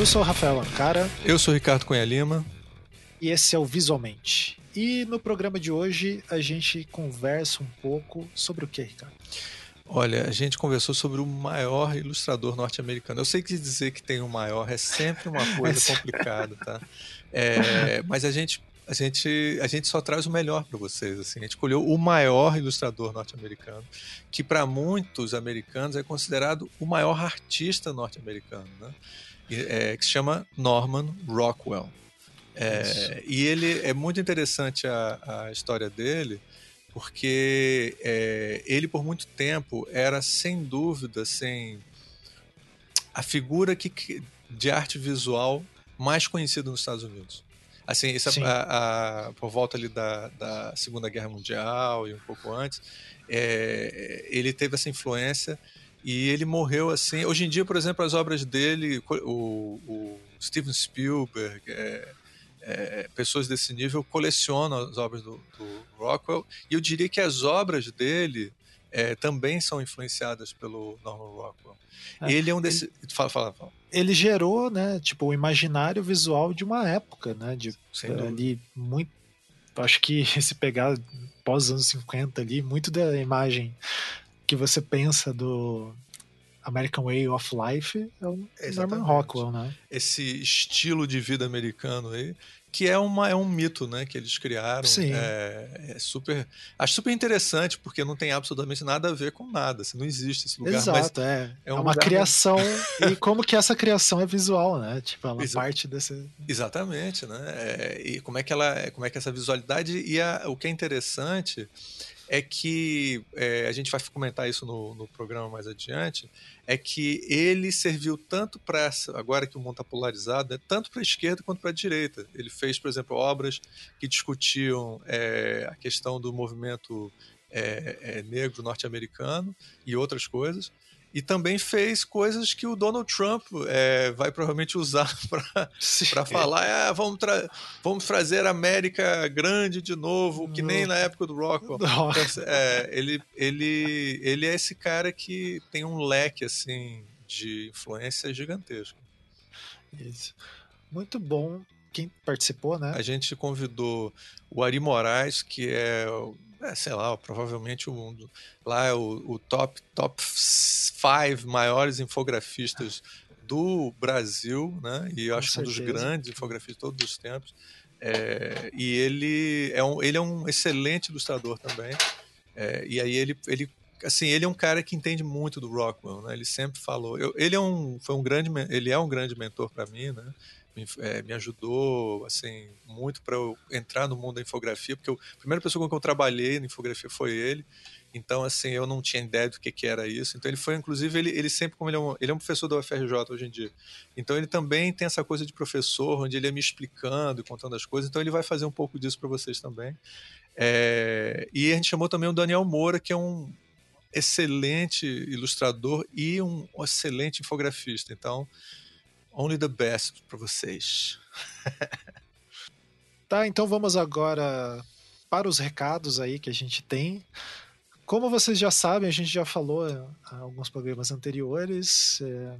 Eu sou o Rafael Ancara. Eu sou o Ricardo Cunha Lima. E esse é o Visualmente. E no programa de hoje a gente conversa um pouco sobre o que, Ricardo? Olha, a gente conversou sobre o maior ilustrador norte-americano. Eu sei que dizer que tem o um maior é sempre uma coisa complicada, tá? É, mas a gente, a, gente, a gente só traz o melhor para vocês. Assim. A gente escolheu o maior ilustrador norte-americano, que para muitos americanos é considerado o maior artista norte-americano, né? É, que se chama Norman Rockwell. É, e ele é muito interessante a, a história dele, porque é, ele por muito tempo era sem dúvida, sem a figura que, de arte visual mais conhecida nos Estados Unidos. Assim, essa, a, a, por volta ali da, da Segunda Guerra Mundial e um pouco antes, é, ele teve essa influência e ele morreu assim. Hoje em dia, por exemplo, as obras dele, o, o Steven Spielberg, é, é, pessoas desse nível colecionam as obras do, do, Rockwell e eu diria que as obras dele é, também são influenciadas pelo Norman Rockwell. É, ele é um desses. Fala, fala, fala. Ele gerou, né, tipo, o imaginário visual de uma época, né, de ali muito. Acho que se pegar pós anos 50 ali, muito da imagem que você pensa do American Way of Life é o Norman Rockwell, né? Esse estilo de vida americano aí, que é, uma, é um mito, né, que eles criaram. Sim. É, é super, acho super interessante porque não tem absolutamente nada a ver com nada, assim, não existe esse lugar. Exato, é. É, um é uma criação e como que essa criação é visual, né? Tipo, ela Exa parte desse. Exatamente, né? É, e como é que ela, como é que essa visualidade e a, o que é interessante é que é, a gente vai comentar isso no, no, programa mais adiante, é que ele serviu tanto para essa, agora que o mundo está polarizado, né, tanto para a esquerda quanto para a direita. Ele fez, por exemplo, obras que discutiam é, a questão do movimento é, é negro norte-americano e outras coisas e também fez coisas que o Donald Trump é, vai provavelmente usar para falar ah, vamos, tra vamos trazer a América grande de novo, que nem na época do Rockwell. Então, é, ele, ele, ele é esse cara que tem um leque assim de influência gigantesco. Isso. Muito bom quem participou, né? A gente convidou o Ari Moraes, que é é, sei lá, provavelmente o mundo. Lá é o, o top, top five maiores infografistas do Brasil, né? E eu acho que um dos grandes infografistas de todos os tempos. É, e ele é, um, ele é um excelente ilustrador também. É, e aí ele, ele assim, ele é um cara que entende muito do Rockwell, né? Ele sempre falou. Eu, ele é um, foi um grande, ele é um grande mentor para mim, né? me, é, me ajudou assim muito para eu entrar no mundo da infografia, porque eu, a primeira pessoa com que eu trabalhei na infografia foi ele. Então, assim, eu não tinha ideia do que, que era isso. Então, ele foi, inclusive, ele, ele sempre, como ele é, um, ele é um professor da UFRJ hoje em dia. Então, ele também tem essa coisa de professor, onde ele é me explicando contando as coisas. Então, ele vai fazer um pouco disso para vocês também. É, e a gente chamou também o Daniel Moura, que é um excelente ilustrador e um excelente infografista. Então, Only the best para vocês. tá, então vamos agora para os recados aí que a gente tem. Como vocês já sabem, a gente já falou em alguns programas anteriores. É,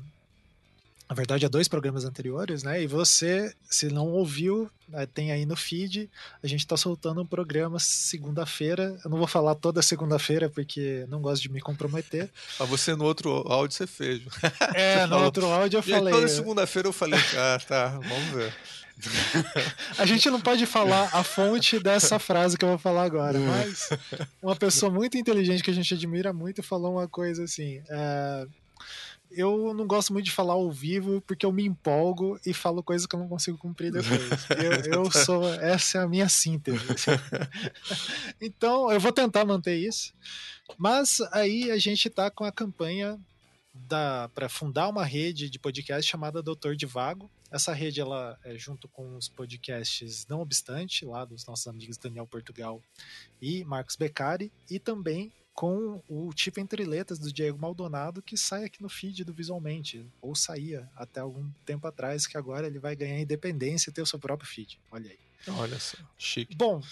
na verdade, há dois programas anteriores, né? E você, se não ouviu, né, tem aí no feed. A gente está soltando um programa segunda-feira. Eu não vou falar toda segunda-feira porque não gosto de me comprometer. Mas você no outro áudio você fez. É, você no falou. outro áudio eu falei. E toda segunda-feira eu falei, ah, tá, vamos ver. A gente não pode falar a fonte dessa frase que eu vou falar agora, mas uma pessoa muito inteligente que a gente admira muito falou uma coisa assim. É, eu não gosto muito de falar ao vivo porque eu me empolgo e falo coisas que eu não consigo cumprir depois. Eu, eu sou, essa é a minha síntese. então, eu vou tentar manter isso. Mas aí a gente está com a campanha para fundar uma rede de podcast chamada Doutor de Vago. Essa rede ela é junto com os podcasts Não Obstante, lá dos nossos amigos Daniel Portugal e Marcos Beccari, e também com o tipo entre letras do Diego Maldonado que sai aqui no feed do Visualmente, ou saía até algum tempo atrás, que agora ele vai ganhar independência e ter o seu próprio feed. Olha aí. Olha só, chique. Bom,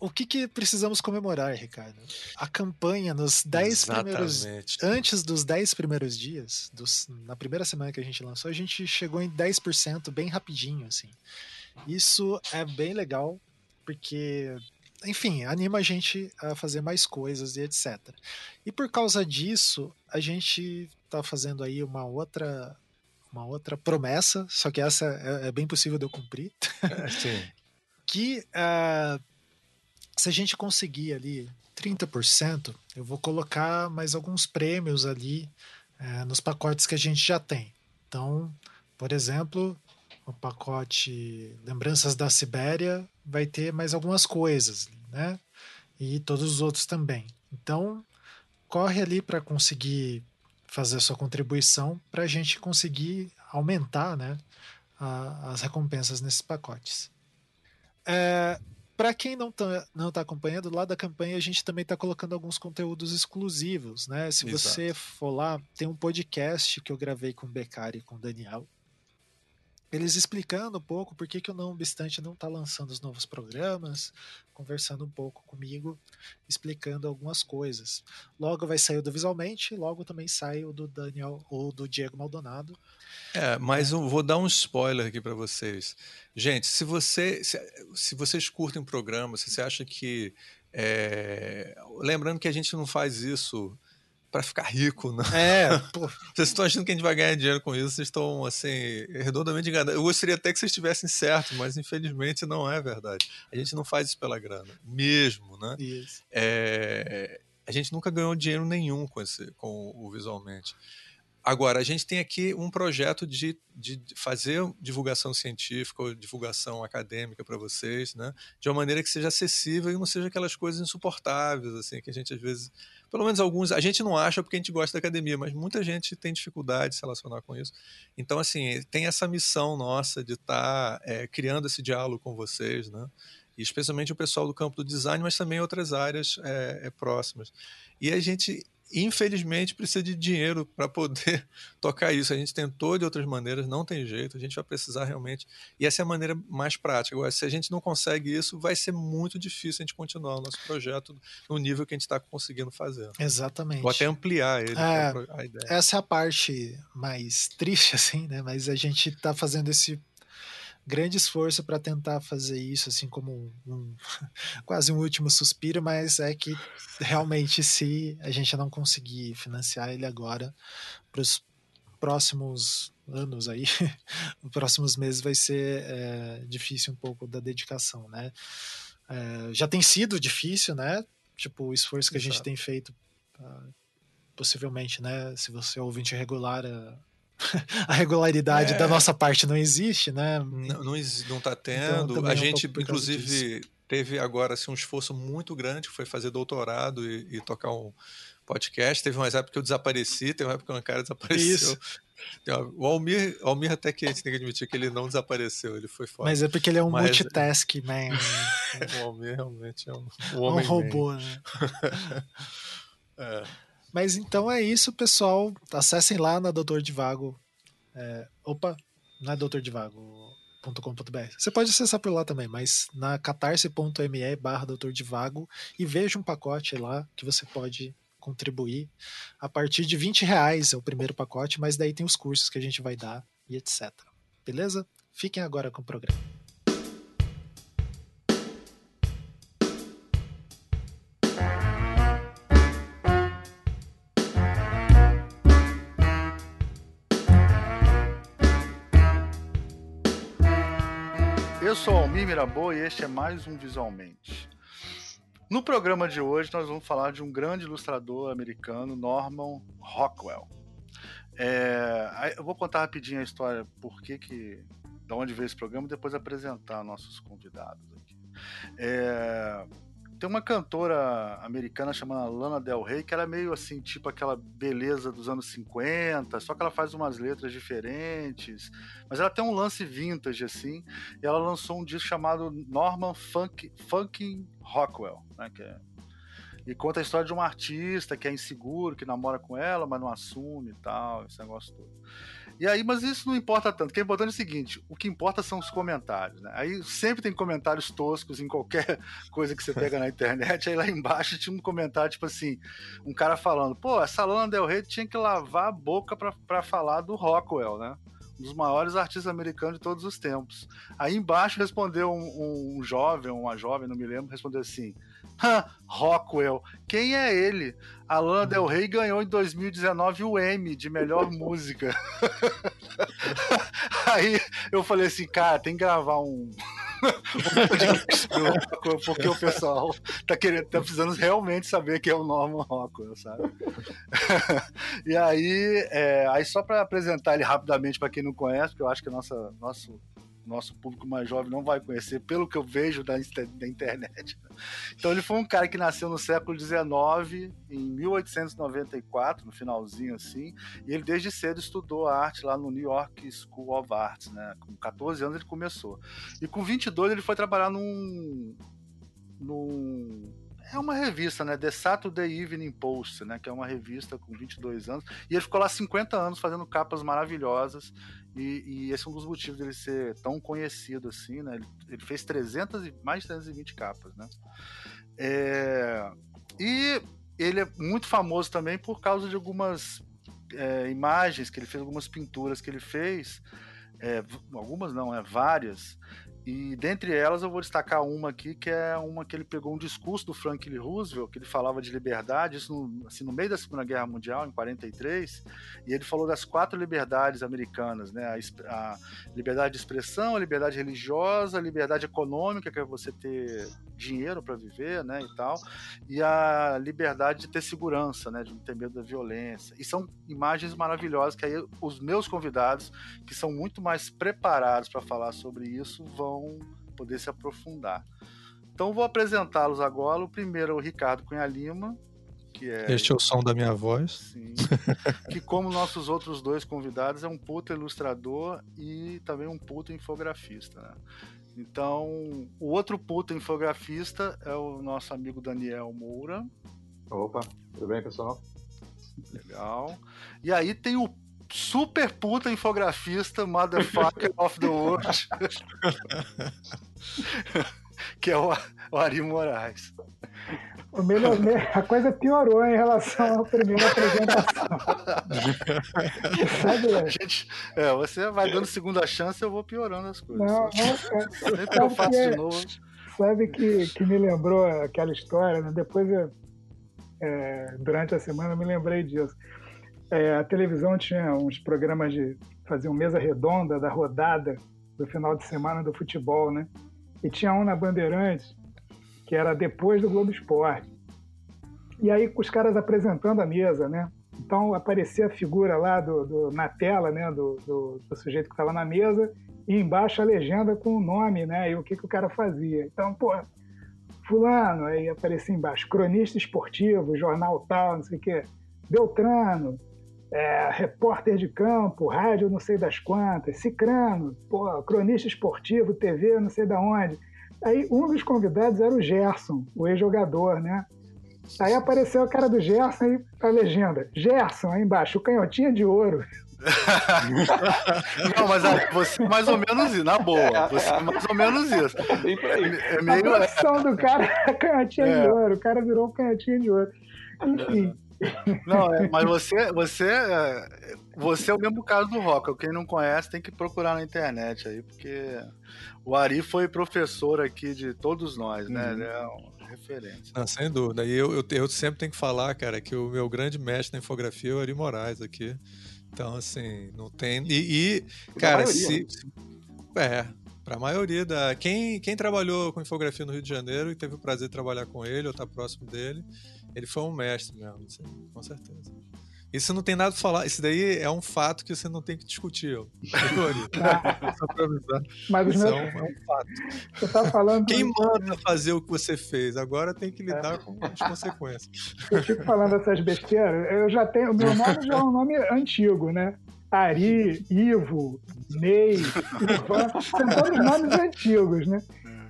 o que, que precisamos comemorar, Ricardo? A campanha nos 10 primeiros. Antes dos 10 primeiros dias, dos, na primeira semana que a gente lançou, a gente chegou em 10% bem rapidinho, assim. Isso é bem legal, porque, enfim, anima a gente a fazer mais coisas e etc. E por causa disso, a gente tá fazendo aí uma outra uma outra promessa, só que essa é, é bem possível de eu cumprir. Sim. que uh, se a gente conseguir ali 30%, eu vou colocar mais alguns prêmios ali uh, nos pacotes que a gente já tem. Então, por exemplo, o pacote Lembranças da Sibéria vai ter mais algumas coisas, né? E todos os outros também. Então, corre ali para conseguir fazer a sua contribuição para a gente conseguir aumentar né, a, as recompensas nesses pacotes. É, para quem não está não tá acompanhando, lá da campanha a gente também está colocando alguns conteúdos exclusivos. Né? Se Exato. você for lá, tem um podcast que eu gravei com o Becari e com o Daniel, eles explicando um pouco por que, que o Não Obstante não está lançando os novos programas, conversando um pouco comigo, explicando algumas coisas. Logo vai sair o do Visualmente, logo também sai o do Daniel ou do Diego Maldonado. É, mas eu vou dar um spoiler aqui para vocês. Gente, se, você, se, se vocês curtem o programa, se você acha que. É... Lembrando que a gente não faz isso para ficar rico, não. É, pô. Vocês estão achando que a gente vai ganhar dinheiro com isso, vocês estão, assim, redondamente enganados. Eu gostaria até que vocês estivessem certos, mas infelizmente não é verdade. A gente não faz isso pela grana, mesmo, né? Isso. É, a gente nunca ganhou dinheiro nenhum com, esse, com o Visualmente. Agora, a gente tem aqui um projeto de, de fazer divulgação científica ou divulgação acadêmica para vocês, né? de uma maneira que seja acessível e não seja aquelas coisas insuportáveis, assim, que a gente às vezes pelo menos alguns, a gente não acha porque a gente gosta da academia, mas muita gente tem dificuldade de se relacionar com isso. Então, assim, tem essa missão nossa de estar tá, é, criando esse diálogo com vocês, né? E especialmente o pessoal do campo do design, mas também outras áreas é, é, próximas. E a gente infelizmente precisa de dinheiro para poder tocar isso. A gente tentou de outras maneiras, não tem jeito, a gente vai precisar realmente. E essa é a maneira mais prática. Agora, se a gente não consegue isso, vai ser muito difícil a gente continuar o nosso projeto no nível que a gente está conseguindo fazer. Exatamente. Ou até ampliar ele, é, a ideia. Essa é a parte mais triste, assim, né? Mas a gente está fazendo esse grande esforço para tentar fazer isso, assim como um, quase um último suspiro, mas é que realmente se a gente não conseguir financiar ele agora para os próximos anos aí, os próximos meses vai ser é, difícil um pouco da dedicação, né? É, já tem sido difícil, né? Tipo, o esforço que Exato. a gente tem feito, uh, possivelmente, né? Se você é ouvinte regular, uh, a regularidade é. da nossa parte não existe, né? Não, não, não tá tendo. Então, a é gente, um inclusive, teve agora assim, um esforço muito grande, que foi fazer doutorado e, e, tocar um podcast. Teve umas épocas que eu desapareci, teve uma época que o cara desapareceu. Isso. O Almir, Almir até que a gente tem que admitir que ele não desapareceu, ele foi fora. Mas é porque ele é um Mas... multitask man. o Almir realmente é um, um, um robô, man. né? é. Mas então é isso, pessoal. Acessem lá na Doutor. É, opa, não é Doutor de Vago.com.br. Você pode acessar por lá também, mas na catarse.me barra Doutor e veja um pacote lá que você pode contribuir. A partir de 20 reais é o primeiro pacote, mas daí tem os cursos que a gente vai dar e etc. Beleza? Fiquem agora com o programa. Sou Almir Mirabô e este é mais um Visualmente. No programa de hoje nós vamos falar de um grande ilustrador americano, Norman Rockwell. É, eu vou contar rapidinho a história, por que que, de onde veio esse programa, e depois apresentar nossos convidados aqui. É, tem uma cantora americana chamada Lana Del Rey, que era meio assim, tipo aquela beleza dos anos 50, só que ela faz umas letras diferentes, mas ela tem um lance vintage, assim, e ela lançou um disco chamado Norman Funk, Funkin' Rockwell, né, que é, e conta a história de um artista que é inseguro, que namora com ela, mas não assume e tal, esse negócio todo. E aí, mas isso não importa tanto. O que é importante é o seguinte: o que importa são os comentários, né? Aí sempre tem comentários toscos em qualquer coisa que você pega na internet. Aí lá embaixo tinha um comentário, tipo assim, um cara falando, pô, essa Lana Del Rey tinha que lavar a boca para falar do Rockwell, né? Um dos maiores artistas americanos de todos os tempos. Aí embaixo respondeu um, um jovem, uma jovem, não me lembro, respondeu assim: Rockwell. Quem é ele? A Lana Del Rey ganhou em 2019 o Emmy de melhor música. Aí eu falei assim, cara, tem que gravar um. porque o pessoal tá querendo, tá precisando realmente saber quem é o Norman Rockwell, sabe? e aí, é, aí só para apresentar ele rapidamente para quem não conhece, porque eu acho que nossa, nosso nosso público mais jovem não vai conhecer, pelo que eu vejo da, da internet. Então ele foi um cara que nasceu no século XIX, em 1894, no finalzinho assim, e ele desde cedo estudou arte lá no New York School of Arts, né? Com 14 anos ele começou. E com 22 ele foi trabalhar num num é uma revista, né? The Saturday Evening Post, né? Que é uma revista com 22 anos. E ele ficou lá 50 anos fazendo capas maravilhosas. E, e esse é um dos motivos dele ser tão conhecido assim, né? Ele, ele fez 300 e, mais de 320 capas, né? É, e ele é muito famoso também por causa de algumas é, imagens que ele fez, algumas pinturas que ele fez. É, algumas não, é várias, e dentre elas eu vou destacar uma aqui, que é uma que ele pegou um discurso do Franklin Roosevelt, que ele falava de liberdade, isso no, assim, no meio da Segunda Guerra Mundial, em 43, e ele falou das quatro liberdades americanas, né? A, a liberdade de expressão, a liberdade religiosa, a liberdade econômica, que é você ter dinheiro para viver, né, e tal, e a liberdade de ter segurança, né, de não ter medo da violência. E são imagens maravilhosas que aí os meus convidados, que são muito mais preparados para falar sobre isso, vão poder se aprofundar. Então vou apresentá-los agora. O primeiro é o Ricardo Cunha Lima, que é Este é o som da minha voz. Sim. que como nossos outros dois convidados é um puta ilustrador e também um puta infografista, né? Então, o outro puta infografista é o nosso amigo Daniel Moura. Opa, tudo bem, pessoal? Legal. E aí tem o super puta infografista, motherfucker of the world, que é o, o Ari Moraes. O melhor, a coisa piorou em relação à primeira apresentação. Sabe, gente, é, você vai dando segunda chance, eu vou piorando as coisas. Não, não, é, Sempre que eu faço que, de novo. Sabe que, que me lembrou aquela história, né? Depois, eu, é, durante a semana, eu me lembrei disso. É, a televisão tinha uns programas de fazer uma mesa redonda da rodada do final de semana do futebol, né? E tinha um na Bandeirantes que era depois do Globo Esporte. E aí os caras apresentando a mesa, né? Então aparecia a figura lá do, do na tela, né, do, do, do sujeito que estava na mesa e embaixo a legenda com o nome, né, e o que, que o cara fazia. Então, pô, fulano, aí aparecia embaixo, cronista esportivo, jornal tal, não sei o quê, Beltrano, é, repórter de campo, rádio não sei das quantas, Cicrano, pô, cronista esportivo, TV não sei da onde. Aí um dos convidados era o Gerson, o ex-jogador, né? Aí apareceu a cara do Gerson e a legenda: Gerson, aí embaixo, o canhotinha de ouro. Não, mas você é mais ou menos isso, na boa. Você é mais ou menos isso. É meio... A profissão do cara é canhotinha é. de ouro. O cara virou canhotinha de ouro. Enfim. Não, é, mas você, você, é, você é o mesmo caso do Rock. Quem não conhece tem que procurar na internet aí, porque o Ari foi professor aqui de todos nós, né? Uhum. Ele é uma referência. Não, sem dúvida. E eu, eu, eu, sempre tenho que falar, cara, que o meu grande mestre na infografia é o Ari Moraes aqui. Então, assim, não tem. E, e cara, maioria, se. Né? É, para a maioria da. Quem, quem trabalhou com infografia no Rio de Janeiro e teve o prazer de trabalhar com ele ou tá próximo dele, ele foi um mestre mesmo, com certeza. Isso não tem nada pra falar. Isso daí é um fato que você não tem que discutir. Só pra avisar. Mas Isso meu... é, um, é, um, fato. Você tá falando. Quem manda fazer o que você fez? Agora tem que lidar é. com as consequências. Eu fico falando essas besteiras. Eu já tenho. O meu nome já é um nome antigo, né? Ari, Ivo, Ney, Ivan. São todos nomes antigos, né?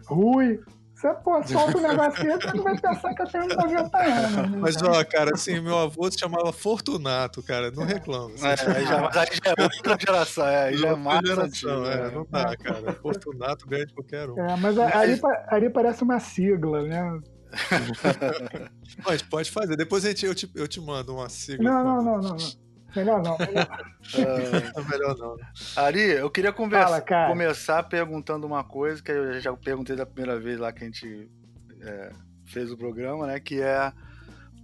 Rui. Você, pô, solta um negócio desse, você não vai pensar que eu tenho 90 anos. Né? Mas, ó, cara, assim, meu avô se chamava Fortunato, cara, não reclama. Assim. É, já, mas aí já é outra geração, é, aí já é mais geração, é, é. não dá, cara. Fortunato ganha de qualquer um. É, mas a- ali, pa- ali parece uma sigla, né? Mas pode fazer, depois a gente, eu, te, eu te mando uma sigla. Não, não, não, não. não. Melhor não. melhor- não. Melhor não. Ari, eu queria conversa- Fala, começar perguntando uma coisa que eu já perguntei da primeira vez lá que a gente é, fez o programa, né? Que é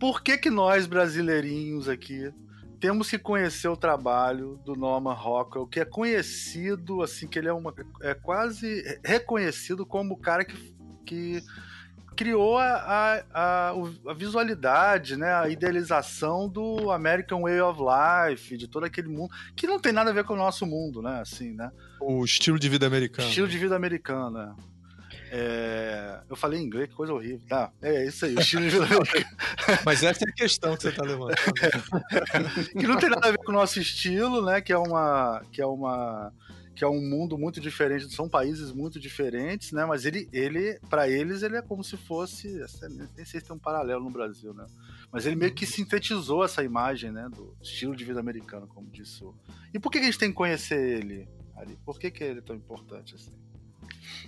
por que que nós brasileirinhos aqui temos que conhecer o trabalho do Norman Rockwell, que é conhecido, assim, que ele é, uma, é quase reconhecido como o cara que, que criou a, a, a, visualidade, né, a idealização do American Way of Life, de todo aquele mundo, que não tem nada a ver com o nosso mundo, né, assim, né? O estilo de vida americano. Estilo de vida americano, né? É, Eu falei em inglês, que coisa horrível. Tá, é isso aí, o estilo de vida americano. Mas essa é a questão que você tá levantando. que não tem nada a ver com o nosso estilo, né? Que é uma. Que é uma. Que é um mundo muito diferente, são países muito diferentes, né? Mas ele, ele para eles, ele é como se fosse. Nem sei se tem um paralelo no Brasil, né? Mas ele meio que sintetizou essa imagem, né? Do estilo de vida americano, como disse o. E por que a gente tem que conhecer ele, Ari? Por que, que ele é tão importante assim?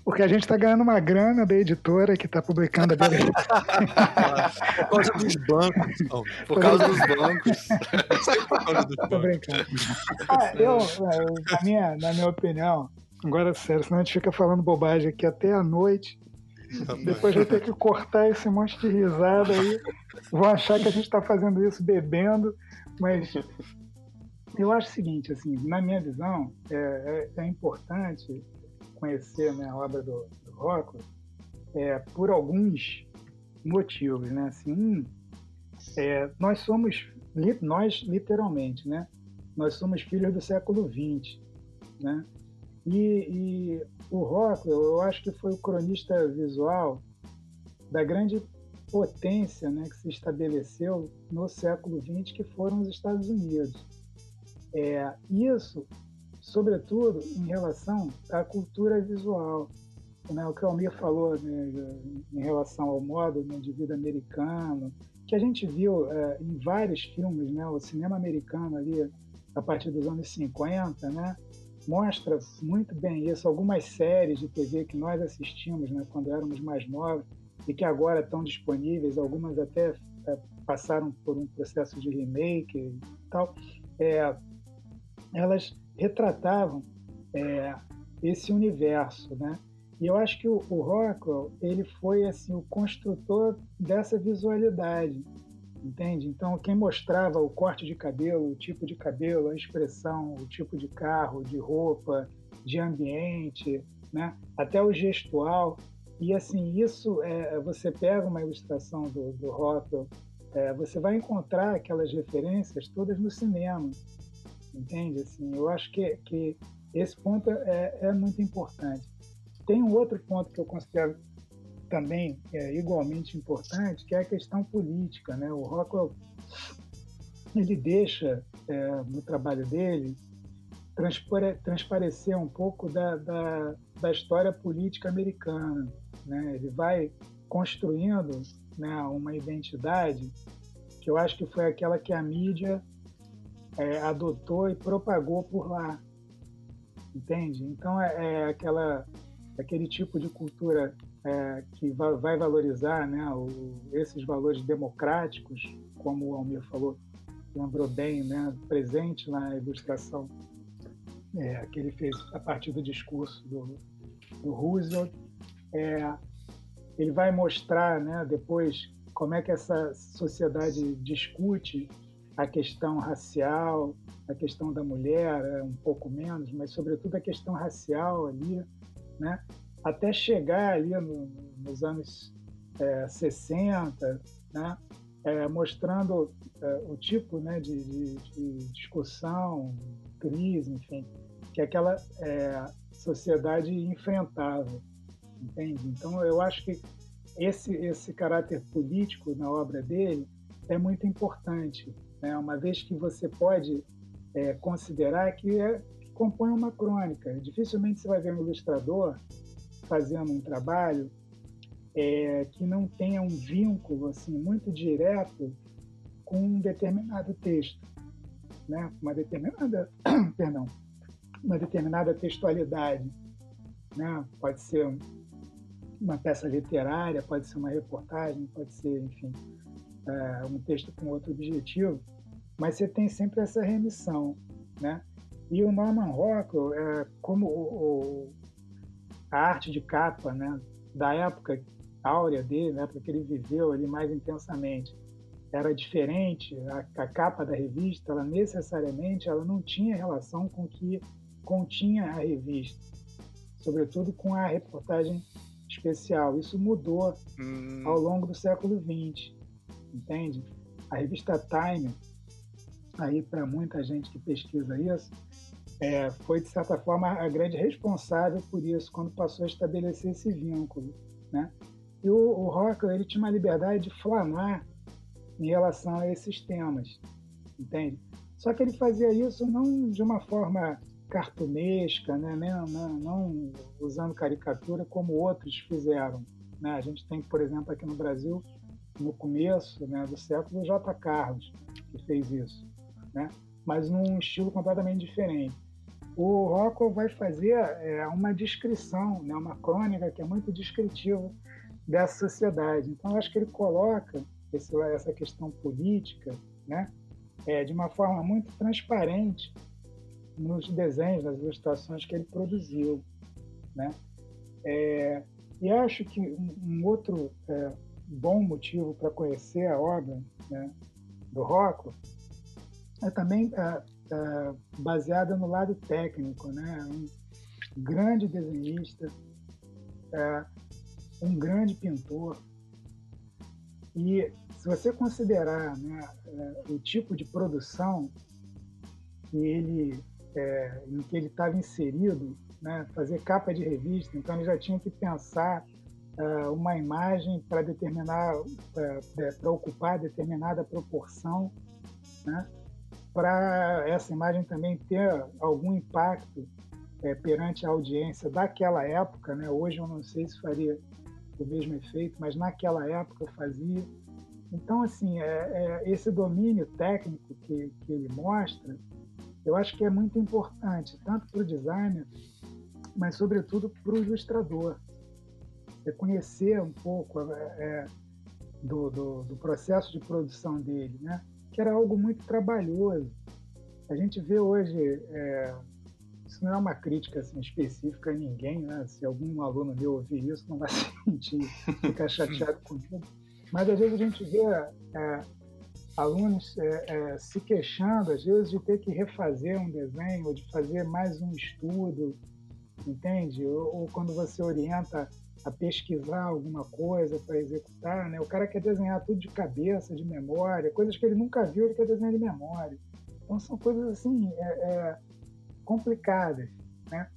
Porque a gente está ganhando uma grana da editora que está publicando a Bíblia. Por causa dos bancos. Não, Por causa dos bancos. por causa dos Tô brincando. Ah, eu, é, na, minha, na minha opinião, agora sério, senão a gente fica falando bobagem aqui até a noite. Depois vai ter que cortar esse monte de risada aí. Vão achar que a gente está fazendo isso bebendo, mas eu acho o seguinte, assim, na minha visão, é, é- é importante conhecer né, a obra do, do Rocco é, por alguns motivos, né? Assim, é, nós somos, li- nós literalmente, né? Nós somos filhos do século XX, né? E, e o Rockwell, eu acho que foi o cronista visual da grande potência né, que se estabeleceu no século XX, que foram os Estados Unidos. É, isso, sobretudo, em relação à cultura visual. Né, o que o Almir falou né, em relação ao modo né, de vida americano, que a gente viu é, em vários filmes, né, o cinema americano ali, a partir dos anos 50, né, mostra muito bem isso. Algumas séries de TV que nós assistimos né, quando éramos mais novos e que agora estão disponíveis, algumas até é, passaram por um processo de remake e tal, é, elas retratavam é, esse universo, né? E eu acho que o, o Rockwell ele foi assim o construtor dessa visualidade, entende? Então quem mostrava o corte de cabelo, o tipo de cabelo, a expressão, o tipo de carro, de roupa, de ambiente, né? Até o gestual e assim isso é, você pega uma ilustração do, do Rockwell, é, você vai encontrar aquelas referências todas no cinema, entende? Assim, eu acho que, que esse ponto é, é muito importante. Tem um outro ponto que eu considero também é, igualmente importante, que é a questão política. Né? O Rockwell ele deixa é, no trabalho dele transpare, transparecer um pouco da, da, da história política americana. Né? Ele vai construindo né, uma identidade que eu acho que foi aquela que a mídia é, adotou e propagou por lá, entende? Então é, é aquela aquele tipo de cultura é, que vai, vai, valorizar né, o, esses valores democráticos, como o Almir falou, lembrou bem, né, presente na ilustração é, que ele fez a partir do discurso do, do Roosevelt. É, ele vai mostrar né, depois como é que essa sociedade discute a questão racial, a questão da mulher, é, um pouco menos, mas sobretudo a questão racial ali, né? até chegar ali no, nos anos é, 60, né? É, mostrando é, o tipo né, de, de, de, discussão, crise, enfim, que aquela é, sociedade enfrentava, entende? Então, eu acho que esse, esse caráter político na obra dele é muito importante, né? uma vez que você pode é, considerar que, é, que compõe uma crônica. Dificilmente você vai ver um ilustrador fazendo um trabalho é, que não tenha um vínculo assim muito direto com um determinado texto, né? Uma determinada, perdão, uma determinada textualidade, né? Pode ser uma peça literária, pode ser uma reportagem, pode ser, enfim, é, um texto com outro objetivo, mas você tem sempre essa remissão, né? E o Norman Rockwell, é, como o, o, a arte de capa, né, da época áurea dele, né, porque ele viveu ali mais intensamente, era diferente. A, a, capa da revista, ela necessariamente, ela não tinha relação com o que continha a revista, sobretudo com a reportagem especial. Isso mudou hum. ao longo do século XX, entende? A revista Time, aí para muita gente que pesquisa isso, é, foi de certa forma a grande responsável por isso quando passou a estabelecer esse vínculo, né? E o, o Rockwell, ele tinha uma liberdade de flanar em relação a esses temas, entende? Só que ele fazia isso não de uma forma cartunesca, né? não, não, não usando caricatura como outros fizeram. Né? A gente tem, por exemplo, aqui no Brasil, no começo né, do século, o J. Carlos, que fez isso, né? mas num estilo completamente diferente. O Rockwell vai fazer é, uma descrição, né, uma crônica que é muito descritiva dessa sociedade. Então, acho que ele coloca esse, essa questão política né, é, de uma forma muito transparente nos desenhos, nas ilustrações que ele produziu. Né? É, e acho que um, um outro é, bom motivo para conhecer a obra né, do Rocco é também é, é, baseada no lado técnico, né? Um grande desenhista, é, um grande pintor. E se você considerar né, o tipo de produção que ele, em que ele estava inserido, né, fazer capa de revista, então ele já tinha que pensar uma imagem para determinar, para ocupar determinada proporção, né, para essa imagem também ter algum impacto é, perante a audiência daquela época, né? Hoje eu não sei se faria o mesmo efeito, mas naquela época fazia. Então, assim, é, é, esse domínio técnico que, que ele mostra, eu acho que é muito importante, tanto para o designer, mas sobretudo para o ilustrador. É conhecer um pouco é, é, do, do, do, processo de produção dele, né? que era algo muito trabalhoso. A gente vê hoje, é, isso não é uma crítica assim, específica a ninguém, né? se algum aluno meu ouvir isso, não vai se sentir, ficar chateado comigo, mas às vezes a gente vê é, alunos é, é, se queixando, às vezes, de ter que refazer um desenho, ou de fazer mais um estudo, entende? Ou, ou quando você orienta a pesquisar alguma coisa para executar, né? O cara quer desenhar tudo de cabeça, de memória, coisas que ele nunca viu, ele quer desenhar de memória. Então são coisas assim é, é, complicadas, né?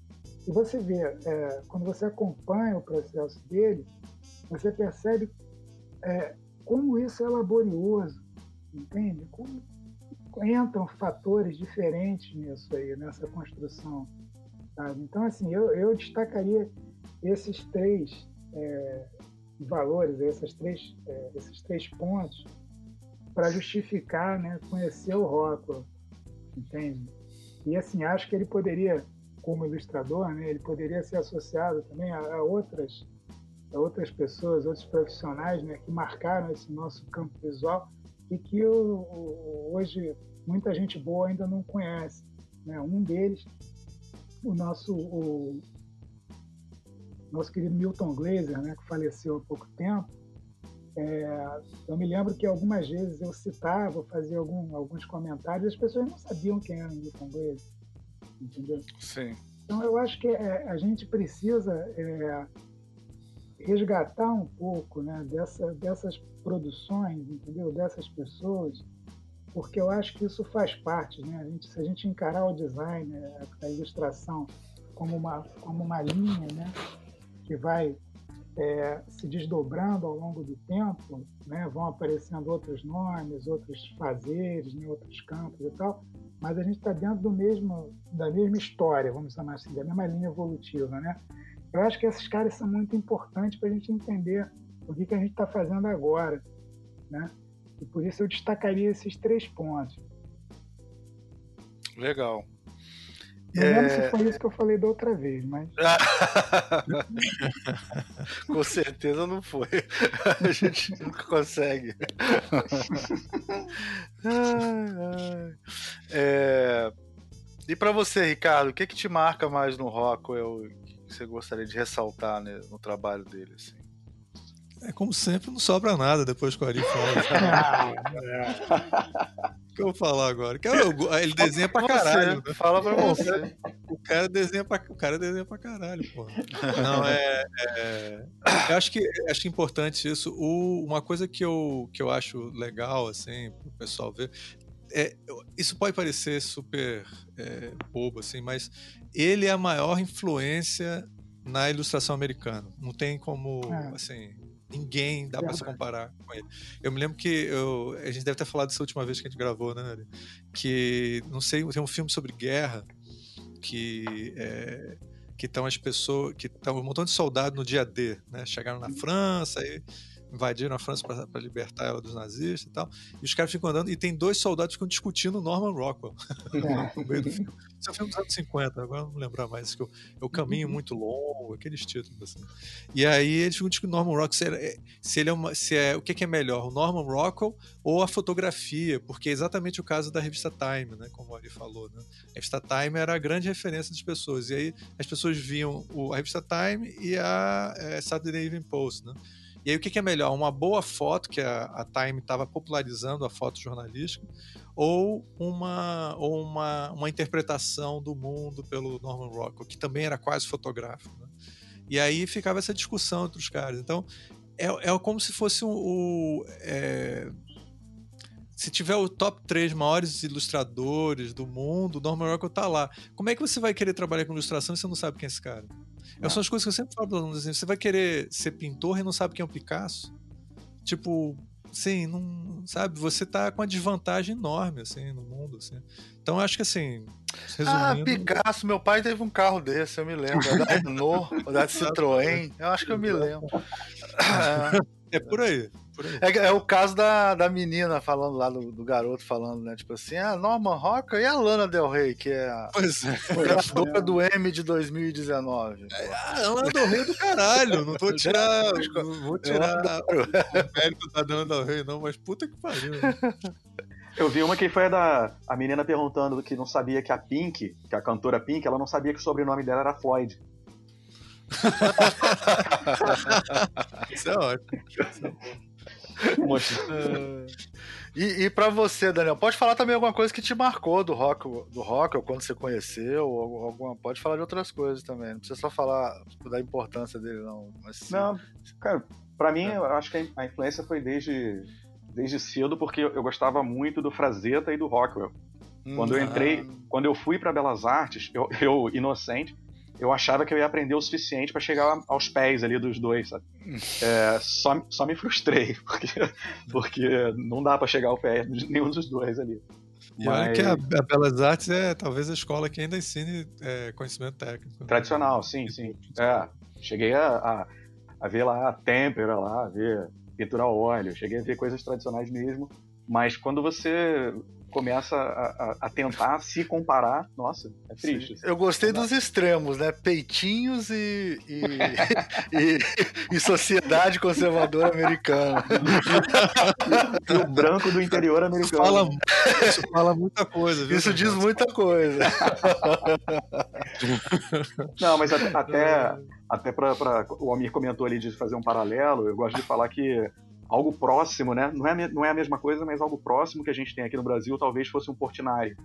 E você vê, é, quando você acompanha o processo dele, você percebe é, como isso é laborioso, entende? Como entram fatores diferentes nisso aí, nessa construção. Sabe? Então, assim, eu, eu destacaria esses três é, valores, esses três, é, esses três pontos, para justificar né, conhecer o Rockwell, entende? E assim, acho que ele poderia, como ilustrador, né, ele poderia ser associado também a, a outras a outras pessoas, outros profissionais né, que marcaram esse nosso campo visual e que o, o, hoje muita gente boa ainda não conhece. Né? Um deles, o nosso o, nosso querido Milton Glaser, né, que faleceu há pouco tempo, é, eu me lembro que algumas vezes eu citava, fazia algum, alguns comentários, e as pessoas não sabiam quem era o Milton Glaser, entendeu? Sim. Então eu acho que é, a gente precisa é, resgatar um pouco né, dessa, dessas produções, entendeu? Dessas pessoas, porque eu acho que isso faz parte, né? A gente, se a gente encarar o design, a ilustração como uma, como uma linha, né? Que vai é, se desdobrando ao longo do tempo, né? vão aparecendo outros nomes, outros fazeres, né? outros campos e tal, mas a gente está dentro do mesmo, da mesma história, vamos chamar assim, da mesma linha evolutiva. Né? Eu acho que esses caras são muito importantes para a gente entender o que, que a gente está fazendo agora, né? E por isso eu destacaria esses três pontos. Legal. Não é... lembro se foi isso que eu falei da outra vez, mas. Com certeza não foi. A gente nunca consegue. é... E para você, Ricardo, o que, que te marca mais no Rockwell que você gostaria de ressaltar né, no trabalho dele? Assim? É como sempre, não sobra nada depois que o Ari fala. O que eu vou falar agora? Que eu, ele desenha pra caralho. Né? Fala pra você. O cara desenha pra, o cara desenha pra caralho, pô. Não, é. é eu acho que, acho importante isso. O, uma coisa que eu, que eu acho legal, assim, pro pessoal ver. É, isso pode parecer super é, bobo, assim, mas ele é a maior influência na ilustração americana. Não tem como, é. assim, Ninguém dá para se comparar com ele. Eu me lembro que eu, a gente deve ter falado dessa última vez que a gente gravou, né? Que, não sei, tem um filme sobre guerra que é, que estão as pessoas, que estão um montão de soldados no dia D, né? Chegaram na. França e invadiram a França para libertar ela dos nazistas e tal. E os caras ficam andando e tem dois soldados que ficam discutindo Norman Rockwell no meio do filme. Isso é um filme dos anos 50, agora não lembrar mais. Que eu, eu caminho uhum. muito longo, aqueles títulos assim. E aí eles ficam discutindo Norman Rockwell se, é, se ele é uma, se é o que, que, é melhor, o Norman Rockwell ou a fotografia, porque é exatamente o caso da revista Time, né? Como o Ari falou, né? A revista Time era a grande referência das pessoas. E aí as pessoas viam o, a revista Time e a é, Saturday Evening Post, né? E aí o que, que é melhor? Uma boa foto, que a, a Time estava popularizando a foto jornalística, ou uma, ou uma, uma interpretação do mundo pelo Norman Rockwell, que também era quase fotográfico. Né? E aí ficava essa discussão entre os caras. Então, é, é como se fosse o. Um, é, se tiver o top 3 maiores ilustradores do mundo, o Norman Rockwell tá lá. Como é que você vai querer trabalhar com ilustração se você não sabe quem é esse cara? Essas são as coisas que eu sempre falo para alunos. Assim, você vai querer ser pintor e não sabe quem é o Picasso? Tipo, sim, não sabe, você tá com uma desvantagem enorme assim no mundo, assim. Então eu acho que assim, ah, resumindo... Ah, Picasso, meu pai teve um carro desse, eu me lembro, da Renault, da Citroën, eu acho que eu me lembro. É por aí. É, é, o caso da, da menina falando lá, do, do, garoto falando, né? Tipo assim, a Norman Rocker e a Lana Del Rey, que é a pois é. ganhadora do M de 2019. É, a Lana Del Rey do caralho, não vou tirar, não vou tirar o mérito da Lana Del Rey, não, mas puta que pariu. Eu vi uma que foi a da a menina perguntando que não sabia que a Pink, que a cantora Pink, ela não sabia que o sobrenome dela era Floyd. Isso é ótimo. E e para você, Daniel, pode falar também alguma coisa que te marcou do rock, do rock ou quando você conheceu, ou alguma, pode falar de outras coisas também. Não precisa só falar da importância dele, não. Mas, não, cara, para mim, é. eu acho que a influência foi desde, desde cedo, porque eu gostava muito do Frazetta e do Rockwell. Quando eu entrei, ah. quando eu fui para Belas Artes, eu, eu inocente, eu achava que eu ia aprender o suficiente para chegar aos pés ali dos dois, sabe? É, só, só me frustrei, porque, porque não dá para chegar ao pé de nenhum dos dois ali. E Mas... olha que a, a, Belas Artes é talvez a escola que ainda ensine é, conhecimento técnico. Né? Tradicional, sim, sim. É, cheguei a, a, a, ver lá a têmpera, lá, a ver pintura a óleo, cheguei a ver coisas tradicionais mesmo. Mas quando você começa a, a, a, tentar se comparar, nossa, é triste. Eu gostei dos extremos, né? Peitinhos e, e, e, e sociedade conservadora americana. e o branco do interior americano. Isso fala, isso fala muita coisa. Viu, isso diz muita coisa. Não, mas até, até para o Amir comentou ali de fazer um paralelo, eu gosto de falar que algo próximo, né? Não é, não é a mesma coisa, mas algo próximo que a gente tem aqui no Brasil talvez fosse um Portinari.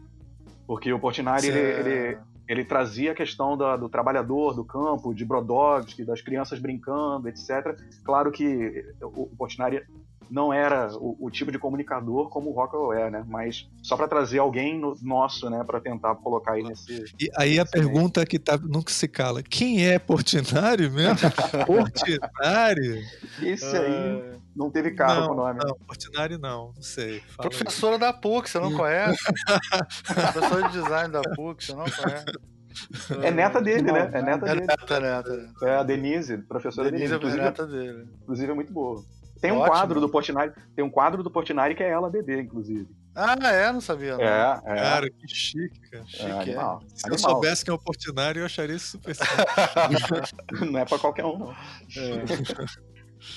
Porque o Portinari, ele, ele, ele, trazia a questão da, do trabalhador, do campo, de Brodowski, das crianças brincando, etc. Claro que o, o Portinari não era o, o, tipo de comunicador como o Rockwell é, né? Mas só para trazer alguém no, nosso, né? Para tentar colocar aí nesse. E aí a pergunta meio. que tá, nunca se cala: quem é Portinari mesmo? Portinari? Esse aí ah. não teve carro não, com o nome. Não, Portinari não, não sei. Professora aí. da PUC, você não conhece? Professora de design da PUC, você não conhece? É neta dele, né? É neta É dele. neta, neta. É a Denise, professora Denise Denise. é neta dele. inclusive é muito boa. Tem um Ótimo. quadro do Portinari, tem um quadro do Portinari que é ela bebê, inclusive. Ah, é? Não sabia. Não. É, é. Cara, que chique, cara. é chique, é. animal. Se eu animal. soubesse quem é o Portinari, eu acharia isso super. Não é pra qualquer um, não.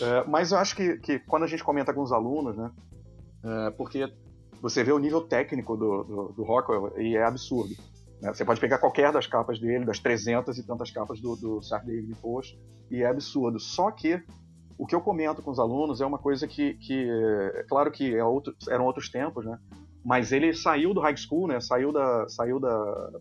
É, mas eu acho que, que quando a gente comenta com os alunos, né? é, porque você vê o nível técnico do, do, do Rockwell e é absurdo. né? Você pode pegar qualquer das capas dele, das 300 e tantas capas do, do Saturday Evening Post, e é absurdo. Só que o que eu comento com os alunos é uma coisa que, que é claro que é outro, eram outros tempos, né? Mas ele saiu do high school, né? Saiu da, saiu da,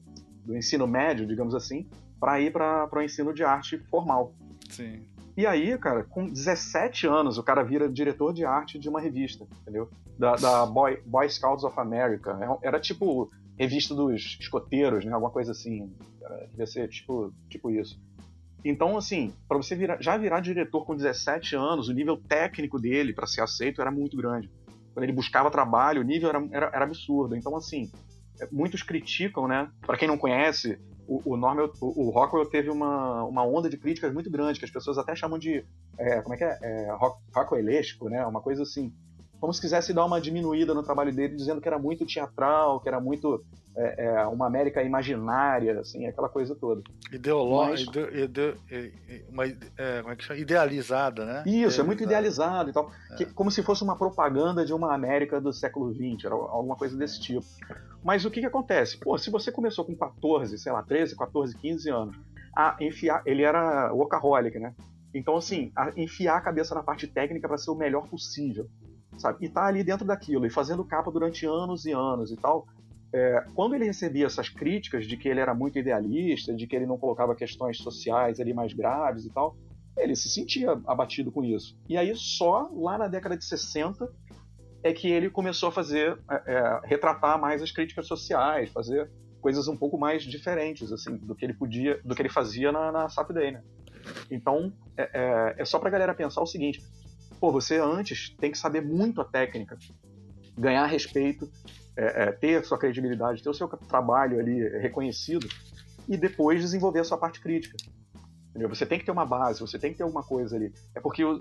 do ensino médio, digamos assim, para ir para o ensino de arte formal. Sim. E aí, cara, com 17 anos, o cara vira diretor de arte de uma revista, entendeu? Da, da Boy, Boy Scouts of America. Era, era tipo revista dos escoteiros, né? Alguma coisa assim. Era, devia ser tipo, tipo isso. Então, assim, para você virar, já virar diretor com 17 anos, o nível técnico dele para ser aceito era muito grande. Quando ele buscava trabalho, o nível era, era, era absurdo. Então, assim, é, muitos criticam, né? Para quem não conhece, o, o, Norman, o, o Rockwell teve uma, uma onda de críticas muito grande, que as pessoas até chamam de. É, como é que é? é rock, Rockwellesco, né? Uma coisa assim. Como se quisesse dar uma diminuída no trabalho dele, dizendo que era muito teatral, que era muito é, é, uma América imaginária, assim, aquela coisa toda. Ideológica, Mas... ide, ide, uma, é, como é que chama? Idealizada, né? Isso, é muito idealizado e tal. Que, como se fosse uma propaganda de uma América do século XX, era alguma coisa desse tipo. Mas o que, que acontece? Pô, se você começou com 14, sei lá, 13, 14, 15 anos, a enfiar. Ele era workaholic, né? Então, assim, a enfiar a cabeça na parte técnica para ser o melhor possível, sabe? E tá ali dentro daquilo, e fazendo capa durante anos e anos e tal. É, quando ele recebia essas críticas de que ele era muito idealista, de que ele não colocava questões sociais ali mais graves e tal, ele se sentia abatido com isso. E aí, só lá na década de 60 é que ele começou a fazer, é, retratar mais as críticas sociais, fazer coisas um pouco mais diferentes, assim, do que ele podia, do que ele fazia na, na Saturday, né? Então, é, é, é só pra galera pensar o seguinte: pô, você antes tem que saber muito a técnica, ganhar respeito, é, é, ter sua credibilidade, ter o seu trabalho ali reconhecido e depois desenvolver a sua parte crítica. Entendeu? Você tem que ter uma base, você tem que ter alguma coisa ali. É porque eu,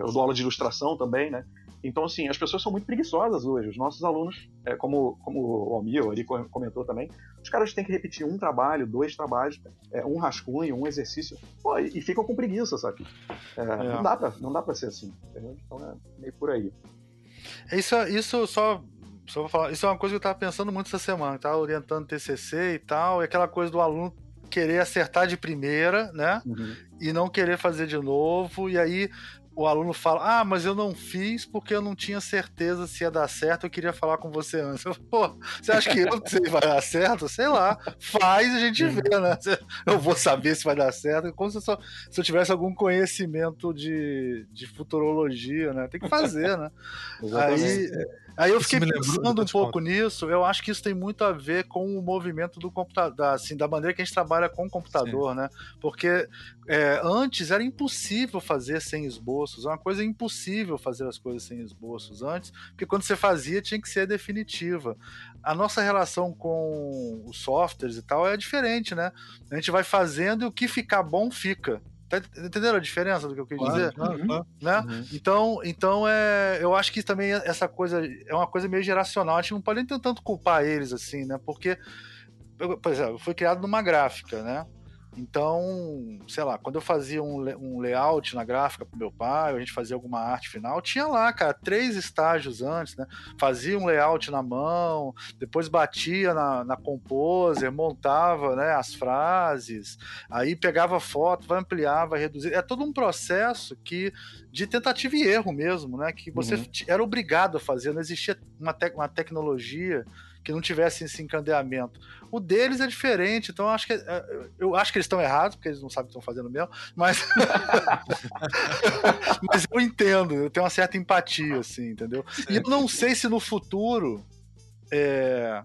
eu dou aula de ilustração também, né? Então, assim, as pessoas são muito preguiçosas hoje. Os nossos alunos, é, como, como o Almir ali comentou também, os caras têm que repetir um trabalho, dois trabalhos, é, um rascunho, um exercício, pô, e, e, ficam com preguiça, sabe? É, não, dá pra, não dá pra ser assim, entendeu? Então é meio por aí. Isso, isso só só vou falar, isso é uma coisa que eu tava pensando muito essa semana, tava orientando TCC e tal, e aquela coisa do aluno querer acertar de primeira, né? Uhum. E não querer fazer de novo, e aí o aluno fala: Ah, mas eu não fiz porque eu não tinha certeza se ia dar certo, eu queria falar com você antes. Eu, Pô, você acha que eu sei vai dar certo? Sei lá, faz e a gente vê, né? Eu vou saber se vai dar certo. Como se eu, só, se eu tivesse algum conhecimento de, de futurologia, né? Tem que fazer, né? aí. Aí eu fiquei pensando um pouco nisso, eu acho que isso tem muito a ver com o movimento do computador, assim, da maneira que a gente trabalha com o computador, Sim. né? Porque é, antes era impossível fazer sem esboços, é uma coisa impossível fazer as coisas sem esboços antes, porque quando você fazia tinha que ser definitiva. A nossa relação com os softwares e tal é diferente, né? A gente vai fazendo e o que ficar bom fica. Tá entendendo a diferença do que eu quis dizer? Claro, claro. Né? Uhum. Então, então é, eu acho que também essa coisa é uma coisa meio geracional. A gente não pode nem tanto culpar eles assim, né? Porque, por exemplo, eu fui criado numa gráfica, né? Então, sei lá, quando eu fazia um, um layout na gráfica pro meu pai, ou a gente fazia alguma arte final, tinha lá, cara, três estágios antes, né? Fazia um layout na mão, depois batia na, na Composer, montava né, as frases, aí pegava foto, vai ampliar, vai reduzir. É todo um processo que de tentativa e erro mesmo, né? Que você uhum. era obrigado a fazer, não existia uma, te uma tecnologia que não tivesse esse encandeamento. O deles é diferente, então eu acho que eu acho que eles estão errados, porque eles não sabem o que estão fazendo mesmo, mas mas eu entendo, eu tenho uma certa empatia, assim, entendeu? E eu não sei se no futuro é...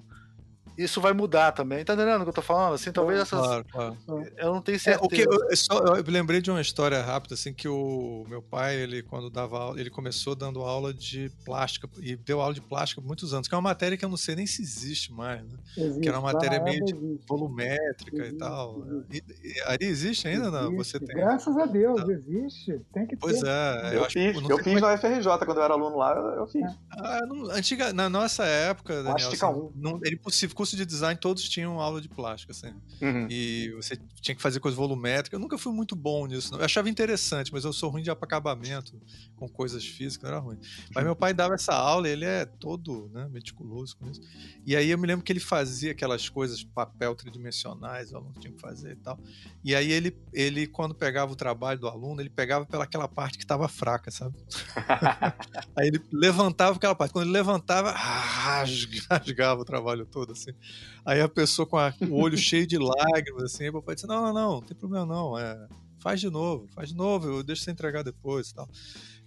isso vai mudar também. Tá entendendo o que eu tô falando? Assim, talvez essas. Claro, claro. Eu não tenho certeza. É, o que eu, só, eu lembrei de uma história rápida, assim, que o meu pai, ele, quando dava aula, ele começou dando aula de plástica, e deu aula de plástica por muitos anos, que é uma matéria que eu não sei nem se existe mais, né? Existe, que era uma matéria meio existe. volumétrica existe, e tal. E, e, aí existe ainda, não? Você tem. Graças a Deus, tá. existe. Tem que pois ter. é, eu, eu fiz, eu fiz é na UFRJ quando eu era aluno lá, eu fiz. Ah, não, antiga, na nossa época, Daniel, assim, não, era impossível. Curso de design, todos tinham aula de plástico, assim. Uhum. E você tinha que fazer coisa volumétrica. Eu nunca fui muito bom nisso. Não. Eu achava interessante, mas eu sou ruim de acabamento com coisas físicas, não era ruim. Mas meu pai dava essa aula e ele é todo né, meticuloso com isso. E aí eu me lembro que ele fazia aquelas coisas, papel tridimensionais, o aluno tinha que fazer e tal. E aí ele, ele quando pegava o trabalho do aluno, ele pegava pelaquela parte que estava fraca, sabe? aí ele levantava aquela parte. Quando ele levantava, rasgava o trabalho todo, assim. Aí a pessoa com a, o olho cheio de lágrimas, assim, o papai disse, não, não, não, não tem problema não, é, faz de novo, faz de novo, eu deixo você entregar depois e tal.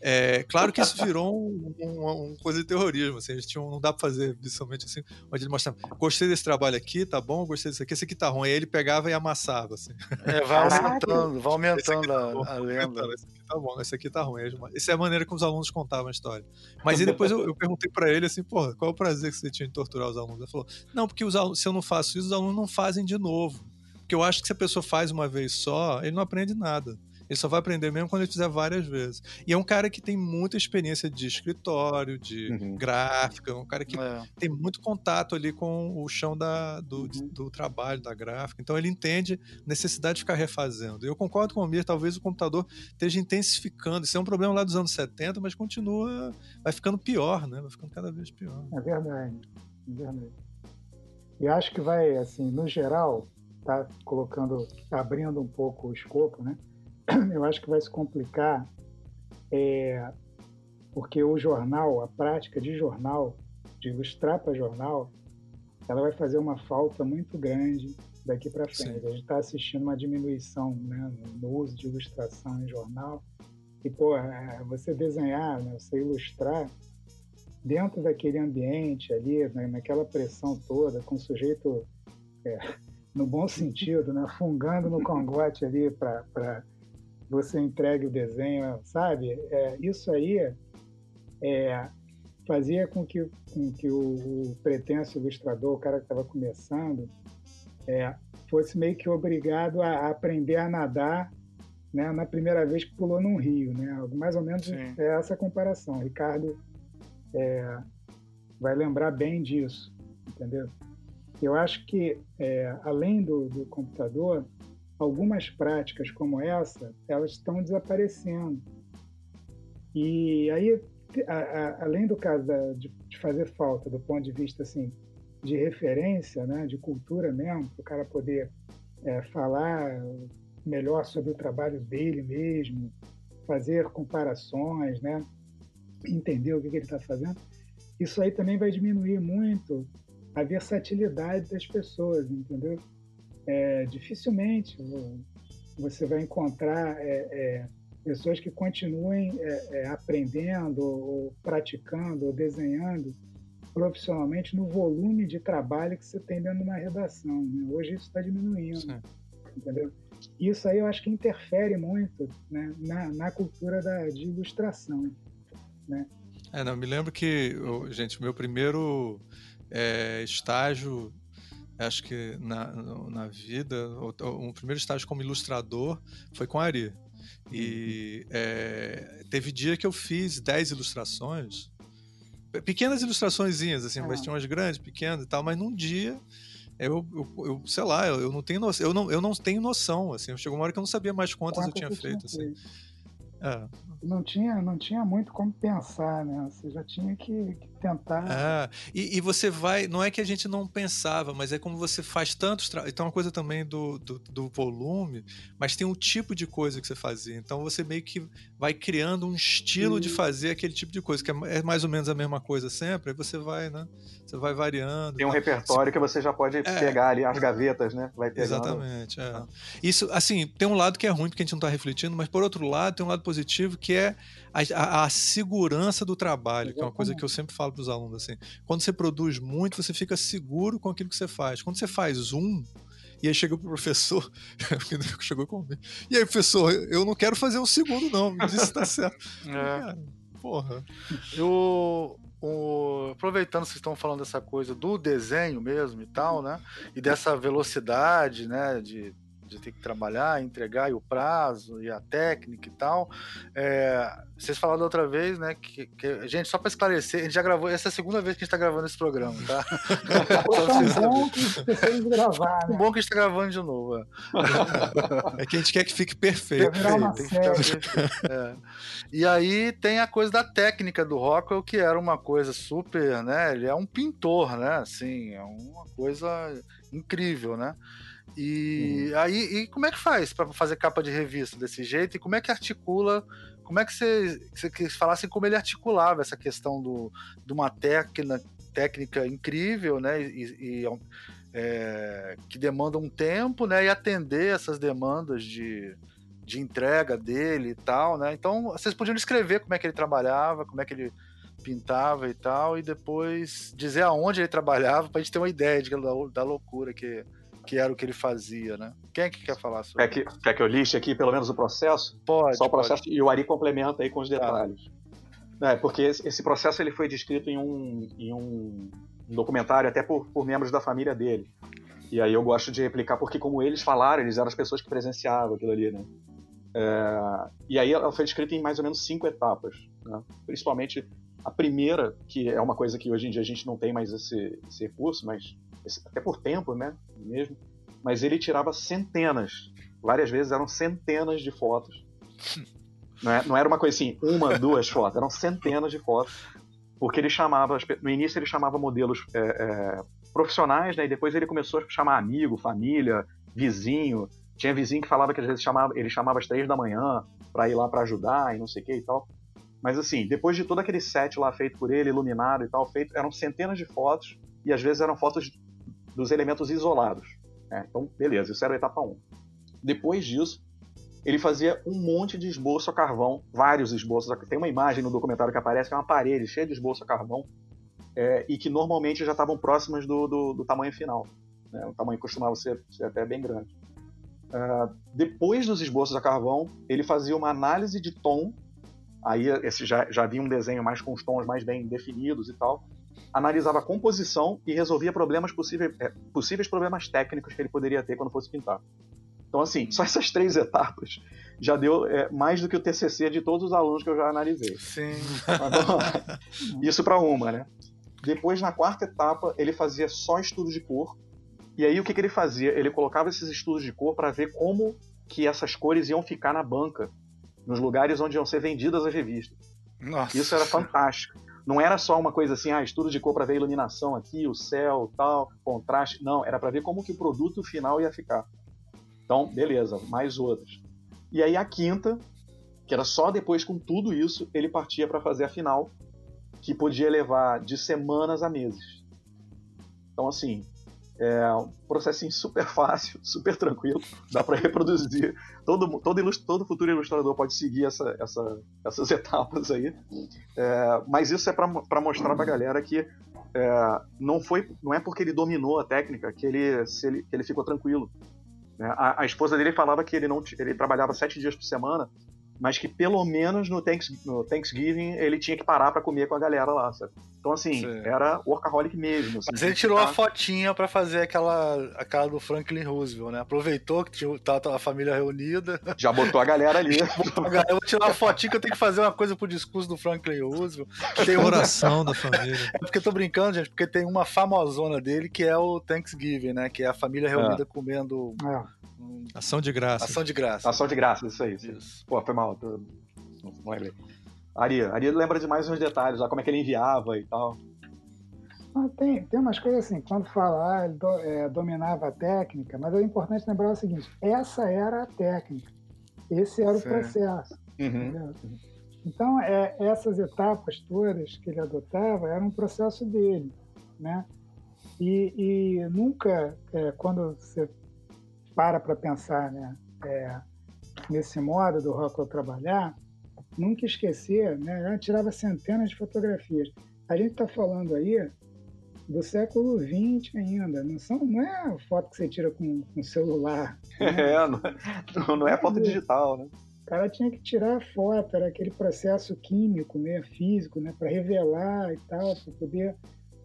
É, claro que isso virou um, um, um, coisa de terrorismo, assim, eles tinham, não dá pra fazer visualmente assim, onde ele mostrava, gostei desse trabalho aqui, tá bom, gostei desse aqui, esse aqui tá ruim, aí ele pegava e amassava, assim. É, vai aumentando, vai aumentando tá a, a lenda. Esse aqui tá bom, esse aqui tá ruim. Essa é a maneira como os alunos contavam a história. Mas aí depois eu, eu perguntei para ele assim, porra, qual é o prazer que você tinha de torturar os alunos? Ele falou, não, porque os alunos, se eu não faço isso, os alunos não fazem de novo. Porque eu acho que se a pessoa faz uma vez só, ele não aprende nada. Ele só vai aprender mesmo quando ele fizer várias vezes. E é um cara que tem muita experiência de escritório, de uhum. gráfica, é um cara que é. tem muito contato ali com o chão da, do, uhum. do trabalho, da gráfica. Então ele entende necessidade de ficar refazendo. Eu concordo com o Mir, talvez o computador esteja intensificando. Isso é um problema lá dos anos 70, mas continua, vai ficando pior, né? Vai ficando cada vez pior. É verdade, é verdade. E acho que vai, assim, no geral, tá colocando, abrindo um pouco o escopo, né? eu acho que vai se complicar é, porque o jornal, a prática de jornal, de ilustrar para jornal, ela vai fazer uma falta muito grande daqui para frente. Sim. A gente está assistindo uma diminuição né, no uso de ilustração em jornal. E, pô, é, você desenhar, né, você ilustrar dentro daquele ambiente ali, né, naquela pressão toda, com o sujeito, é, no bom sentido, né, fungando no cangote ali para você entregue o desenho, sabe? É, isso aí é, fazia com que, com que o, o pretenso ilustrador, o cara que estava começando, é, fosse meio que obrigado a, a, aprender a nadar né, na primeira vez que pulou num rio. Né? Mais ou menos Sim. é essa comparação. Ricardo é, vai lembrar bem disso, entendeu? Eu acho que, é, além do, do computador, algumas práticas como essa, elas estão desaparecendo. E aí, a, a, além do caso da, de, de, fazer falta do ponto de vista assim de referência, né, de cultura mesmo, para o cara poder é, falar melhor sobre o trabalho dele mesmo, fazer comparações, né, entender o que, que ele está fazendo, isso aí também vai diminuir muito a versatilidade das pessoas, entendeu? É, dificilmente você vai encontrar é, é, pessoas que continuem é, é, aprendendo, ou praticando, ou desenhando profissionalmente no volume de trabalho que você tem dentro de uma redação. Né? Hoje isso está diminuindo, Sim. entendeu? Isso aí eu acho que interfere muito né, na, na cultura da, de ilustração, né? É, não, me lembro que, gente, meu primeiro é, estágio acho que na, na vida, o, o, primeiro estágio como ilustrador foi com a Ari. E é, teve dia que eu fiz 10 ilustrações, pequenas ilustraçõezinhas, assim, ah. mas tinha umas grandes, pequenas e tal, mas num dia eu, eu, eu, sei lá, eu, não tenho noção, eu não, eu não tenho noção, assim, chegou uma hora que eu não sabia mais quantas, quantas eu tinha feito, assim. É. Não tinha, não tinha muito como pensar, né? Você já tinha que, que tentar. É. E, e, você vai. Não é que a gente não pensava, mas é como você faz tantos. Tra... Então, é uma coisa também do, do, do, volume, mas tem um tipo de coisa que você fazia. Então, você meio que vai criando um estilo de fazer aquele tipo de coisa, que é, é mais ou menos a mesma coisa sempre, aí você vai, né? Você vai variando. Tem um repertório que você já pode é. pegar ali, as gavetas, né? Vai Exatamente. É. Isso, assim, tem um lado que é ruim porque a gente não está refletindo, mas por outro lado, tem um lado positivo, que é a, a, segurança do trabalho, Exatamente. que é uma coisa que eu sempre falo para os alunos assim. Quando você produz muito, você fica seguro com aquilo que você faz. Quando você faz um, e aí chegou pro professor, chegou comigo. E aí, professor, eu não quero fazer um segundo, não. Me disse se tá certo. É. Cara, porra. Eu, o, aproveitando que vocês estão falando dessa coisa do desenho mesmo e tal, né? E dessa velocidade, né? De de ter que trabalhar, entregar e o prazo e a técnica e tal. É, vocês falaram da outra vez, né? Que, que gente, só para esclarecer, a gente já gravou. Essa é a segunda vez que a gente está gravando esse programa, tá? é bom que gravar. Né? bom que a gente está gravando de novo. É. é. que a gente quer que fique perfeito. perfeito tem que ficar perfeito. É. E aí tem a coisa da técnica do Rockwell, que era uma coisa super, né? Ele é um pintor, né? Assim, é uma coisa incrível, né? E uhum. aí, e como é que faz para fazer capa de revista desse jeito? E como é que articula? Como é que você, você falasse como ele articulava essa questão do, de uma técnica, técnica incrível, né? E, e é, que demanda um tempo, né? E atender essas demandas de, de entrega dele e tal, né? Então, vocês podiam escrever como é que ele trabalhava, como é que ele pintava e tal, e depois dizer aonde ele trabalhava para a gente ter uma ideia de, da, da loucura que que era o que ele fazia, né? Quem é que quer falar sobre quer que, quer que eu liste aqui pelo menos o processo? Pode. Só o processo pode. e o Ari complementa aí com os detalhes. Tá. É, porque esse processo ele foi descrito em um, em um documentário até por, por membros da família dele. E aí eu gosto de replicar porque como eles falaram, eles eram as pessoas que presenciavam aquilo ali, né? É, e aí ela foi descrita em mais ou menos cinco etapas, né? principalmente a primeira, que é uma coisa que hoje em dia a gente não tem mais esse, esse recurso, mas até por tempo, né, mesmo. Mas ele tirava centenas, várias vezes eram centenas de fotos. Não, é, não era uma coisa assim, uma, duas fotos, eram centenas de fotos, porque ele chamava, no início ele chamava modelos é, é, profissionais, né, e depois ele começou a chamar amigo, família, vizinho. Tinha vizinho que falava que às vezes chamava, ele chamava às três da manhã para ir lá para ajudar e não sei o que e tal. Mas assim, depois de todo aquele set lá feito por ele, iluminado e tal, feito, eram centenas de fotos e às vezes eram fotos dos elementos isolados. Né? Então, beleza, isso era a etapa 1. Depois disso, ele fazia um monte de esboço a carvão, vários esboços. Tem uma imagem no documentário que aparece que é uma parede cheia de esboço a carvão é, e que normalmente já estavam próximas do, do, do tamanho final. Né? O tamanho costumava ser, ser até bem grande. Uh, depois dos esboços a carvão, ele fazia uma análise de tom Aí esse já, já havia um desenho mais com os tons mais bem definidos e tal. Analisava a composição e resolvia problemas possíveis, é, possíveis problemas técnicos que ele poderia ter quando fosse pintar. Então, assim, só essas três etapas já deu é, mais do que o TCC de todos os alunos que eu já analisei. Sim. Isso para uma, né? Depois, na quarta etapa, ele fazia só estudos de cor. E aí, o que, que ele fazia? Ele colocava esses estudos de cor para ver como que essas cores iam ficar na banca nos lugares onde iam ser vendidas as revistas. Nossa. Isso era fantástico. Não era só uma coisa assim, ah, estudo de cor para ver a iluminação aqui, o céu, tal, contraste. Não, era para ver como que o produto final ia ficar. Então, beleza, mais outras. E aí a quinta, que era só depois com tudo isso, ele partia para fazer a final, que podia levar de semanas a meses. Então, assim, é um processinho super fácil, super tranquilo, dá para reproduzir. Todo, todo, todo futuro ilustrador pode seguir essa, essa, essas etapas aí. É, mas isso é para mostrar para a galera que é, não, foi, não é porque ele dominou a técnica que ele, ele, que ele ficou tranquilo. É, a, a, esposa dele falava que ele, não, ele trabalhava sete dias por semana mas que pelo menos no, Thanks, no Thanksgiving ele tinha que parar para comer com a galera lá, sabe? Então, assim, Sim. era workaholic mesmo. Assim, mas ele tirou tá... a fotinha para fazer aquela, aquela do Franklin Roosevelt, né? Aproveitou que tinha, tava a família reunida. Já botou a galera ali. eu vou tirar uma fotinha que eu tenho que fazer uma coisa pro discurso do Franklin Roosevelt. tem Coração uma... da família. É porque eu tô brincando, gente, porque tem uma famosona dele que é o Thanksgiving, né? Que é a família reunida é. comendo. É Ação de graça. Ação de graça. Ação de graça, isso aí. Isso. Pô, foi mal. Tô... Não lembrei. Ari, Ari lembra de mais uns detalhes, lá, como é que ele enviava e tal. Ah, tem, tem umas coisas assim, quando fala, ah, ele do, é, dominava a técnica, mas é importante lembrar o seguinte: essa era a técnica, esse era Sim. o processo. Uhum. Então, é, essas etapas todas que ele adotava eram um processo dele, né? E, e nunca, é, quando você para para pensar né, é, nesse modo do Rockwell trabalhar, nunca esquecer, né? Ela tirava centenas de fotografias. A gente está falando aí do século XX ainda. Não, são, não é foto que você tira com, com celular. Né? É, não, é, não é foto digital, né? O cara tinha que tirar a foto, era aquele processo químico, né, físico, né, para revelar e tal, para poder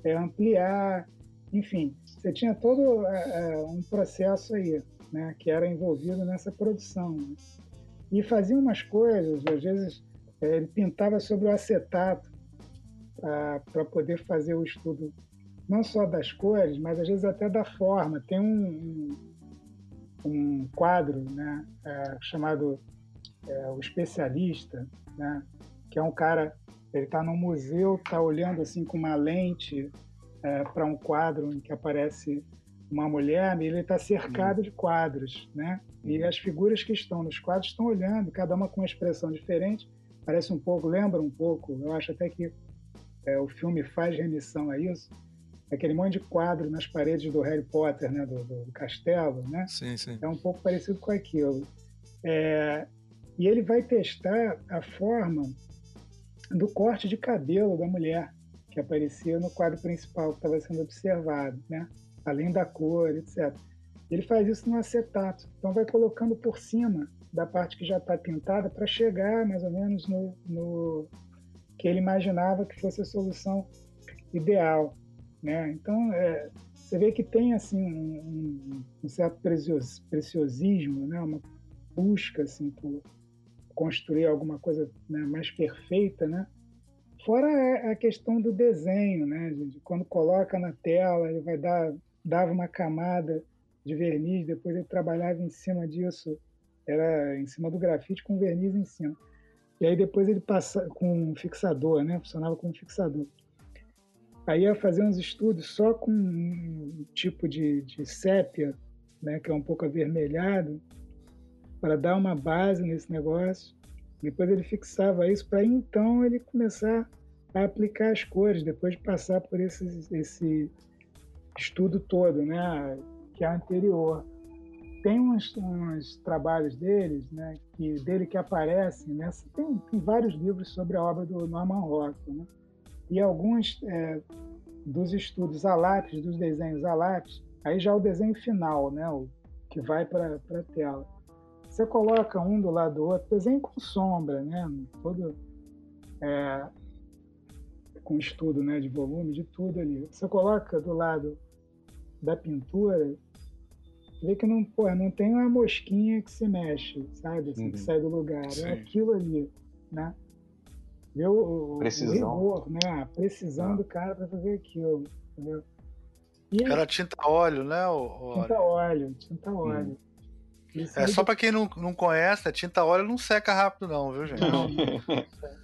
é, ampliar. Enfim, você tinha todo é, é, um processo aí, né, que era envolvido nessa produção. Né? E fazia umas coisas, às vezes é, ele pintava sobre o acetato para poder fazer o estudo não só das cores, mas às vezes até da forma. Tem um, um, um quadro né, é, chamado é, O Especialista, né, que é um cara, ele está no museu, está olhando assim com uma lente é, para um quadro em que aparece uma mulher e ele está cercado de quadros, né? E as figuras que estão nos quadros estão olhando, cada uma com uma expressão diferente. Parece um pouco, lembra um pouco. Eu acho até que é, o filme faz remissão a isso aquele monte de quadro nas paredes do Harry Potter, né, do, do castelo, né? Sim, sim. É um pouco parecido com aquilo. É, e ele vai testar a forma do corte de cabelo da mulher que aparecia no quadro principal que estava sendo observado, né? Além da cor, etc. Ele faz isso no acetato, então vai colocando por cima da parte que já está pintada para chegar mais ou menos no, no que ele imaginava que fosse a solução ideal. Né? Então, é, você vê que tem assim um, um certo precios, preciosismo, né? uma busca assim, por construir alguma coisa né, mais perfeita, né? Fora a questão do desenho, né? Quando coloca na tela, ele vai dar dava uma camada de verniz, depois ele trabalhava em cima disso, era em cima do grafite com verniz em cima. E aí depois ele passa com um fixador, né? Funcionava como fixador. Aí ia fazer uns estudos só com um tipo de, de sépia, né, que é um pouco avermelhado, para dar uma base nesse negócio. Depois ele fixava isso para então ele começar a aplicar as cores, depois de passar por esse, esse estudo todo, né, que é anterior. Tem uns, uns trabalhos deles, né, que, dele que aparecem, nessa, tem, tem vários livros sobre a obra do Norman Rockwell, né? e alguns é, dos estudos a lápis, dos desenhos a lápis, aí já o desenho final, né, o que vai para a tela. Você coloca um do lado do outro, desenho com sombra, né, todo é, com estudo, né, de volume, de tudo ali. Você coloca do lado da pintura, vê que não, pô, não tem uma mosquinha que se mexe, sabe, assim, uhum. que sai do lugar. É Sim. É aquilo ali, né? Ver o, precisão. o rigor, né? A precisão ah. do cara para fazer aquilo, entendeu? E Era tinta óleo, né? O, o tinta óleo, tinta hum. óleo. Hum. É, só para quem não, não conhece, a tinta óleo não seca rápido, não, viu, gente? Não.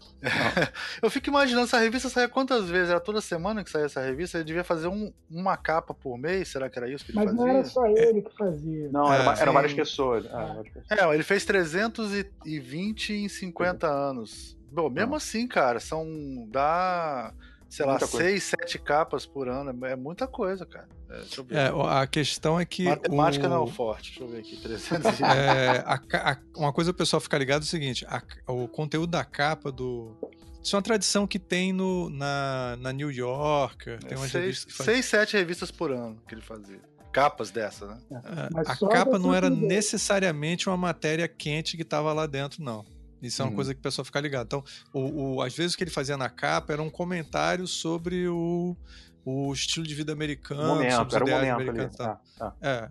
Eu fico imaginando, essa revista saia quantas vezes? Era toda semana que saía essa revista? Ele devia fazer um, uma capa por mês? Será que era isso que ele Mas fazia? Mas não era só ele que fazia. Não, era, é, eram várias pessoas. É, é, ele fez 320 em 50 anos. Bom, mesmo não. assim, cara, são. dá. Sei lá, seis, sete capas por ano. É muita coisa, cara. É, é a questão é que. Matemática o... não é o forte. Deixa eu ver aqui. 300 é, a, a, uma coisa o pessoal ficar ligado é o seguinte: a, o conteúdo da capa do. Isso é uma tradição que tem no, na, na New York. Tem é, seis, faz... seis, sete revistas por ano que ele fazia capas dessa, né? É, a capa não era necessariamente uma matéria quente que estava lá dentro, não. Isso é uma uhum. coisa que o pessoal fica ligado. Então, o, o, às vezes o que ele fazia na capa era um comentário sobre o, o estilo de vida americano, momento, sobre os ideais americanos. Tá. Ah. É.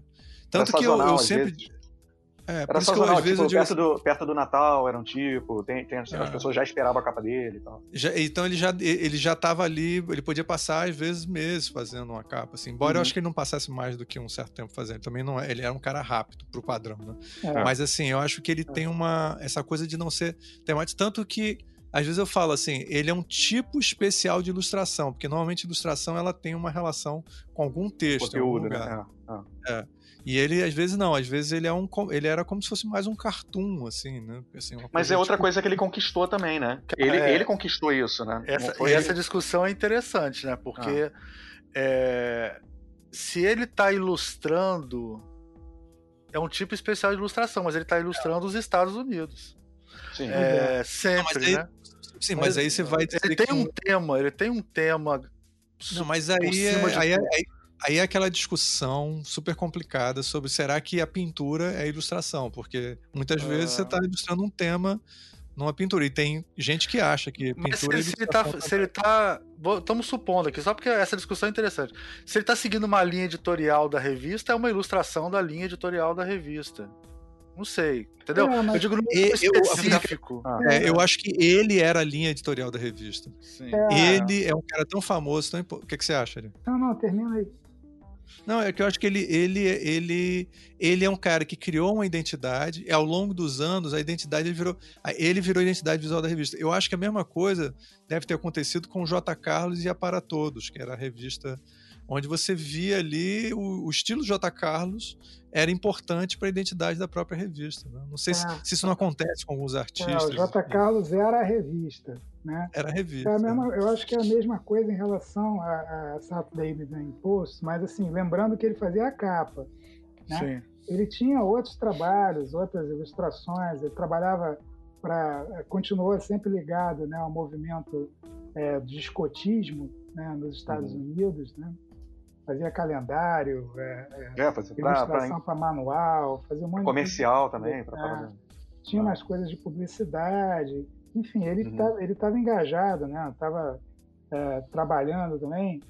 Tanto que eu, eu sempre. Vezes. É, era só às vezes, tipo, perto, do, perto do Natal era um tipo, tem, tem assim, as pessoas já esperavam a capa dele e tal. Já, então ele já, ele já tava ali, ele podia passar às vezes meses fazendo uma capa, assim. Embora uhum. eu acho que ele não passasse mais do que um certo tempo fazendo. Também não é, ele era um cara rápido pro padrão, né? É. Mas assim, eu acho que ele tem uma essa coisa de não ser temático, tanto que às vezes eu falo assim, ele é um tipo especial de ilustração, porque normalmente ilustração ela tem uma relação com algum texto, Conteúdo, algum né? lugar. Né? É. é. E ele, às vezes, não, às vezes ele é um. Ele era como se fosse mais um cartoon, assim, né? Assim, Mas é outra tipo... coisa que ele conquistou também, né? Ele, é... ele conquistou isso, né? Essa, e essa discussão é interessante, né? Porque ah. é, se ele está ilustrando. É um tipo especial de ilustração, mas ele está ilustrando os Estados Unidos. Sim. É, sempre, não, aí, né? Sim, mas, mas, aí você vai Ele tem um... um tema, ele tem um tema. Não, mas aí, é, aí, é, aí, aí é aquela discussão super complicada sobre será que a pintura é ilustração? Porque muitas vezes você está ilustrando um tema numa pintura. E tem gente que acha que pintura se, ele, se ele tá, se ele tá. Estamos supondo aqui, só porque essa discussão é interessante. Se ele tá seguindo uma linha editorial da revista, é uma ilustração da linha editorial da revista. Não sei, entendeu? É, eu digo no eu, específico. Eu, é, eu acho que ele era a linha editorial da revista. É. Ele é um cara tão famoso, tão impo... O que, que você acha, ali? Não, não, termina aí. Não, é que eu acho que ele, ele, ele, ele é um cara que criou uma identidade, e ao longo dos anos a identidade ele virou, ele virou a identidade visual da revista. Eu acho que a mesma coisa deve ter acontecido com o J. Carlos e a Para Todos, que era a revista onde você via ali o, o estilo J. Carlos era importante para a identidade da própria revista. Né? Não sei é. se, se, isso não acontece com alguns artistas. É, o J. Carlos era a revista. Né? Era a revista. É a mesma, eu acho que é a mesma coisa em relação a, a Saturday Evening Post, mas assim, lembrando que ele fazia a capa. Né? Sim. Ele tinha outros trabalhos, outras ilustrações, ele trabalhava para. continuou sempre ligado né, ao movimento é, do escotismo né, nos Estados uhum. Unidos. Né? fazia calendário, é, é, é fazia ilustração para manual, fazia um monte comercial de... também. É, tinha ah. umas coisas de publicidade, enfim, ele uhum. Tá, estava engajado, né? Estava é, trabalhando também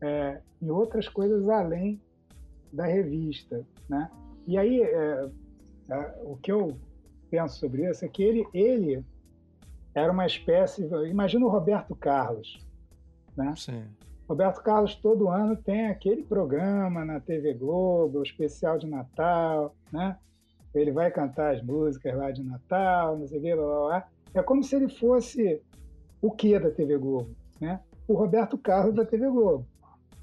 é, em outras coisas além da revista, né? E aí é, é, o que eu penso sobre isso é que ele ele era uma espécie, imagina o Roberto Carlos, né? Sim. Roberto Carlos todo ano tem aquele programa na TV Globo, o especial de Natal, né? Ele vai cantar as músicas lá de Natal, não sei o que, blá, blá, blá. É como se ele fosse o que da TV Globo, né? O Roberto Carlos da TV Globo,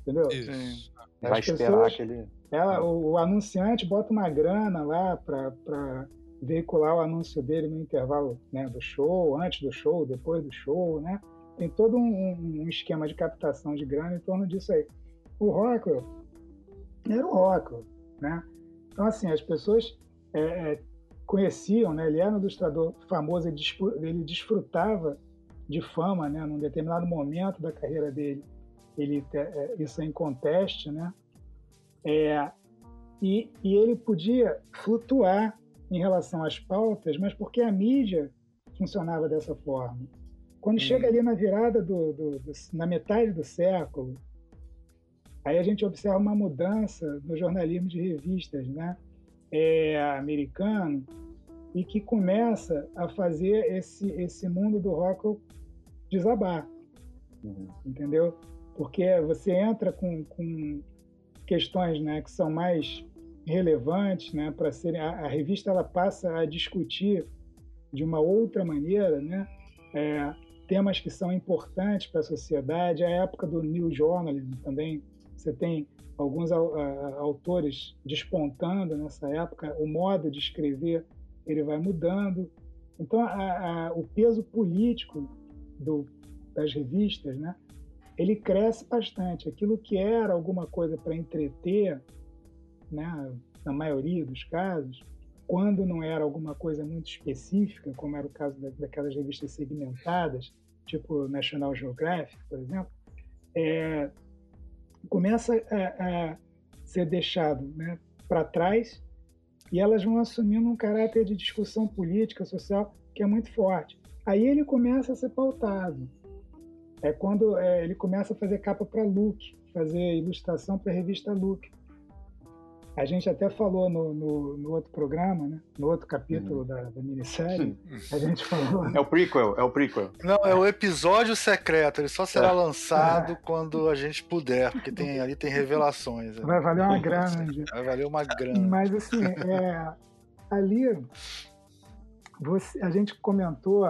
entendeu? Isso. Vai esperar aquele... Ela, o, o, anunciante bota uma grana lá para veicular o anúncio dele no intervalo né, do show, antes do show, depois do show, né? tem todo um, um, esquema de captação de grana em torno disso aí. O Rockwell era o Rockwell, né? Então, assim, as pessoas é, é, conheciam, né? Ele era um ilustrador famoso, ele, ele desfrutava de fama, né? Num determinado momento da carreira dele, ele é, isso é em conteste, né? É, e, e ele podia flutuar em relação às pautas, mas porque a mídia funcionava dessa forma. Quando chega ali na virada do, do, do, na metade do século, aí a gente observa uma mudança no jornalismo de revistas, né, é, americano, e que começa a fazer esse esse mundo do rock desabar, uhum. entendeu? Porque você entra com, com questões, né, que são mais relevantes, né, para serem a, a, revista ela passa a discutir de uma outra maneira, né, é, temas que são importantes para a sociedade. A época do New Journalism também, você tem alguns autores despontando nessa época, o modo de escrever ele vai mudando. Então, a, a, o peso político do, das revistas, né, ele cresce bastante. Aquilo que era alguma coisa para entreter, né, na maioria dos casos, quando não era alguma coisa muito específica, como era o caso daquelas revistas segmentadas, tipo National Geographic, por exemplo, é, começa a, a, ser deixado né, para trás e elas vão assumindo um caráter de discussão política, social, que é muito forte. Aí ele começa a ser pautado. É quando é, ele começa a fazer capa para Look, fazer ilustração para a revista Look. A gente até falou no, no, no, outro programa, né? no outro capítulo uhum. da, da, minissérie, a gente falou... É o prequel, é o prequel. Não, é o episódio secreto, ele só será é. lançado é. quando a gente puder, porque tem, ali tem revelações. Vai valer uma grana. Vai valer uma grana. Mas assim, é, ali você, a gente comentou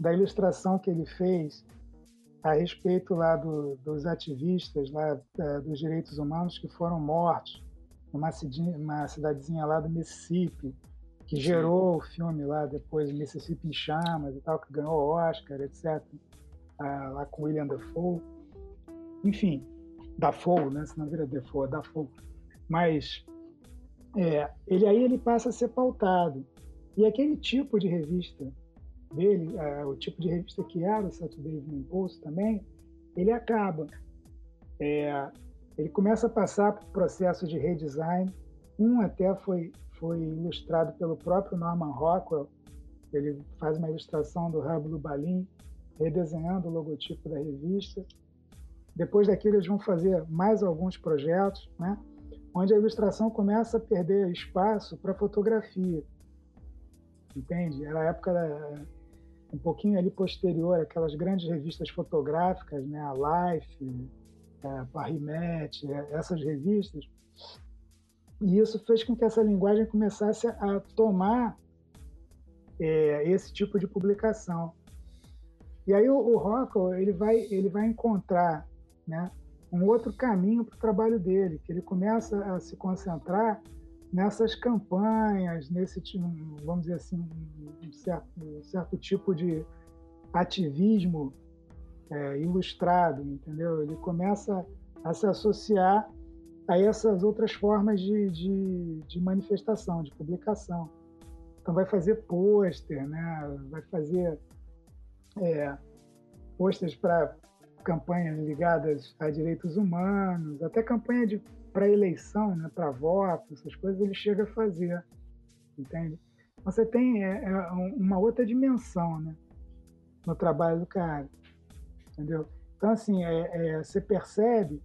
da ilustração que ele fez a respeito lá do, dos ativistas lá é, dos direitos humanos que foram mortos numa cidinha, uma cidadezinha lá do Mississippi, que Sim. gerou o filme lá depois, Mississippi em Chamas e tal, que ganhou Oscar, etc. Ah, lá com William Dafoe. Enfim, Dafoe, né? Se não vira Dafoe, é Dafoe. Mas é, ele aí ele passa a ser pautado. E aquele tipo de revista dele, é, o tipo de revista que era o Saturday Evening Post também, ele acaba. É, ele começa a passar por processo de redesign. Um até foi, foi ilustrado pelo próprio Norman Rockwell. Ele faz uma ilustração do Hub Balin, redesenhando o logotipo da revista. Depois daquilo, eles vão fazer mais alguns projetos, né? onde a ilustração começa a perder espaço para fotografia. Entende? Era a época um pouquinho ali posterior, aquelas grandes revistas fotográficas, né? a Life, a Parimet, essas revistas. E isso fez com que essa linguagem começasse a tomar é, esse tipo de publicação. E aí o, o Rockwell ele vai, ele vai encontrar né, um outro caminho para o trabalho dele, que ele começa a se concentrar nessas campanhas, nesse vamos dizer assim, um certo, um certo tipo de ativismo é, ilustrado, entendeu? Ele começa a se associar a essas outras formas de, de, de manifestação, de publicação. Então vai fazer pôster, né? Vai fazer é, para campanhas ligadas a direitos humanos, até campanha de para eleição, né, para voto, essas coisas ele chega a fazer, entende? Você tem é, é uma outra dimensão, né, no trabalho do cara, entendeu? Então assim, é, é, você percebe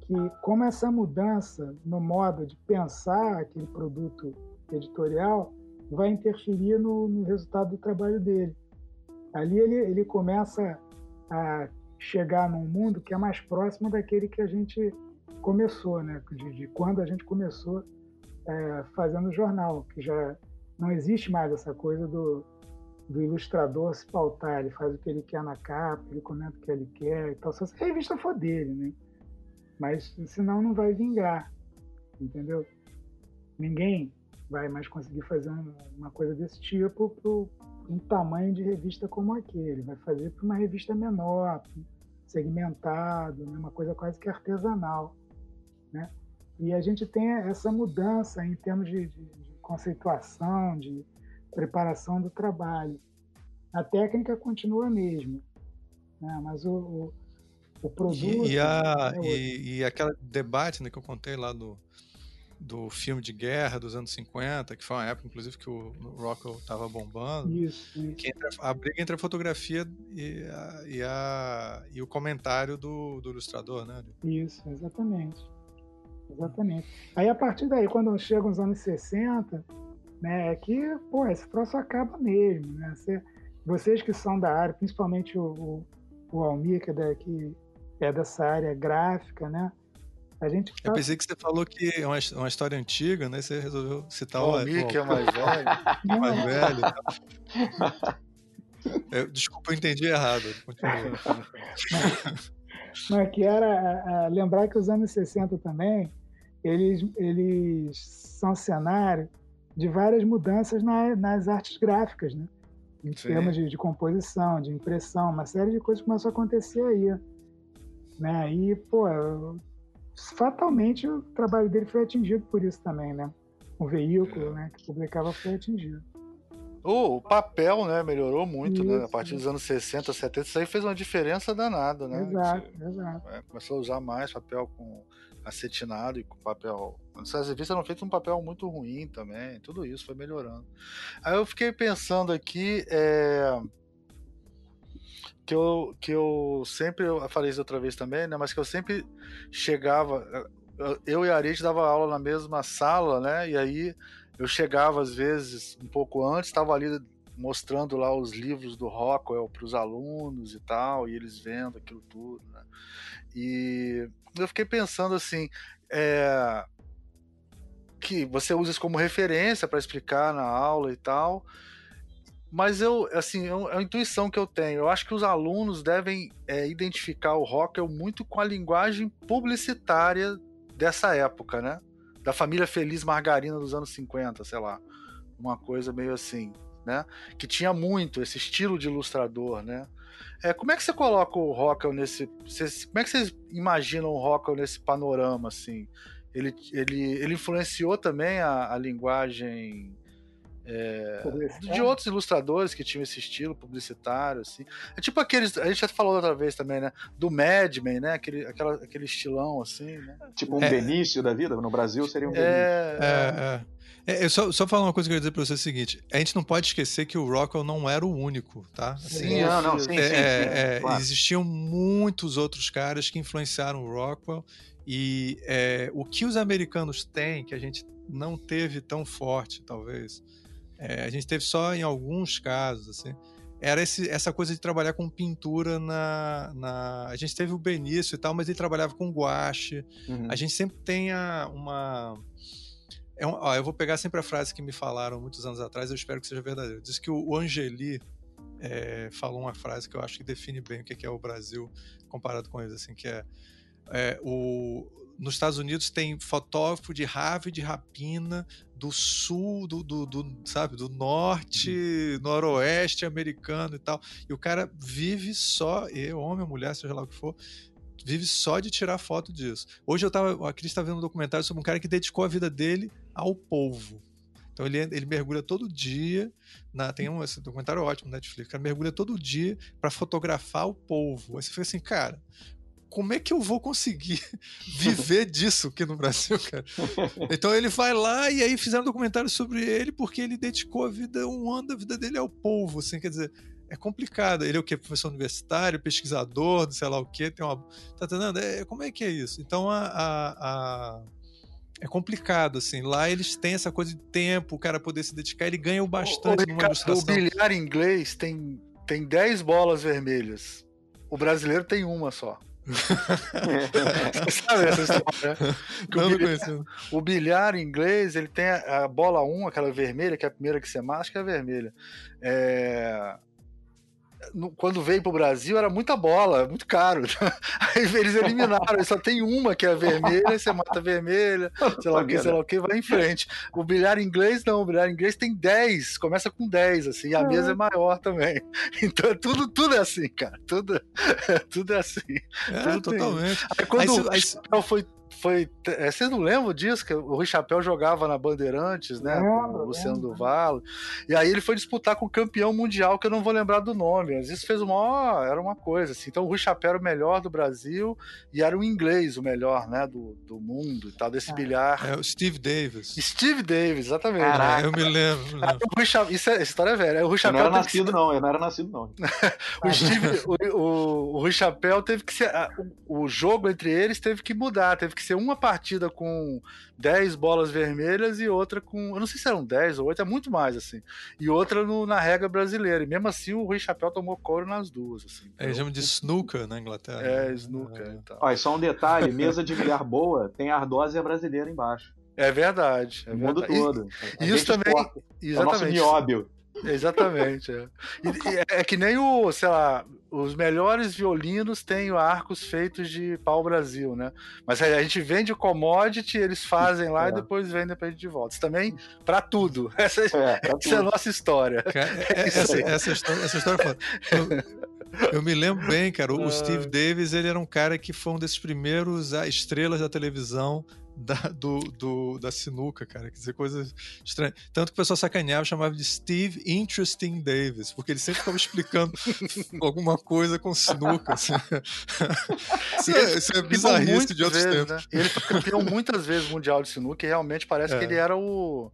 que como essa mudança no modo de pensar aquele produto editorial vai interferir no, no resultado do trabalho dele. Ali ele, ele começa a chegar num mundo que é mais próximo daquele que a gente começou, né? De, de quando a gente começou é, fazendo jornal, que já não existe mais essa coisa do, do ilustrador se pautar, ele faz o que ele quer na capa, ele comenta o que ele quer e tal, só se a revista for dele, né? Mas senão não vai vingar, entendeu? Ninguém vai mais conseguir fazer uma coisa desse tipo um tamanho de revista como aquele, vai fazer para uma revista menor, segmentado, né? uma coisa quase que artesanal, né? E a gente tem essa mudança em termos de, de, de conceituação, de preparação do trabalho. A técnica continua a mesma, né? mas o, o, o produto. E, e, a, é e, e aquele debate né, que eu contei lá do, do filme de guerra dos anos 50, que foi uma época, inclusive, que o Rockwell estava bombando. Isso, isso. A briga entre a fotografia e, a, e, a, e o comentário do, do, ilustrador, né? Isso, exatamente. Exatamente. Aí, a partir daí, quando chega os anos 60, né, é que, pô, esse troço acaba mesmo, né? Você, vocês que são da área, principalmente o, o, o Almir, que é, da, que é dessa área gráfica, né? A gente Eu pensei que você falou que é uma, uma história antiga, né? Você resolveu citar o. O Mickey é mais velho. mais velho. Eu, desculpa, eu entendi errado. Continua. Mas que era lembrar que os anos 60 também, eles, eles são cenário de várias mudanças na, nas artes gráficas, né? Em Sim. termos de, de, composição, de impressão, uma série de coisas começou a acontecer aí. Né? E, pô, fatalmente o trabalho dele foi atingido por isso também, né? O veículo é. né, que publicava foi atingido. Oh, o papel, né, melhorou muito, isso, né? A partir dos anos 60, 70, isso aí fez uma diferença danada, né? Exato, Você, exato. É, começou a usar mais papel com acetinado e com papel. Essas revistas eram feitas um papel muito ruim também, tudo isso foi melhorando. Aí eu fiquei pensando aqui, é, que eu, que eu sempre, eu falei isso outra vez também, né? Mas que eu sempre chegava, eu e a Arete dava aula na mesma sala, né? E aí eu chegava às vezes um pouco antes, estava ali mostrando lá os livros do Rockwell para os alunos e tal, e eles vendo aquilo tudo, né? E eu fiquei pensando assim, é, que você usa isso como referência para explicar na aula e tal, mas eu, assim, é, é uma intuição que eu tenho. Eu acho que os alunos devem é, identificar o Rockwell muito com a linguagem publicitária dessa época, né? Da família Feliz Margarina dos anos 50, sei lá. Uma coisa meio assim, né? Que tinha muito esse estilo de ilustrador, né? É, como é que você coloca o Rockwell nesse. Vocês, como é que vocês imaginam o Rockwell nesse panorama, assim? Ele, ele, ele influenciou também a, a linguagem É, de outros ilustradores que tinham esse estilo publicitário, assim. É tipo aqueles. A gente já falou outra vez também, né? Do Mad Men, né? Aquele, aquela, aquele estilão, assim, né? Tipo um é. Benício da vida? No Brasil seria um é, Benício. É, é. É. eu só, só falar uma coisa que eu queria dizer pra você é o seguinte: a gente não pode esquecer que o Rockwell não era o único, tá? Assim, sim, não, não, sim, sim, sim claro. Existiam muitos outros caras que influenciaram o Rockwell. E o que os americanos têm, que a gente não teve tão forte, talvez, é, a gente teve só em alguns casos, assim. Era esse, essa coisa de trabalhar com pintura na, na. A gente teve o Benício e tal, mas ele trabalhava com guache. Uhum. A gente sempre tem a, uma. É um, ó, eu vou pegar sempre a frase que me falaram muitos anos atrás, eu espero que seja verdadeiro. Diz que o, Angeli é, falou uma frase que eu acho que define bem o que é o Brasil comparado com eles, assim, que é, é o, nos Estados Unidos tem fotógrafo de rave de rapina do sul, do, do, do, sabe, do norte, uhum. noroeste americano e tal. E o cara vive só, e homem ou mulher, seja lá o que for, vive só de tirar foto disso. Hoje eu tava, a Cris tá vendo um documentário sobre um cara que dedicou a vida dele ao povo. Então ele, ele mergulha todo dia, na, tem um esse documentário ótimo na Netflix, o cara mergulha todo dia para fotografar o povo. Aí você fica assim, cara, como é que eu vou conseguir viver disso aqui no Brasil, cara? Então ele vai lá e aí fizeram um documentário sobre ele porque ele dedicou a vida, um ano da vida dele ao povo, assim, quer dizer, é complicado. Ele é o quê? Professor universitário, pesquisador, sei lá o quê, tem uma... Tá entendendo? É, como é que é isso? Então a, a, a... É complicado, assim. Lá eles têm essa coisa de tempo, o cara poder se dedicar, ele ganha bastante o, o, numa. O bilhar inglês tem, tem 10 bolas vermelhas. O brasileiro tem uma só. Você sabe essa história? Né? Não, o, bilhar, o bilhar inglês, ele tem a, a bola 1, aquela vermelha, que é a primeira que você que é a vermelha. É, quando veio pro Brasil era muita bola, muito caro. Aí eles eliminaram, só tem uma que é a vermelha, você mata a vermelha, sei lá o que, sei lá o que, vai em frente. O bilhar inglês não, o bilhar inglês tem 10, começa com 10, assim, e a mesa é maior também. Então tudo, tudo é assim, cara. Tudo, tudo é assim. É, tudo totalmente. Aí quando aí, aí... foi foi. É, vocês não lembram disso? Que o Rui Chapéu jogava na Bandeirantes, né? com o Luciano do Valo. E aí ele foi disputar com o campeão mundial, que eu não vou lembrar do nome. Mas isso fez uma. Era uma coisa, assim. Então o Rui Chapéu era o melhor do Brasil e era o inglês o melhor, né? Do, do mundo e tal, desse ah. bilhar. É o Steve Davis. Steve Davis, exatamente. Caraca. Eu me lembro. Me lembro. Rui Chapéu, isso é, essa história é velha. O Rui Chapéu eu não era nascido, que... não. Eu não era nascido, não. o, Steve, o, o, o Rui Chapéu teve que ser. O, o jogo entre eles teve que mudar, teve que ser uma partida com 10 bolas vermelhas e outra com. Eu não sei se eram 10 ou 8, é muito mais, assim. E outra no, na regra brasileira. E mesmo assim o Rui Chapéu tomou couro nas duas. Assim. É, eles chamam de snooker na Inglaterra. É, snooker é. e tal. Olha, só um detalhe: mesa de bilhar boa tem ardósia brasileira embaixo. É verdade. É o mundo verdade. todo. E, isso também. Exatamente. É o nosso nióbio. Exatamente. É. E, é que nem o, sei lá, os melhores violinos têm arcos feitos de pau-brasil, né? Mas a gente vende o commodity, eles fazem lá é. e depois vendem pra gente de volta. Isso também para tudo. Essa, é, essa tudo. é a nossa história. É, essa, essa, história, essa história é eu, eu, me lembro bem, cara. O Steve Davis, ele era um cara que foi um desses primeiros ah, estrelas da televisão da, do, do, da sinuca, cara. Quer dizer, coisas estranhas. Tanto que o pessoal sacaneava, chamava de Steve Interesting Davis, porque ele sempre ficava explicando alguma coisa com sinuca. Assim. isso, é, isso é de outros vezes, tempos. Né? Ele foi campeão muitas vezes mundial de sinuca e realmente parece é. que ele era o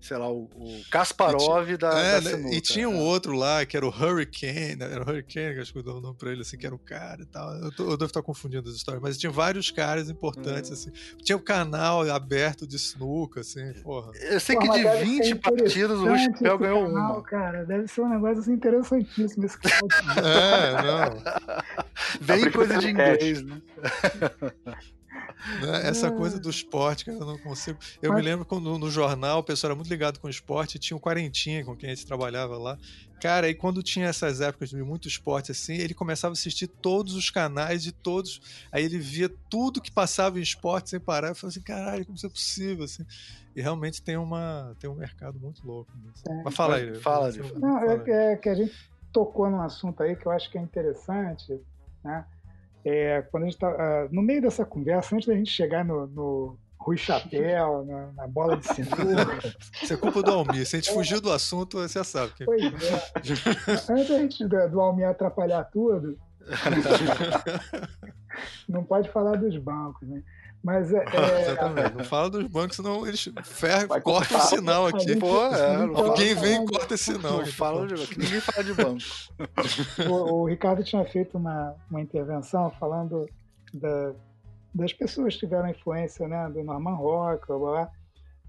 sei lá, o, o Kasparov tinha, da, é, da sinuca, E tinha um é. outro lá, que era o Hurricane, né? era o Hurricane, que acho que eu dou o nome pra ele, assim, que era o cara e tal. Eu, tô, eu devo estar confundindo as histórias, mas tinha vários caras importantes, hum. assim. Tinha o um canal aberto de sinuca, assim, porra. Eu sei que de 20 partidas o Chapéu ganhou canal, uma. cara, deve ser um negócio assim, interessantíssimo esse canal. é, não. Bem coisa de inglês, né? Né? Essa coisa é. do esporte, cara, eu não consigo. Eu Mas... me lembro quando no jornal o pessoal era muito ligado com o esporte, tinha o Quarentinha com quem a gente trabalhava lá. Cara, aí quando tinha essas épocas de muito esporte assim, ele começava a assistir todos os canais de todos. Aí ele via tudo que passava em esporte sem parar. Eu falei assim, caralho, como isso é possível? Assim. E realmente tem, uma, tem um mercado muito louco. É. Mas fala aí. Fala, fala, Não, é, é que a gente tocou num assunto aí que eu acho que é interessante, né? É, quando a gente tá, uh, no meio dessa conversa, antes da gente chegar no, no Rui Chapéu, na, na bola de sinuca. Isso é culpa do Almir. Se a gente fugiu do assunto, você já sabe. Que... Pois é. Antes da gente do, do Almir atrapalhar tudo, não pode falar dos bancos, né? Mas é, é... Exatamente. Não fala dos bancos, senão eles ferram, cortam o sinal aqui. Pô, é, Alguém vem e corta esse sinal. Não fala de, ninguém fala de banco. O, o, Ricardo tinha feito uma, uma intervenção falando da, das pessoas que tiveram influência né, do Norman Rockwell,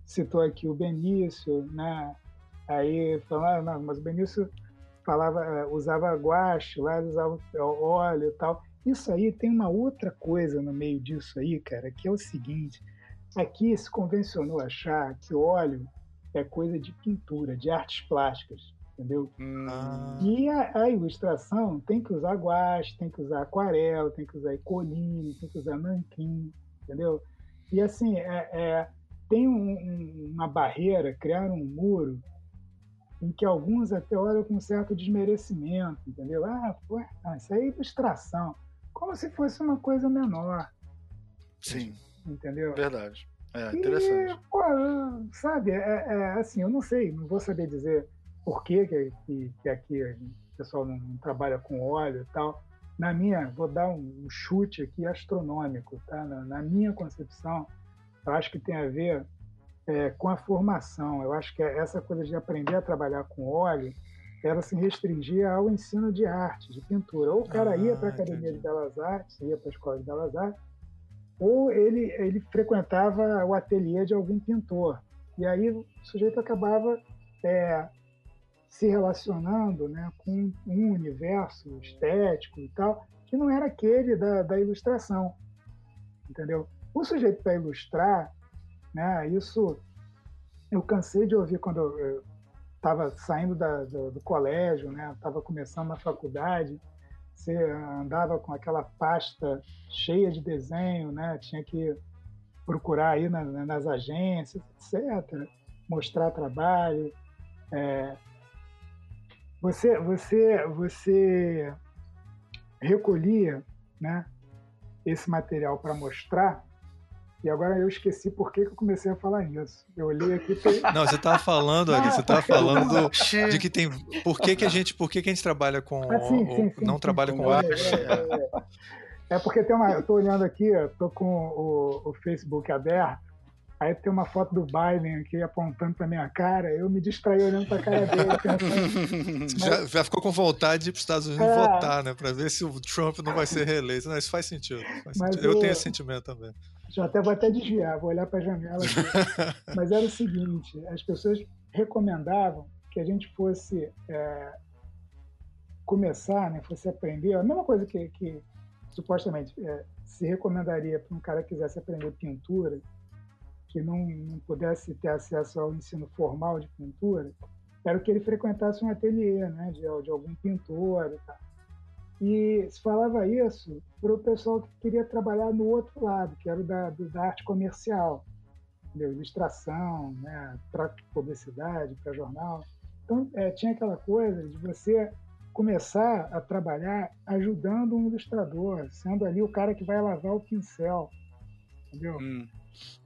citou aqui o Benício, né? Aí falando, ah, mas o Benício falava, eh, usava guache, lá usava óleo e tal. Isso aí tem uma outra coisa no meio disso aí, cara, que é o seguinte: aqui se convencionou achar que óleo é coisa de pintura, de artes plásticas, entendeu? Hum. E a, a, ilustração tem que usar guache, tem que usar aquarela, tem que usar ecoline, tem que usar nanquim, entendeu? E assim, é, é tem um, um, uma barreira, criar um muro em que alguns até olham com certo desmerecimento, entendeu? Ah, pô, isso aí é ilustração como se fosse uma coisa menor. Sim. Entendeu? Verdade. É interessante. E, pô, sabe, é, é, assim, eu não sei, não vou saber dizer por que, que, que aqui o pessoal não, não, trabalha com óleo e tal. Na minha, vou dar um, um chute aqui astronômico, tá? Na, na, minha concepção, eu acho que tem a ver é, com a formação. Eu acho que essa coisa de aprender a trabalhar com óleo ela se restringia ao ensino de arte, de pintura. Ou o cara ah, ia para a Academia de Belas Artes, ia para a Escola de Belas Artes, ou ele, ele frequentava o ateliê de algum pintor. E aí o sujeito acabava é, se relacionando né, com um universo estético e tal, que não era aquele da, da ilustração. Entendeu? O sujeito para ilustrar, né, isso eu cansei de ouvir quando eu, estava saindo da, do, do, colégio, né? Estava começando na faculdade. Você andava com aquela pasta cheia de desenho, né? Tinha que procurar aí na, nas agências, etc. Mostrar trabalho. É... Você, você, você recolhia, né? Esse material para mostrar e agora eu esqueci por que, que eu comecei a falar isso. Eu olhei aqui. Tem... Não, você estava falando, ah, você estava falando do, de que tem. Por que, que a gente, por que, que a gente trabalha com. Ah, sim, sim, sim, não trabalha com arte? É, é, é, porque tem uma. Eu estou olhando aqui, estou com o, o Facebook aberto. Aí tem uma foto do Biden aqui apontando para minha cara, eu me distraí olhando para a cara dele. Mas... já, já, ficou com vontade de ir para os Estados Unidos é... votar, né? Para ver se o Trump não vai ser reeleito. Não, isso faz sentido. Faz sentido. Eu, eu tenho esse sentimento também. Já até vou até desviar, vou olhar para a janela. Mas era o seguinte: as pessoas recomendavam que a gente fosse é, começar, né, fosse aprender, a mesma coisa que, que supostamente é, se recomendaria para um cara que quisesse aprender pintura, que não, não, pudesse ter acesso ao ensino formal de pintura, era que ele frequentasse um ateliê né, de, de algum pintor e tal. E se falava isso para o pessoal que queria trabalhar no outro lado, que era o da, da arte comercial, entendeu? ilustração, né? para publicidade, para jornal. Então, é, tinha aquela coisa de você começar a trabalhar ajudando um ilustrador, sendo ali o cara que vai lavar o pincel, entendeu? Hum.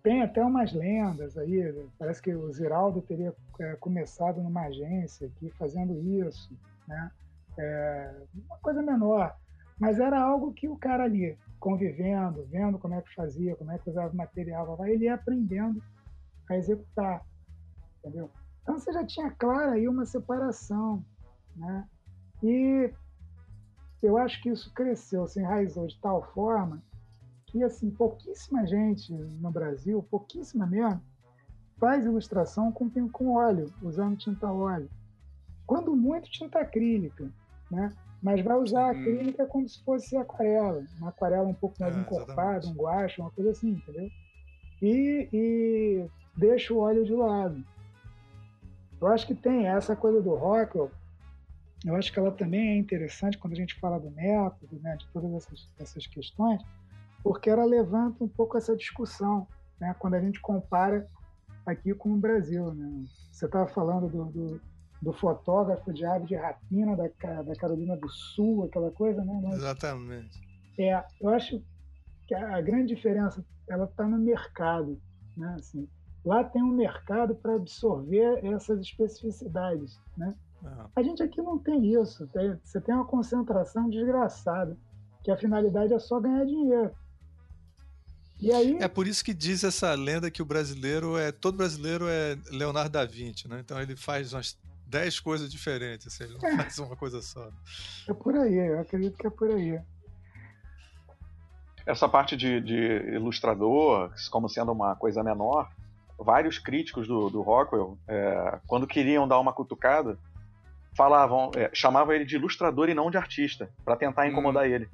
Tem até umas lendas aí, parece que o Ziraldo teria é, começado numa agência aqui fazendo isso, né? É, uma coisa menor, mas era algo que o cara ali, convivendo, vendo como é que fazia, como é que usava o material, ele ia aprendendo a executar, entendeu? Então você já tinha clara aí uma separação, né? E eu acho que isso cresceu, se enraizou de tal forma que assim pouquíssima gente no Brasil, pouquíssima mesmo, faz ilustração com, com óleo, usando tinta óleo. Quando muito tinta acrílica né? Mas vai usar a acrílica como se fosse aquarela, uma aquarela um pouco mais é, encorpada, um guache, uma coisa assim, entendeu? E, e deixa o óleo de lado. Eu acho que tem essa coisa do Rockwell, eu acho que ela também é interessante quando a gente fala do método, né, de todas essas, essas questões, porque ela levanta um pouco essa discussão, né, quando a gente compara aqui com o Brasil. Né? Você estava falando do, do, do fotógrafo de ave de rapina da, da Carolina do Sul, aquela coisa, né? Mas, Exatamente. É, eu acho que a grande diferença ela está no mercado, Né? Assim, lá tem um mercado para absorver essas especificidades. Né? Ah, A gente aqui não tem isso. Tem- você tem uma concentração desgraçada, que a finalidade é só ganhar dinheiro. E aí, É por isso que diz essa lenda que o brasileiro é. Todo brasileiro é Leonardo da Vinci, né? Então ele faz umas 10 coisas diferentes, assim, ele não faz uma coisa só. é por aí, eu acredito que é por aí. essa parte de, de ilustrador, como sendo uma coisa menor, vários críticos do, do Rockwell, é, quando queriam dar uma cutucada, falavam, é, chamavam ele de ilustrador e não de artista, para tentar incomodar ele.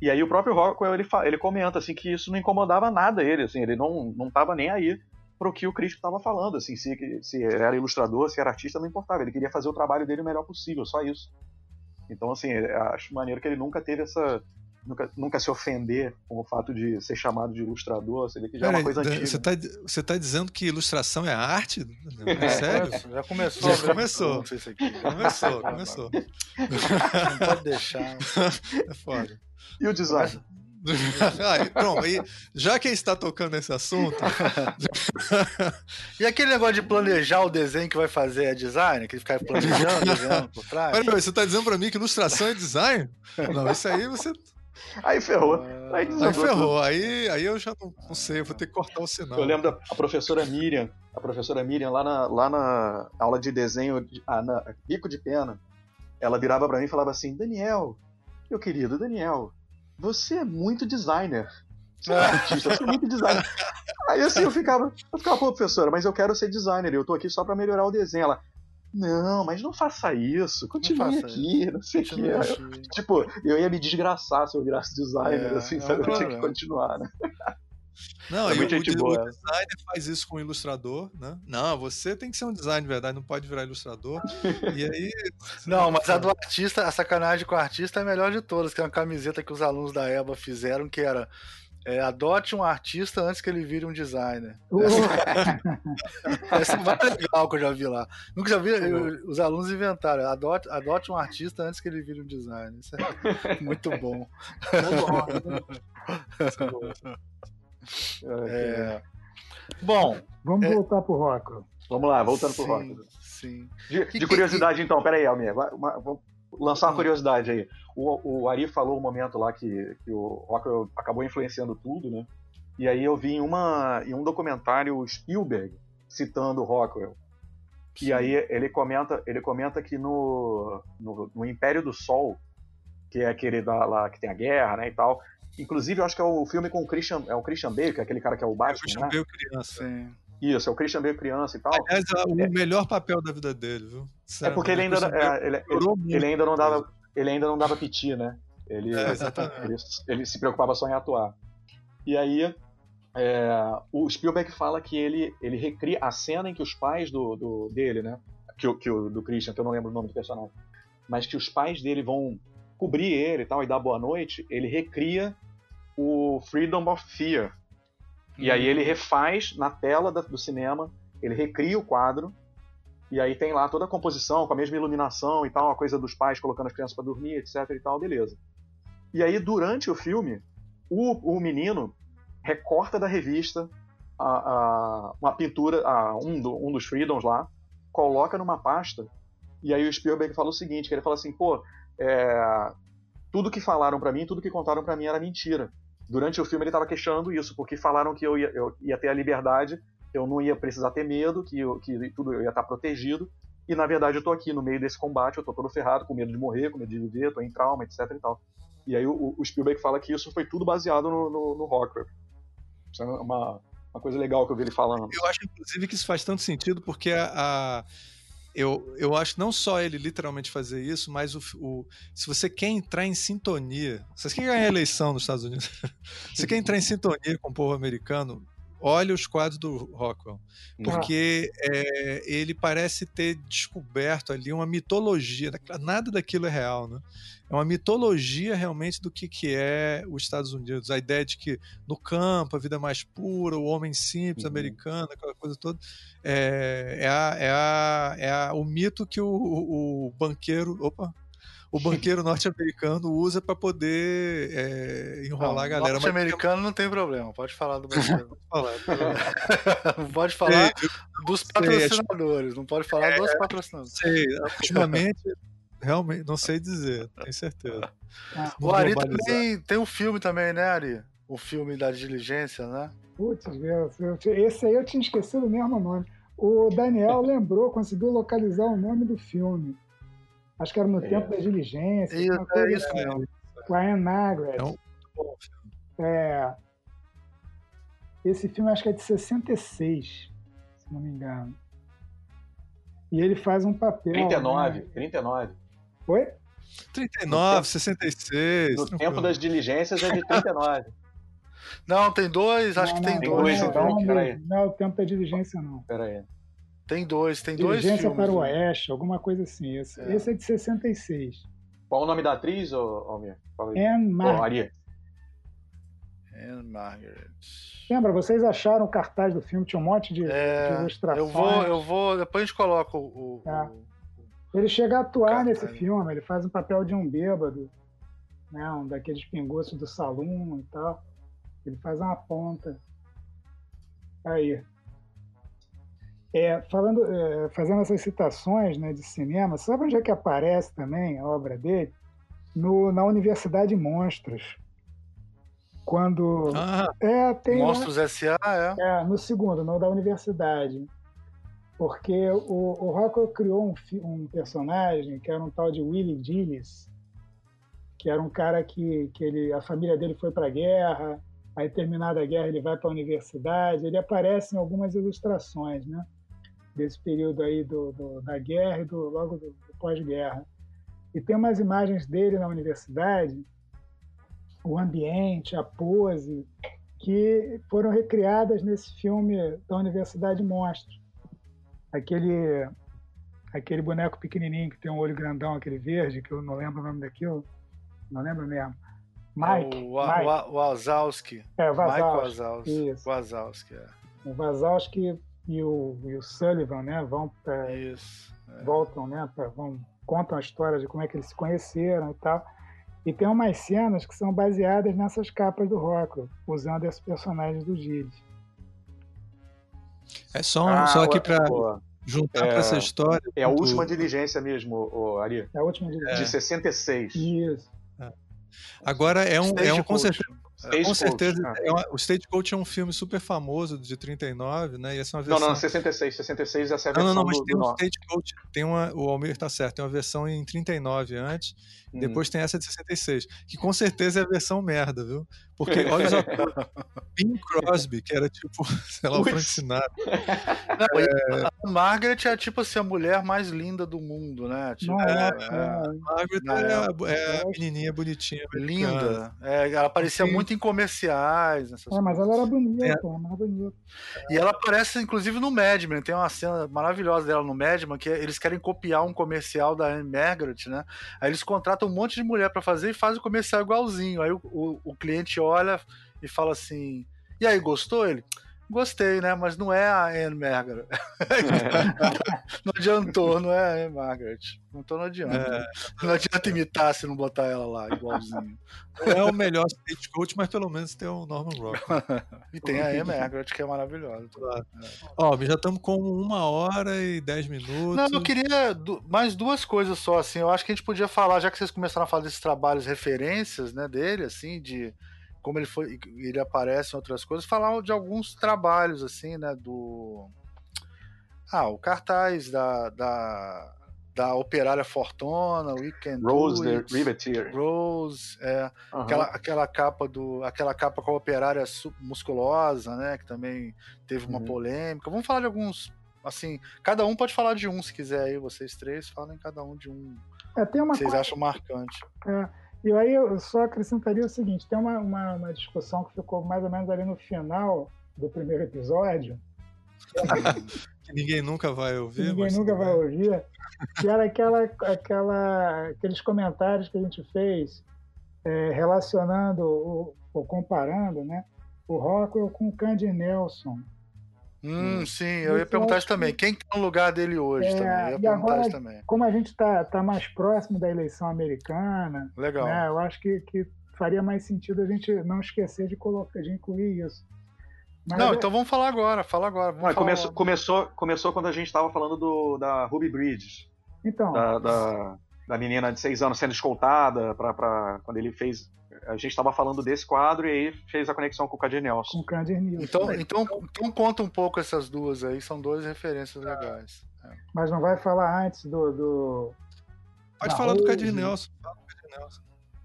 E aí o próprio Rockwell ele, ele comenta assim que isso não incomodava nada ele, assim, ele não não estava nem aí pro que o crítico estava falando, assim, se, se era ilustrador, se era artista, não importava, ele queria fazer o trabalho dele o melhor possível, só isso. Então, assim, eu acho maneiro que ele nunca teve essa. Nunca, nunca se ofender com o fato de ser chamado de ilustrador, você vê que já é uma Peraí, coisa Dan, antiga. você, tá, você tá dizendo que ilustração é arte? É sério? Já começou. Já a virar começou. Começou, começou. Não pode deixar. É foda. E o design? Ah, e pronto, aí, já que está tocando nesse assunto, E aquele negócio de planejar o desenho que vai fazer é design? Que ele fica planejando, desenhando por trás? peraí, você está dizendo para mim que ilustração é design? Não, isso aí você. Aí ferrou. Aí Aí tudo. ferrou, aí, aí eu já não, não sei, eu vou ter que cortar o sinal. Eu lembro da a professora Miriam, a professora Miriam lá na, lá na aula de desenho, de, ah, na bico de pena, ela virava pra mim e falava assim, Daniel, meu querido Daniel, você é muito designer. Você é artista, você é muito designer. Aí assim eu ficava, eu ficava, pô, professora, mas eu quero ser designer, eu tô aqui só pra melhorar o desenho. Ela, não, mas não faça isso, continue faça aqui, não sei o que. Eu-. Tipo, eu ia me desgraçar se eu virasse designer, É, assim, é sabe? Eu tinha que continuar, né? Não, É aí o, muita gente o boa. designer faz isso com o ilustrador, né? Não, você tem que ser um designer de verdade, não pode virar ilustrador. E aí. Não, mas a do artista, a sacanagem com o artista é a melhor de todas, que é uma camiseta que os alunos da EBA fizeram, que era é, adote um artista antes que ele vire um designer. Essa é mais legal que eu já vi lá. Nunca já vi, eu- os alunos inventaram, adote, adote um artista antes que ele vire um designer. Isso é muito bom. É, Bom, Vamos É. voltar pro rock. Vamos lá, voltando pro sim, rock. sim. De, E- de curiosidade, então, peraí, Almir, vamos lançar uma Hum. curiosidade aí. O, o Ari falou um momento lá que, que o Rockwell acabou influenciando tudo, né? E aí eu vi em, uma, em um documentário Spielberg citando o Rockwell. E Sim. aí ele comenta, ele comenta que no, no, no Império do Sol, que é aquele da, lá que tem a guerra, né, e tal. Inclusive, eu acho que é o filme com o Christian, é o Christian Bale, que é aquele cara que é o Eu Batman, né? Bale criança. Sim. Isso, é o Christian Bale criança e tal. Aliás, é o melhor papel da vida dele, viu? É porque ele ainda, é, ele, ele- melhorou muito. ele ainda não dava, ele ainda não dava piti, né? Ele, É, exatamente. ele, ele se preocupava só em atuar. E aí, é, o Spielberg fala que ele, ele recria a cena em que os pais do, do- dele, né? Que, o- que o, do Christian, que eu não lembro o nome do personagem, mas que os pais dele vão cobrir ele e tal, e dar boa noite, ele recria o Freedom of Fear. E aí ele refaz na tela do cinema, ele recria o quadro, e aí tem lá toda a composição, com a mesma iluminação e tal, a coisa dos pais colocando as crianças pra dormir, etc e tal, beleza. E aí, durante o filme, o, o menino recorta da revista a, a- uma pintura, a, um, do- um dos Freedoms lá, coloca numa pasta, e aí o Spielberg fala o seguinte, que ele fala assim, pô, é, tudo que falaram pra mim, tudo que contaram pra mim era mentira. Durante o filme ele tava questionando isso, porque falaram que eu ia, eu ia ter a liberdade, eu não ia precisar ter medo, que, eu, que tudo eu ia estar protegido, e na verdade eu tô aqui no meio desse combate, eu tô todo ferrado, com medo de morrer, com medo de viver, tô em trauma, etc e tal. E aí o, o Spielberg fala que isso foi tudo baseado no, no, no Rockwell. Isso é uma, uma coisa legal que eu vi ele falando. Eu acho, inclusive, que isso faz tanto sentido, porque a. a- eu, eu acho não só ele literalmente fazer isso, mas o, o- se você quer entrar em sintonia, você quer ganhar a eleição nos Estados Unidos, se você quer entrar em sintonia com o povo americano, olhe os quadros do Rockwell. Porque é, ele parece ter descoberto ali uma mitologia, nada daquilo é real, né? É uma mitologia realmente do que, que é os Estados Unidos. A ideia de que no campo a vida é mais pura, o homem simples, Uhum. americano, aquela coisa toda. É, é, a, é, a, é a- o mito que o, o, o banqueiro. Opa! O banqueiro norte-americano usa para poder é, enrolar não, a galera. O norte-americano mas... não tem problema, pode falar do banqueiro. não pode falar sei, dos patrocinadores, não pode falar é, dos patrocinadores. Sei, ultimamente, realmente, não sei dizer, tenho certeza. Ah, o Ari também tem um filme também, né, Ari? O filme da diligência, né? Putz, esse aí eu tinha esquecido o mesmo nome. O Daniel lembrou, conseguiu localizar o nome do filme. Acho que era no é. tempo da diligência. Isso, é isso assim. mesmo. Com a Anne Margaret. É, um... é. Esse filme acho que é de 66, se não me engano. E ele faz um papel. 39, né? 39. Oi? 39, 66. No tempo das diligências é de 39. Não, tem dois, acho não, que tem não, dois. Não, então, não, não, o tempo da diligência não. Peraí. Tem dois, tem dois filmes. para o né? Oeste, alguma coisa assim. Esse é, esse é de 66. Qual o nome da atriz, Almir? Anne Margaret. Anne Margaret. Lembra, vocês acharam o cartaz do filme, tinha um monte de, é, de ilustrações. Eu vou, eu vou, depois a gente coloca o... o, é. o ele chega a atuar nesse filme, ele faz um papel de um bêbado, né, um daqueles pinguços do salão e tal. Ele faz uma ponta. Aí. É, falando, é, fazendo essas citações né, de cinema, sabe onde é que aparece também a obra dele? No, na Universidade Monstros. Quando. Ah, é, tem Monstros lá, S.A. É. é. no segundo, no da Universidade. Porque o, o Rockwell criou um, um personagem que era um tal de Willie Gillis, que era um cara que, que ele, a família dele foi para a guerra, Aí, terminada a guerra, ele vai para a universidade. Ele aparece em algumas ilustrações, né? Desse período aí do, do da guerra e do, logo do, do pós-guerra. E tem umas imagens dele na universidade, o ambiente, a pose, que foram recriadas nesse filme da Universidade Monstro. Aquele, aquele boneco pequenininho que tem um olho grandão, aquele verde, que eu não lembro o nome daquilo. Não lembro mesmo Mike. O, Mike. o Wazowski. É, Wazowski. Mike Wazowski. Isso. Wazowski, é. O Wazowski e o, e o Sullivan, né, vão pra, Isso. É. voltam, né, pra, vão, contam a história de como é que eles se conheceram e tal. E tem umas cenas que são baseadas nessas capas do Rocco, usando esses personagens do Gilles. É só, ah, só aqui para juntar é, para essa história. É a última diligência mesmo, o Ari. É a última diligência. De 66. Isso. Agora é um, é um com certeza, com certeza é uma, o Stagecoach é um filme super famoso de 39, né? E essa é uma versão... Não, não, 66, 66 essa é a versão Não, não, não, mas do, tem um Stagecoach, tem uma, o Almir tá certo, tem uma versão em 39 antes, hum. depois tem essa de 66, que com certeza é a versão merda, viu? Porque olha atores, Bing Crosby, que era tipo, sei lá, o Frank Sinatra. Não, é... A Margaret é tipo assim, a mulher mais linda do mundo, né? Tipo, é, é, a Margaret é, é, a menininha bonitinha. Linda. É, ela aparecia muito em comerciais. é, mas ela era bonita, é. ela era bonita. E ela aparece, inclusive, no Madman. Tem uma cena maravilhosa dela no Madman, que eles querem copiar um comercial da Anne Margaret, né? Aí eles contratam um monte de mulher para fazer e fazem o comercial igualzinho. Aí o, o, o cliente olha e fala assim: E aí, gostou? Ele. Gostei, né? Mas não é a Anne Margaret. não adiantou, não é a Anne Margaret. Então não adianta. É. Não adianta imitar se não botar ela lá, igualzinho. Não é o melhor stagecoach, mas pelo menos tem o Norman Rock. e tem a Anne Margaret, que é maravilhosa. Claro. É. Ó, já estamos com uma hora e dez minutos. Não, eu queria mais duas coisas só, assim. Eu acho que a gente podia falar, já que vocês começaram a falar desses trabalhos, referências, né, dele, assim, de como ele foi, ele aparece em outras coisas, falar de alguns trabalhos assim, né, do ah, o cartaz da, da, da Operária Fortuna, Weekend Rose the Riveteer. Rose, é, uhum. aquela, aquela capa do aquela capa com a Operária musculosa, né, que também teve uma uhum. polêmica. Vamos falar de alguns assim, cada um pode falar de um se quiser aí, vocês três falem cada um de um. É, tem uma vocês coisa... acham marcante. É. E aí eu só acrescentaria o seguinte: tem uma, uma, uma, discussão que ficou mais ou menos ali no final do primeiro episódio. que ninguém nunca vai ouvir. ninguém nunca vai ouvir. Que era aquela, aquela, aqueles comentários que a gente fez é, relacionando ou comparando né, o Rockwell com o Candy Nelson. Hum, sim, eu ia perguntar isso também. Quem está no lugar dele hoje é, também? Eu ia perguntar agora, isso também. Como a gente está tá mais próximo da eleição americana, Legal. Né, eu acho que, que faria mais sentido a gente não esquecer de colocar, de incluir isso. Mas não, é... então vamos falar agora, fala agora. Falar começou, começou, começou quando a gente estava falando do, da Ruby Bridges. Então. Da, da, da menina de seis anos sendo escoltada para quando ele fez a gente estava falando desse quadro e aí fez a conexão com o Cadir Nelson. Com o Cadir Nelson. Então, então, então conta um pouco essas duas aí, são duas referências legais. É. Mas não vai falar antes do. do... Pode falar do Cadir Nelson.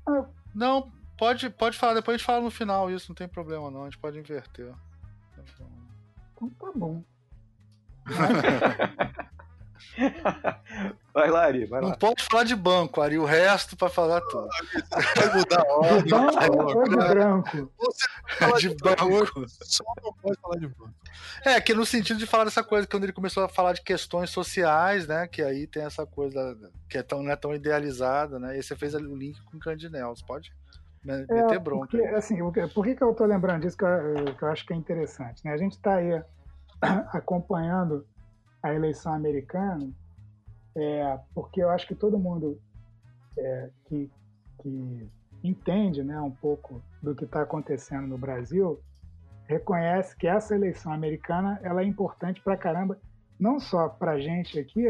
Ah, não, pode, pode falar, depois a gente fala no final isso, não tem problema não, a gente pode inverter. Então tá bom. Vai lá, Ari, vai lá. Não pode falar de banco, Ari, o resto para falar tudo. Vai mudar a ordem. Banco de branco? de banco. Só não pode falar de banco. É, que no sentido de falar dessa coisa, quando ele começou a falar de questões sociais, né, que aí tem essa coisa que é tão, não é tão idealizada, né, e você fez o link com o Candinel, você pode meter é, bronca. Porque, assim, por que, que eu tô lembrando disso que eu, que eu acho que é interessante, né, a gente está aí acompanhando a eleição americana, é, porque eu acho que todo mundo é, que, que entende né, um pouco do que está acontecendo no Brasil reconhece que essa eleição americana ela é importante para caramba, não só para a gente aqui,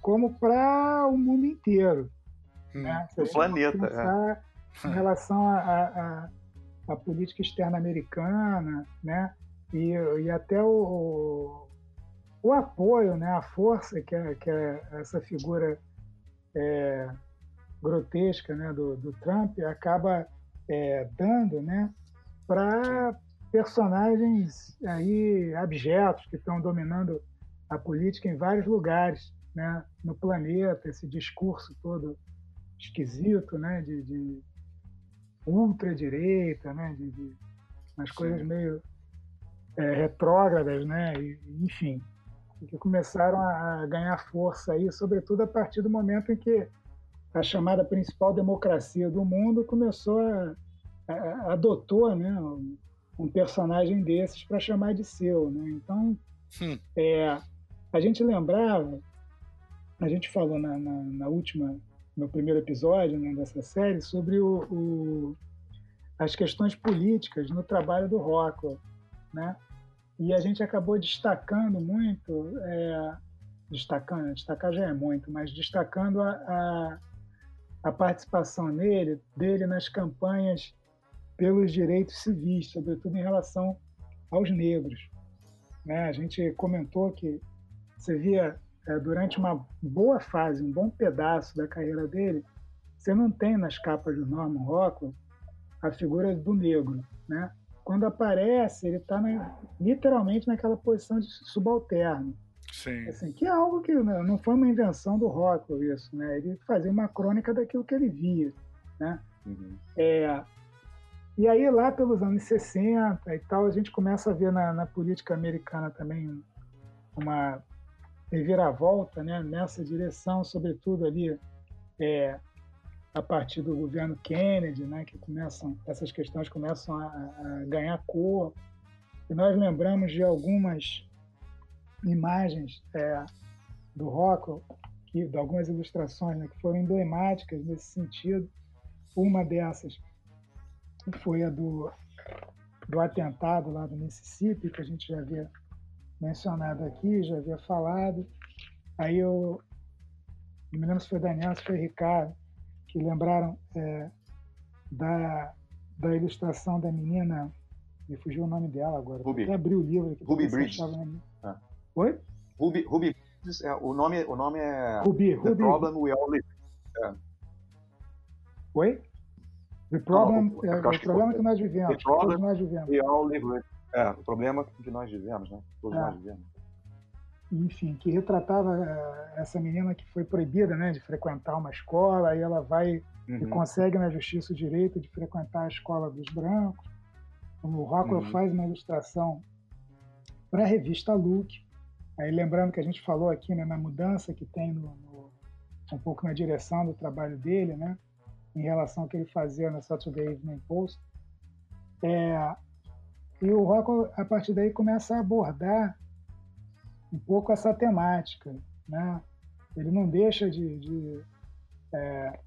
como para o mundo inteiro. Hum, né? O planeta. É. Em relação à política externa americana, né? E, e até o, o apoio, né, a força que, é, que é essa figura é, grotesca né, do, do, Trump acaba é, dando né, para personagens aí abjetos que estão dominando a política em vários lugares né, no planeta, esse discurso todo esquisito né, de, de ultradireita, né, de, de umas coisas meio é, retrógradas, né, e, enfim que começaram a ganhar força aí, sobretudo a partir do momento em que a chamada principal democracia do mundo começou a, a adotou, né, um personagem desses para chamar de seu, né? Então, hum. é, a gente lembrava, a gente falou na, na, na última, no primeiro episódio né, dessa série sobre o, o, as questões políticas no trabalho do Rockwell, né? E a gente acabou destacando muito, é, destacando, destacar já é muito, mas destacando a, a, a participação nele, dele nas campanhas pelos direitos civis, sobretudo em relação aos negros. Né? A gente comentou que você via é, durante uma boa fase, um bom pedaço da carreira dele, você não tem nas capas do Norman Rockwell a figura do negro, né? Quando aparece, ele está literalmente naquela posição de subalterno. Sim. Assim, que é algo que né, não foi uma invenção do Rockwell isso, né? Ele fazia uma crônica daquilo que ele via, né? Uhum. É, e aí lá pelos anos 60 e tal, a gente começa a ver na, na política americana também uma reviravolta, né? Nessa direção, sobretudo ali é, a partir do governo Kennedy, né, que começam essas questões começam a, a ganhar cor. E nós lembramos de algumas imagens é, do Rockwell, que, de algumas ilustrações né, que foram emblemáticas nesse sentido. Uma dessas foi a do, do atentado lá do Mississippi, que a gente já havia mencionado aqui, já havia falado. Aí eu não me lembro se foi Daniel, se foi Ricardo, que lembraram é, da, da ilustração da menina, me fugiu o nome dela agora. Ruby. Até abri o livro aqui. Ruby Bridges. Ah. Oi? Ruby, Ruby Bridges, é, o, nome, o nome é Ruby, The Ruby. Problem We All Live. É. Oi? The Problem, Não, é, o problema que, que nós vivemos. The problem nós vivemos. We all live with. É, o problema que nós vivemos, né? Todos é. nós vivemos enfim, que retratava eh, essa menina que foi proibida né, de frequentar uma escola, e ela vai uhum. e consegue na justiça o direito de frequentar a escola dos brancos. O Rockwell uhum. faz uma ilustração para a revista Look. Aí lembrando que a gente falou aqui né, na mudança que tem no, no, um pouco na direção do trabalho dele, né, em relação ao que ele fazia na Saturday Evening Post. É, E o Rockwell, a partir daí, começa a abordar um pouco essa temática. Né? Ele não deixa de, de é,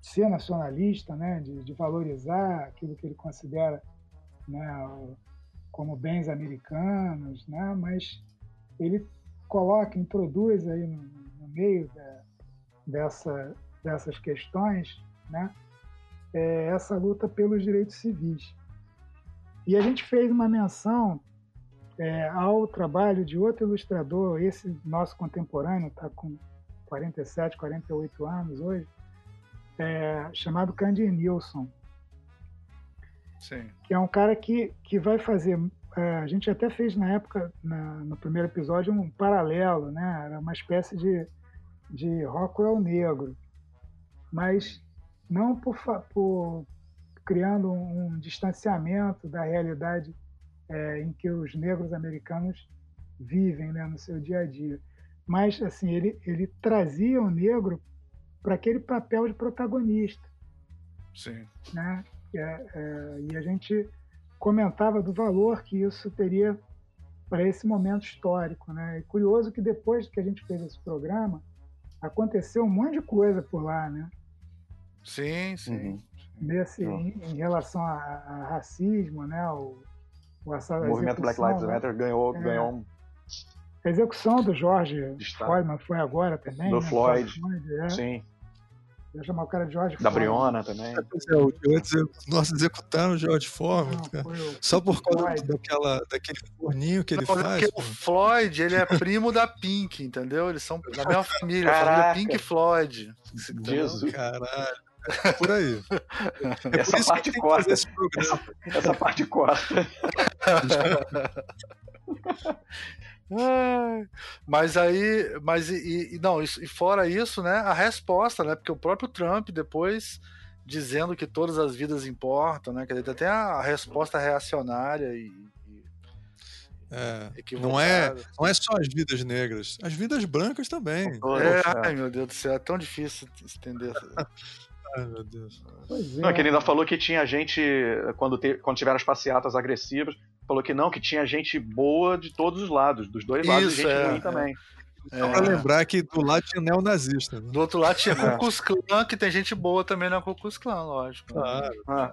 ser nacionalista, né? de, de, valorizar aquilo que ele considera né? como bens americanos, né? mas ele coloca, introduz aí no, no meio da, dessa, dessas questões né? É essa luta pelos direitos civis. E a gente fez uma menção é, ao trabalho de outro ilustrador, esse nosso contemporâneo, está com 47, 48 anos hoje, é, chamado Candy Nilsson. Sim. Que é um cara que, que vai fazer. É, a gente até fez na época, na, no primeiro episódio, um paralelo, né? Era uma espécie de, de Rockwell negro. Mas não por, por criando um, um distanciamento da realidade é, em que os negros americanos vivem né, no seu dia a dia. Mas assim ele, ele trazia o negro para aquele papel de protagonista. Sim. Né? É, é, e a gente comentava do valor que isso teria para esse momento histórico. Né? É curioso que depois que a gente fez esse programa, aconteceu um monte de coisa por lá, né? Sim, sim. Uhum. Nesse, em, em, relação a, a, racismo, né? O, o, o movimento Black Lives né? Matter ganhou, é, ganhou um... A execução do George Floyd foi agora também. Do né? Floyd, Floyd é. sim. Eu chamar o cara de George Da Briona também. É, é, nós executamos o George Foreman, só por causa daquela, daquele forninho que ele Não, faz. Porque o Floyd, ele é primo da Pink, entendeu? Eles são da mesma família, família Pink Floyd. Jesus. Caralho. Por aí. É essa, parte corta. Essa, essa parte corta. mas aí, mas e, e, não, isso, e fora isso, né, a resposta, né, porque o próprio Trump depois dizendo que todas as vidas importam, né, quer dizer, tem a resposta reacionária e, é, não é não é só as vidas negras, as vidas brancas também. É, ai meu Deus do céu, é tão difícil entender. Ai, meu Deus. É. Não, que ele ainda falou que tinha gente, quando, te, quando tiveram as passeatas agressivas, falou que não, que tinha gente boa de todos os lados, dos dois lados, Isso, gente é, ruim também. É. Só pra lembrar que do lado tinha neonazista. Né? Do outro lado tinha é. Ku Klux Klan, que tem gente boa também na Ku Klux Klan, lógico. Claro. Ah.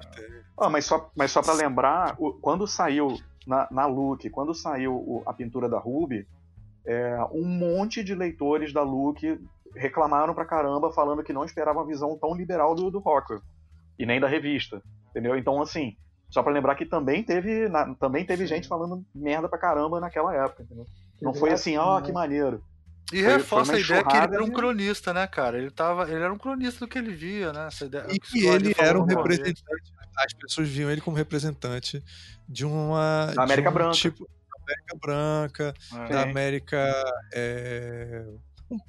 Ah, mas só, mas só pra lembrar, quando saiu na, na Look, quando saiu a pintura da Ruby, é, um monte de leitores da Look reclamaram pra caramba, falando que não esperavam a visão tão liberal do, do Rockwell. E nem da revista. Entendeu? Então, assim, só para lembrar que também teve, na, também teve gente falando merda pra caramba naquela época, entendeu? Não foi assim, ó, oh, que maneiro. E foi, reforça foi a ideia que ele era um cronista, né, cara? Ele, tava, ele era um cronista do que ele via, né? Essa ideia, e que ele era um representante. As pessoas viam ele como representante de uma. Da América um Branca. Tipo, América Branca, é. da América. É,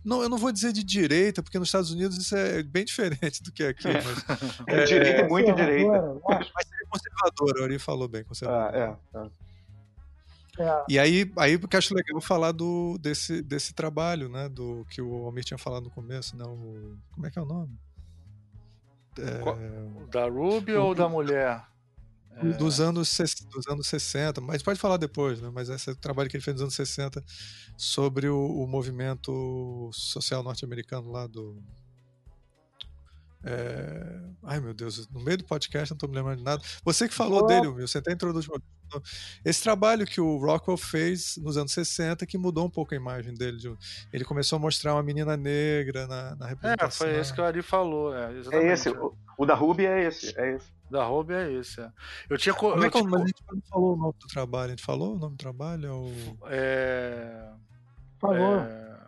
não, eu não vou dizer de direita, porque nos Estados Unidos isso é bem diferente do que aqui. Mas, é, direita, é, muito direita. Mas é conservadora, o Ari falou bem, conservadora. Ah, é, é. E aí, aí porque acho legal falar do, desse, desse trabalho, né? Do que o Almir tinha falado no começo, né? O, como é que é o nome? É... Da Ruby o, ou da mulher? É. Dos, anos, dos anos 60, mas pode falar depois, né? Mas esse trabalho que ele fez nos anos 60 sobre o, o movimento social norte-americano lá do. É... Ai meu Deus, no meio do podcast não estou me lembrando de nada. Você que falou oh. dele, Will, você até introduziu. Esse trabalho que o Rockwell fez nos anos 60 que mudou um pouco a imagem dele. Ele começou a mostrar uma menina negra na, na representação. É, foi esse que o Ari falou. É, é esse, o, o da Ruby é esse. É esse. Da Ruby é esse. É. Eu tinha. Como é que tipo... a gente não falou o nome do trabalho? A gente falou o nome do trabalho? Ou... É. Falou. É.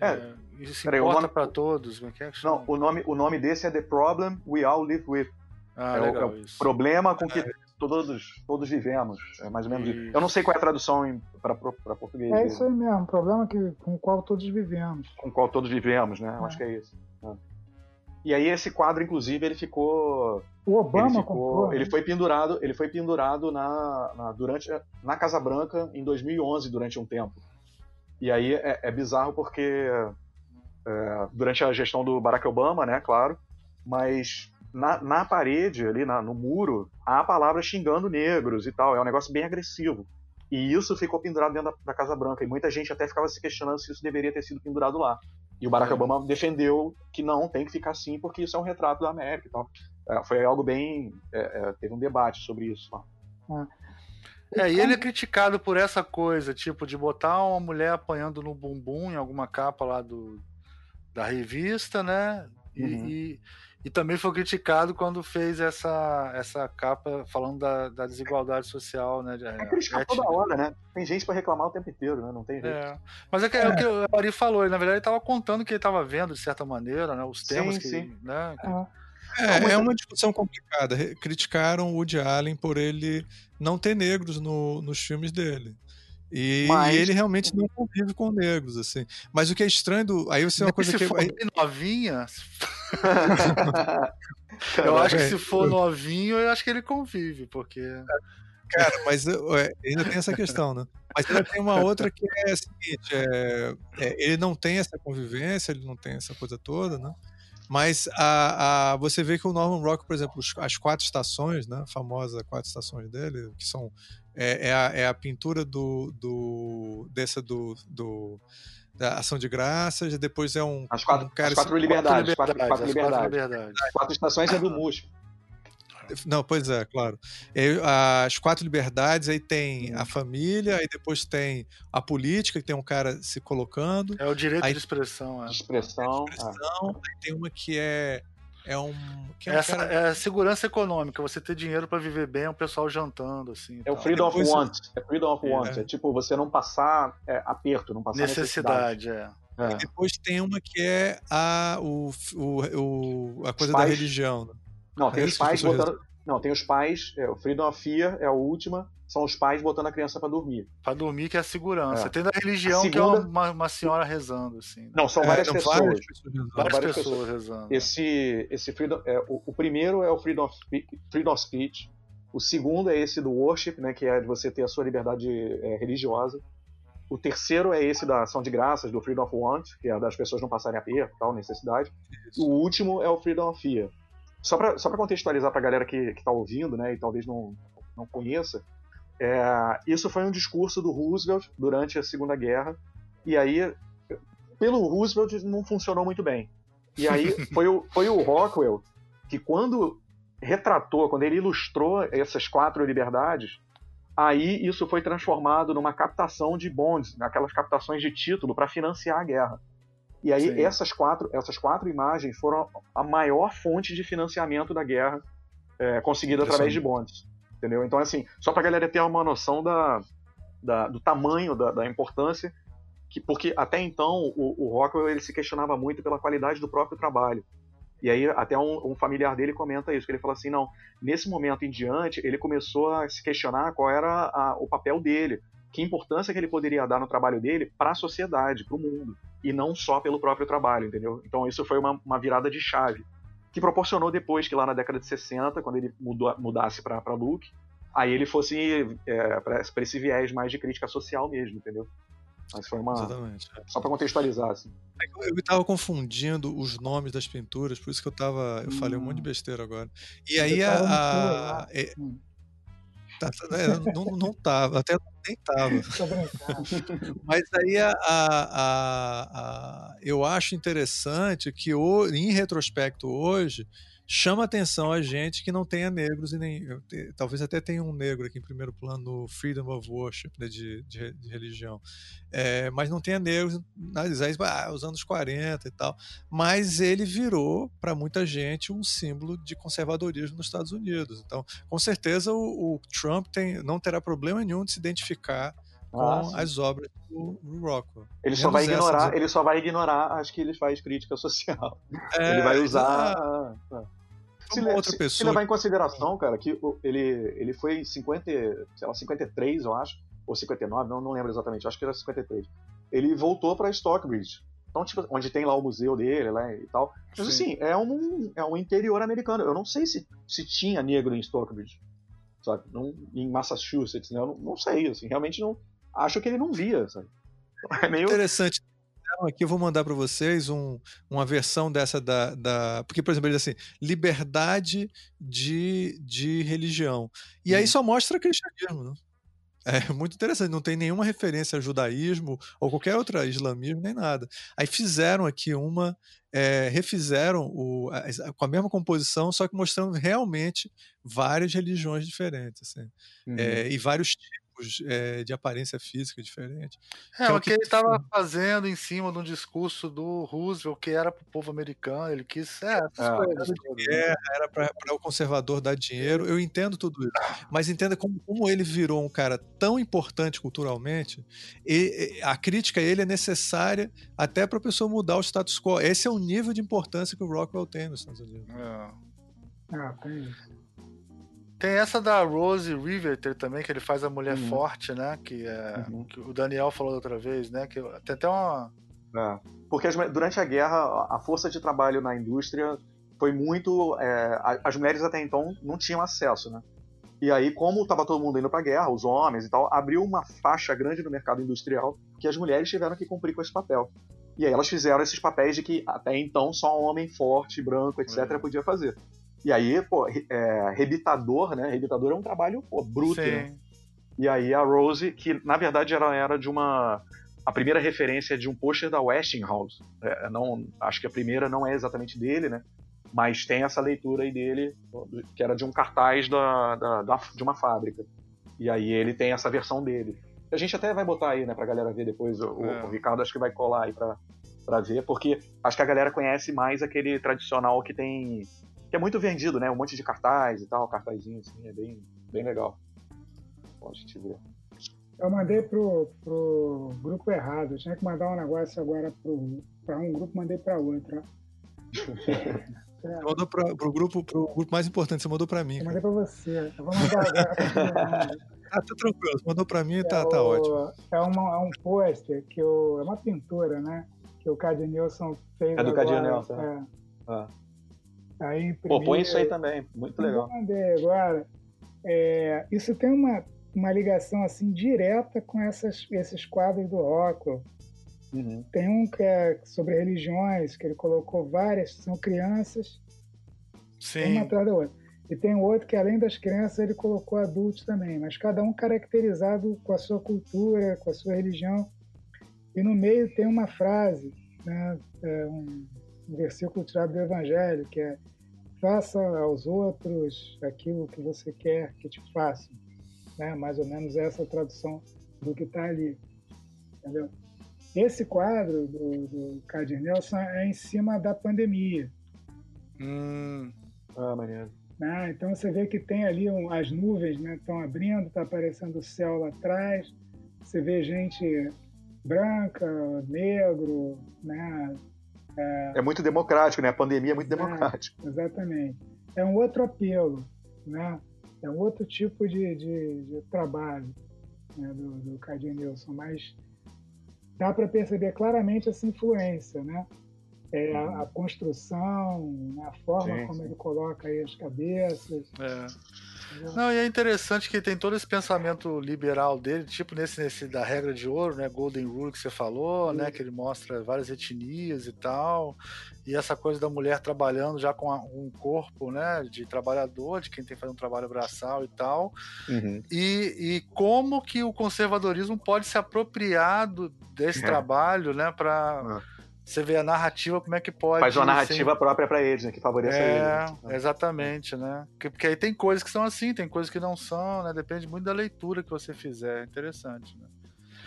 é... Isso Peraí, importa nome... para todos. Como é que é não, o nome, o nome desse é The Problem We All Live With. Ah, é, legal, o, é o problema com que é. Todos, todos vivemos. É mais ou menos isso. Eu não sei qual é a tradução para português. É isso aí mesmo, problema que, com o qual todos vivemos. Com o qual todos vivemos, né? Eu acho que é isso. É. E aí esse quadro, inclusive, ele ficou. O Obama ele, ficou, comprou, ele né? foi pendurado, ele foi pendurado na, na, durante, na Casa Branca em 2011 durante um tempo. E aí é, é bizarro porque é, durante a gestão do Barack Obama, né, claro, mas na, na parede, ali na, no muro, há a palavra xingando negros e tal. É um negócio bem agressivo. E isso ficou pendurado dentro da, da, Casa Branca. E muita gente até ficava se questionando se isso deveria ter sido pendurado lá. E o Barack é. Obama defendeu que não, tem que ficar assim, porque isso é um retrato da América e tal. É, foi algo bem. É, é teve um debate sobre isso. É, e ele é criticado por essa coisa, tipo, de botar uma mulher apanhando no bumbum em alguma capa lá do, da revista, né? E, uhum. e, e, também foi criticado quando fez essa, essa capa falando da, da desigualdade social, né? É, é criticar toda hora, né? Tem gente para reclamar o tempo inteiro, né? Não tem jeito. É. Mas é, que, é. o que o Ari falou, ele, na verdade ele estava contando o que ele estava vendo, de certa maneira, né? Os temas sim, que. Sim. Né? É, é uma discussão complicada. Criticaram o Woody Allen por ele não ter negros no, nos filmes dele. E, Mas... e, ele realmente não convive com negros, assim. Mas o que é estranho do. Aí você é uma coisa se que. For novinha. eu acho que se for novinho, eu acho que ele convive, porque. Cara, mas é, ainda tem essa questão, né? Mas ainda tem uma outra que é a seguinte: é, é, ele não tem essa convivência, ele não tem essa coisa toda, né? Mas a, a, você vê que o Norman Rock, por exemplo, as quatro estações, né, a famosa quatro estações dele, que são é, é, a, é a, pintura do, do dessa do, do, da ação de graças, depois é um as quatro, um cara, as quatro assim, liberdades, quatro, quatro, quatro, liberdades. quatro liberdades. As quatro estações é do Musco. Não, pois é, claro. as quatro liberdades, aí tem a família, aí depois tem a política, que tem um cara se colocando. É o direito aí, de expressão. É. De expressão. De expressão ah. Aí tem uma que é. É um. Que é, um Essa cara... é segurança econômica, você ter dinheiro para viver bem, é um pessoal jantando, assim. É o freedom of want. É freedom of want. É, é tipo você não passar é, aperto, não passar necessidade. necessidade. É. E depois tem uma que é a, o, o, o a coisa da religião. Né? Não, tem é os pais botando. Não, tem os pais. É, o Freedom of Fear é a última. São os pais botando a criança para dormir. Para dormir, que é a segurança. É. Tem da religião, segunda... que é uma, uma, senhora rezando, assim. Né? Não, são é, várias, não, pessoas. várias pessoas. Várias, várias pessoas, pessoas rezando. Esse, esse freedom, é, o, o, primeiro é o freedom of, freedom of Speech. O segundo é esse do worship, né, que é de você ter a sua liberdade é, religiosa. O terceiro é esse da ação de graças, do Freedom of Want, que é das pessoas não passarem aperto, tal, necessidade. Isso. O último é o Freedom of Fear, só para só contextualizar para a galera que está ouvindo, né, e talvez não, não conheça, é, isso foi um discurso do Roosevelt durante a Segunda Guerra, e aí, pelo Roosevelt, não funcionou muito bem. E aí foi o, foi o Rockwell que, quando retratou, quando ele ilustrou essas quatro liberdades, aí isso foi transformado numa captação de bonds, aquelas captações de título para financiar a guerra. E aí essas quatro, essas quatro imagens foram a maior fonte de financiamento da guerra é, conseguida através de bonds. Entendeu? Então, assim, só para a galera ter uma noção da, da do tamanho, da, da, importância, que, porque até então o, o Rockwell ele se questionava muito pela qualidade do próprio trabalho. E aí até um, um, familiar dele comenta isso, que ele fala assim, não, nesse momento em diante, ele começou a se questionar qual era a, o papel dele, que importância que ele poderia dar no trabalho dele para a sociedade, para o mundo e não só pelo próprio trabalho, entendeu? Então isso foi uma, uma virada de chave que proporcionou depois que lá na década de 60, quando ele mudou, mudasse para Luke, aí ele fosse é, para esse viés mais de crítica social mesmo, entendeu? Mas foi uma. Exatamente. É. Só para contextualizar, assim. É eu estava confundindo os nomes das pinturas, por isso que eu tava. Eu falei um monte de hum. besteira agora. E aí a. a, a é, hum. Tá, tá, é, não, não tava, até nem tava. Mas aí a, a, a, eu acho interessante que o, em retrospecto hoje chama atenção a gente que não tenha negros e nem talvez até tenha um negro aqui em primeiro plano no Freedom of Worship né, de, de, de, religião é, mas não tenha negros nas ah, os anos 40 e tal mas ele virou para muita gente um símbolo de conservadorismo nos Estados Unidos então com certeza o, o Trump tem, não terá problema nenhum de se identificar com ah, as obras do, do Rockwell. Ele só vai ignorar, ele só vai ignorar as que ele faz crítica social. É, ele vai usar. É. Se, outra se, pessoa. se levar em consideração, cara, que ele, ele foi em 50, sei lá, 53, eu acho, ou 59, não, não lembro exatamente, acho que era 53. Ele voltou para Stockbridge. Então, tipo, onde tem lá o museu dele lá e tal. Mas Sim. assim, é um, é um interior americano. Eu não sei se, se tinha negro em Stockbridge. Sabe? Não, em Massachusetts, né? Eu não, não sei, assim, realmente não. Acho que ele não via, sabe? É meio. Interessante fizeram aqui, eu vou mandar para vocês um, uma versão dessa da, da. Porque, por exemplo, ele diz assim: liberdade de, de religião. E aí só mostra cristianismo, né? É muito interessante, não tem nenhuma referência a judaísmo ou qualquer outro islamismo, nem nada. Aí fizeram aqui uma, é, refizeram o, a, com a mesma composição, só que mostrando realmente várias religiões diferentes, assim, uhum. é, e vários tipos tipos é, de aparência física diferente. É, é o que, que ele estava fazendo em cima de um discurso do Roosevelt, que era para o povo americano, ele quis. É, ah, guerra, era para o conservador dar dinheiro, eu entendo tudo isso. Mas entenda como, como ele virou um cara tão importante culturalmente, e, a crítica a ele é necessária até para a pessoa mudar o status quo. Esse é o nível de importância que o Rockwell tem nos Estados Unidos. É. Ah, tem isso. Tem essa da Rose Riveter também, que ele faz a mulher uhum. forte, né? Que, é, uhum. que o Daniel falou outra vez, né? Que tem até uma. É. Porque as, durante a guerra, a força de trabalho na indústria foi muito. É, as mulheres até então não tinham acesso, né? E aí, como estava todo mundo indo para a guerra, os homens e tal, abriu uma faixa grande no mercado industrial que as mulheres tiveram que cumprir com esse papel. E aí elas fizeram esses papéis de que até então só um homem forte, branco, etc., uhum. podia fazer. E aí, pô, é, rebitador, né? Rebitador é um trabalho pô, bruto, Sim. né? E aí a Rose, que na verdade ela era de uma. A primeira referência é de um pôster da Westinghouse. É, não, acho que a primeira não é exatamente dele, né? Mas tem essa leitura aí dele, que era de um cartaz da, da, da, de uma fábrica. E aí ele tem essa versão dele. A gente até vai botar aí, né, pra galera ver depois. O, é. o Ricardo acho que vai colar aí pra, pra ver, porque acho que a galera conhece mais aquele tradicional que tem que é muito vendido, né? Um monte de cartaz e tal, cartazinho assim, é bem, bem legal. Pode te ver. Eu mandei pro, pro grupo errado. Eu tinha que mandar um negócio agora para um grupo, mandei para outro. É. Mandou para o grupo, pro grupo mais importante, você mandou para mim. Eu mandei para você. Eu vou mandar agora. ah, tá tranquilo, você mandou para mim e tá, é tá o, ótimo. É, uma, é um pôster que o, é uma pintura, né? Que o Cad Nilson fez. É do Cad Nilson. É. Ah. Aí, Pô, põe isso aí também, muito legal. Agora, é, isso tem uma, uma ligação assim direta com essas, esses quadros do Rockwell. Uhum. Tem um que é sobre religiões, que ele colocou várias, são crianças, Sim. uma atrás da outra. E tem outro que, além das crianças, ele colocou adultos também, mas cada um caracterizado com a sua cultura, com a sua religião. E no meio tem uma frase, né, é um, um versículo tirado do Evangelho, que é faça aos outros aquilo que você quer que te façam. Né? Mais ou menos essa tradução do que está ali. Entendeu? Esse quadro do, do Nelson é em cima da pandemia. Hum. Ah, maneiro. Né? Então você vê que tem ali um, as nuvens estão né, abrindo, está aparecendo o céu lá atrás. Você vê gente branca, negro, né? É, é muito democrático, né? A pandemia é muito é, democrática. É, exatamente. É um outro apelo, né? É um outro tipo de, de, de trabalho né? do, do Cardi Nilson, mas dá para perceber claramente essa influência, né? É, a, a, construção, né? a forma sim, como sim. ele coloca aí as cabeças. É. Não, e é interessante que tem todo esse pensamento liberal dele, tipo nesse, nesse da regra de ouro, né? Golden Rule que você falou, né? Que ele mostra várias etnias e tal. E essa coisa da mulher trabalhando já com um corpo, né? De trabalhador, de quem tem que fazer um trabalho braçal e tal. Uhum. E, e como que o conservadorismo pode se apropriar do, desse é. trabalho, né? Para é você vê a narrativa, como é que pode. Faz uma narrativa ser... própria para eles, né? Que favoreça é, eles. Né? Exatamente, né? Porque, porque, aí tem coisas que são assim, tem coisas que não são, né? Depende muito da leitura que você fizer. É interessante, né?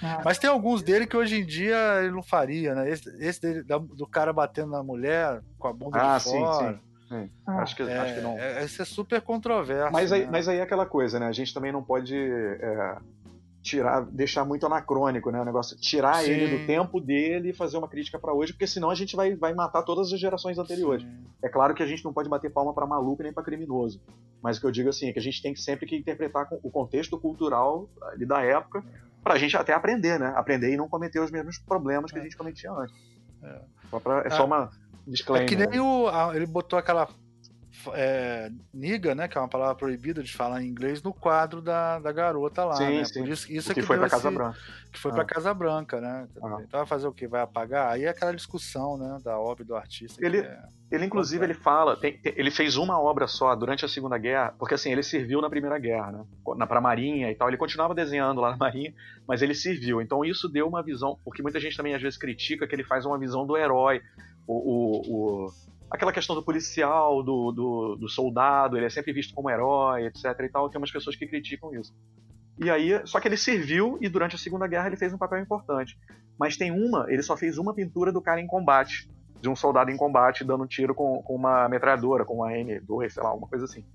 Ah. Mas tem alguns dele que hoje em dia ele não faria, né? Esse, esse dele, do cara batendo na mulher com a bunda ah, de fora. Sim, sim. Sim. Ah, acho, que, é, acho que não. É, esse é super controverso. Mas aí, né? mas aí é aquela coisa, né? A gente também não pode é, tirar, deixar muito anacrônico, né? O negócio, tirar Sim. ele do tempo dele e fazer uma crítica para hoje, porque senão a gente vai, vai matar todas as gerações anteriores. Sim. É claro que a gente não pode bater palma para maluco nem para criminoso, mas o que eu digo assim é que a gente tem que sempre que interpretar o contexto cultural ali da época para a gente até aprender, né? Aprender e não cometer os mesmos problemas que a é. gente cometia antes. É, só, pra, é só ah, uma disclaimer. É que nem o, ele botou aquela é, niga, né, que é uma palavra proibida de falar em inglês, no quadro da, da garota lá, sim, né? Sim. Por isso, isso é que, que foi para Casa Branca. Que foi ah. para Casa Branca, né? Ah. Então vai fazer o quê? Vai apagar? Aí é aquela discussão, né, da obra do artista. Ele, é... ele inclusive, ele fala, tem, tem, ele fez uma obra só durante a Segunda Guerra, porque assim, ele serviu na Primeira Guerra, né? Na, pra Marinha e tal. Ele continuava desenhando lá na Marinha, mas ele serviu. Então isso deu uma visão, porque muita gente também às vezes critica que ele faz uma visão do herói. o, o, o aquela questão do policial, do, do, do, soldado, ele é sempre visto como herói, etc e tal. Tem umas pessoas que criticam isso. E aí, só que ele serviu e durante a Segunda Guerra ele fez um papel importante. Mas tem uma, ele só fez uma pintura do cara em combate, de um soldado em combate dando um tiro com, com uma metralhadora, com uma M2, sei lá, alguma coisa assim.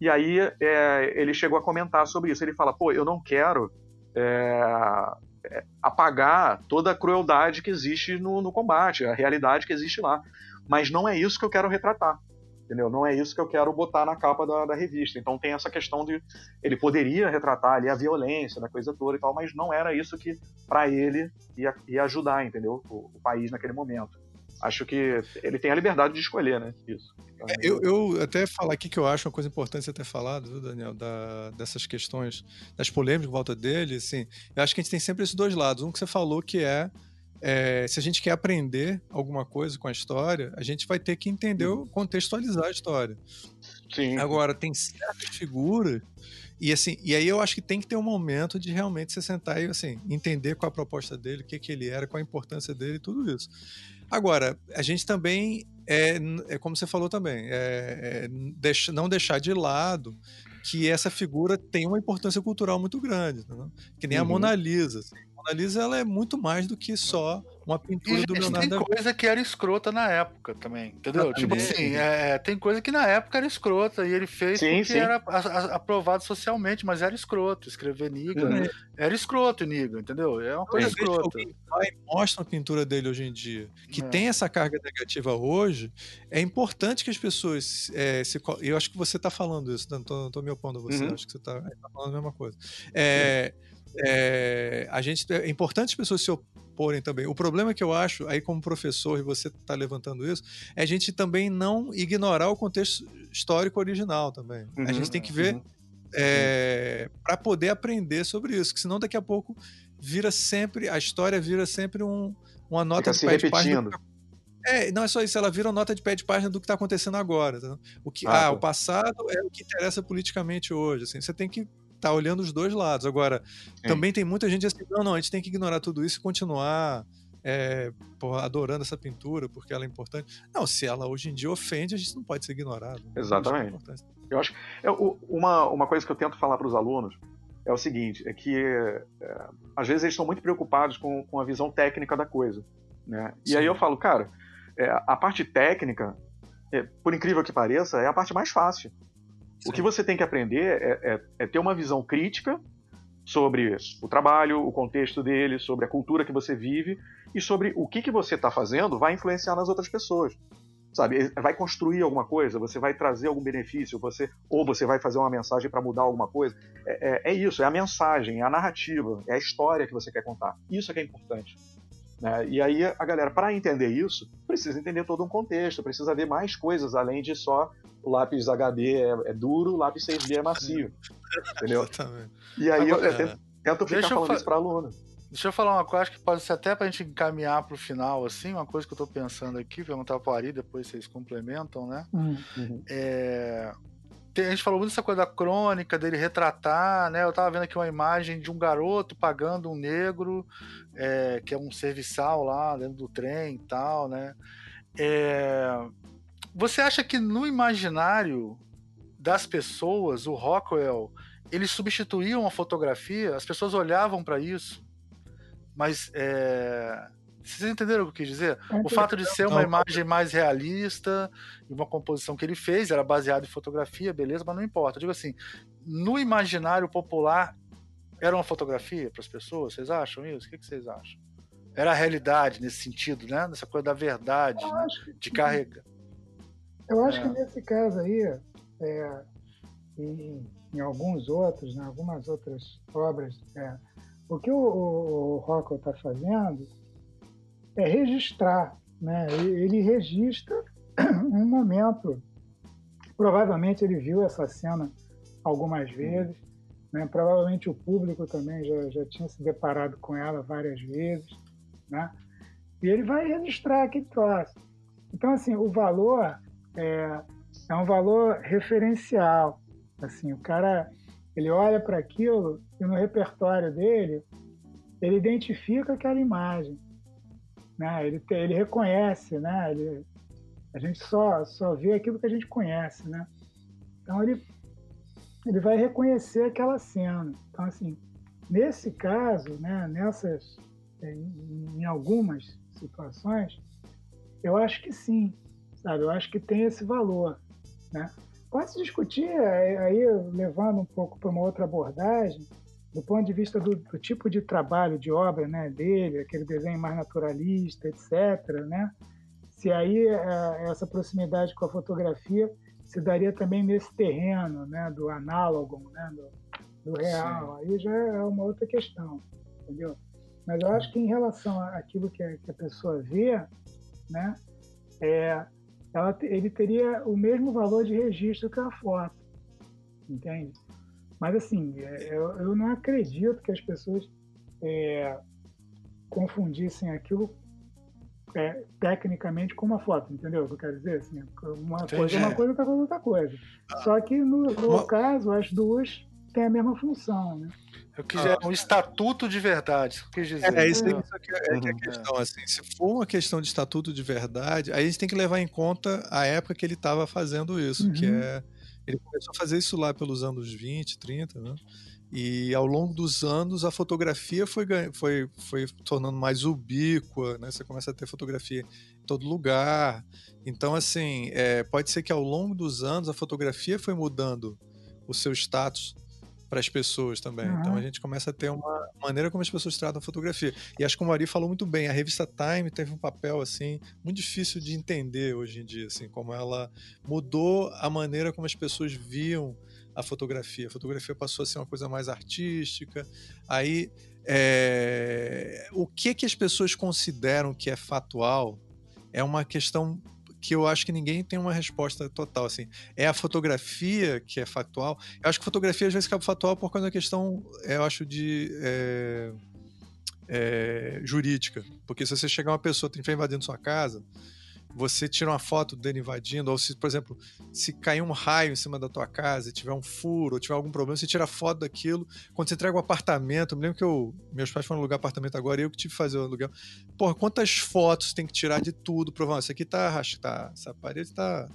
E aí é, ele chegou a comentar sobre isso. Ele fala, pô, eu não quero é, é apagar toda a crueldade que existe no, no combate, a realidade que existe lá. Mas não é isso que eu quero retratar. Entendeu? Não é isso que eu quero botar na capa da, da, revista. Então tem essa questão de ele poderia retratar ali a violência da coisa toda e tal, mas não era isso que para ele ia, ia, ajudar, entendeu? O, o, país naquele momento. Acho que ele tem a liberdade de escolher, né? Isso. É, eu, eu, até falar aqui que eu acho uma coisa importante você ter falado, Daniel, da, dessas questões, das polêmicas em volta dele, assim, eu acho que a gente tem sempre esses dois lados. Um que você falou que é é, se a gente quer aprender alguma coisa com a história, a gente vai ter que entender, uhum. contextualizar a história. Sim. Agora, tem certas figuras, e assim, e aí eu acho que tem que ter um momento de realmente você sentar e assim, entender qual a proposta dele, o que, que ele era, qual a importância dele, tudo isso. Agora, a gente também, é, é como você falou também, é, é não deixar de lado que essa figura tem uma importância cultural muito grande, né? que nem uhum. a Mona Lisa. Assim. Mona Lisa ela é muito mais do que só uma pintura e, do Leonardo Tem coisa que era escrota na época também, entendeu? tipo assim, é, tem coisa que na época era escrota e ele fez sim, porque sim. era aprovado socialmente, mas era escroto. Escrever Niga uhum. era escroto, Niga, entendeu? É uma coisa Às escrota. Vai e mostra a pintura dele hoje em dia, que é. tem essa carga negativa hoje, é importante que as pessoas é, se. Eu acho que você está falando isso, não tô, tô me opondo a você, uhum. acho que você está tá falando a mesma coisa. É. É, a gente é importante as pessoas se porem também. O problema que eu acho, aí como professor, e você está levantando isso, é a gente também não ignorar o contexto histórico original também. Uhum, a gente tem que ver uhum. é, para poder aprender sobre isso, que senão daqui a pouco vira sempre, a história vira sempre um, uma nota Fica de pé repetindo. de página. É, não é só isso, ela vira uma nota de pé de página do que está acontecendo agora. Tá? O que, ah, ah o passado é o que interessa politicamente hoje. Assim, você tem que tá olhando os dois lados. Agora, Sim. também tem muita gente assim, não, não, a gente tem que ignorar tudo isso e continuar é, porra, adorando essa pintura porque ela é importante. Não, se ela hoje em dia ofende, a gente não pode ser ignorado. Exatamente. Eu acho é, uma, uma coisa que eu tento falar para os alunos é o seguinte, é que é, às vezes eles estão muito preocupados com, com a visão técnica da coisa. Né? E aí eu falo, cara, é, a parte técnica, é, por incrível que pareça, é a parte mais fácil. O que você tem que aprender é, é, é, ter uma visão crítica sobre o trabalho, o contexto dele, sobre a cultura que você vive e sobre o que, que você está fazendo vai influenciar nas outras pessoas. Sabe, vai construir alguma coisa, você vai trazer algum benefício, você ou você vai fazer uma mensagem para mudar alguma coisa. É, é, é, isso, é a mensagem, é a narrativa, é a história que você quer contar. Isso é que é importante. Né? E aí a galera, para entender isso, precisa entender todo um contexto, precisa ver mais coisas além de só o lápis HD é, é duro, o lápis 6B é macio. entendeu? Exatamente. E aí Agora, eu, tento, tento ficar falando isso para aluno. Deixa eu falar uma coisa, acho que pode ser até para a gente encaminhar para o final, assim, uma coisa que eu estou pensando aqui, perguntar para o Ari, depois vocês complementam, né? Uhum. uhum. É, a gente falou muito dessa coisa da crônica, dele retratar, né? Eu tava vendo aqui uma imagem de um garoto pagando um negro, é, que é um serviçal lá dentro do trem e tal, né? É, você acha que no imaginário das pessoas, o Rockwell, eles substituíam a fotografia? As pessoas olhavam para isso, mas é... vocês entenderam o que eu quis dizer? O fato de ser uma imagem mais realista e uma composição que ele fez era baseada em fotografia, beleza, mas não importa. Eu digo assim, no imaginário popular era uma fotografia para as pessoas? Vocês acham isso? O que, vocês acham? Era a realidade nesse sentido, né? Nessa coisa da verdade, né? de carregar. Eu acho é. que nesse caso aí, é, e em alguns outros, em né, algumas outras obras, é, o que o, o, o Rockwell está fazendo é registrar, né? Ele registra um momento provavelmente ele viu essa cena algumas vezes, né? provavelmente o público também já, já tinha se deparado com ela várias vezes, né? e ele vai registrar aquele troço. Então, assim, o valor é, é um valor referencial. Assim, o cara ele olha para aquilo e no repertório dele ele identifica aquela imagem, né? Ele ele reconhece, né? Ele, a gente só só vê aquilo que a gente conhece, né? Então ele ele vai reconhecer aquela cena. Então assim, nesse caso, né? Nessas em, em algumas situações, eu acho que sim, sabe? Eu acho que tem esse valor, né? Pode se discutir é, aí levando um pouco para uma outra abordagem, do ponto de vista do, do, tipo de trabalho, de obra, né, dele, aquele desenho mais naturalista, etc., né? Se aí é, essa proximidade com a fotografia se daria também nesse terreno, né, do análogo, né, do, do real. Sim. Aí já é uma outra questão, entendeu? Mas eu acho que em relação àquilo que a, que a pessoa vê, né, é, ela, ele teria o mesmo valor de registro que a foto, entende? Mas assim, é, eu, eu não acredito que as pessoas é, confundissem aquilo é, tecnicamente com uma foto, entendeu? O que eu quero dizer? Assim, uma Entendi. coisa é uma coisa, outra coisa é outra coisa. Ah. Só que no, no caso, as duas têm a mesma função, né? Eu quis ah. um estatuto de verdade, isso quis dizer. É, isso, isso aqui é, é, que é a uhum. questão. Assim, se for uma questão de estatuto de verdade, aí a gente tem que levar em conta a época que ele estava fazendo isso, uhum. que é. Ele começou a fazer isso lá pelos anos 20, 30, né? E ao longo dos anos a fotografia foi, foi, foi tornando mais ubíqua, né? Você começa a ter fotografia em todo lugar. Então, assim, é, pode ser que ao longo dos anos a fotografia foi mudando o seu status para as pessoas também. Uhum. Então a gente começa a ter uma maneira como as pessoas tratam a fotografia. E acho que o Mari falou muito bem, a revista Time teve um papel assim muito difícil de entender hoje em dia, assim, como ela mudou a maneira como as pessoas viam a fotografia. A fotografia passou a ser uma coisa mais artística. Aí é... o que que as pessoas consideram que é fatual é uma questão que eu acho que ninguém tem uma resposta total, assim. É a fotografia que é factual. Eu acho que fotografia às vezes fica factual por causa da questão, eu acho, de... É, é, jurídica. Porque se você chegar uma pessoa que está invadindo sua casa, você tira uma foto dele invadindo, ou se, por exemplo, se cair um raio em cima da tua casa tiver um furo, ou tiver algum problema, você tira foto daquilo. Quando você entrega um apartamento, eu me lembro que eu, meus pais foram alugar apartamento agora e eu que tive que fazer o aluguel. Porra, quantas fotos tem que tirar de tudo? Provar, isso aqui tá, tá essa parede tá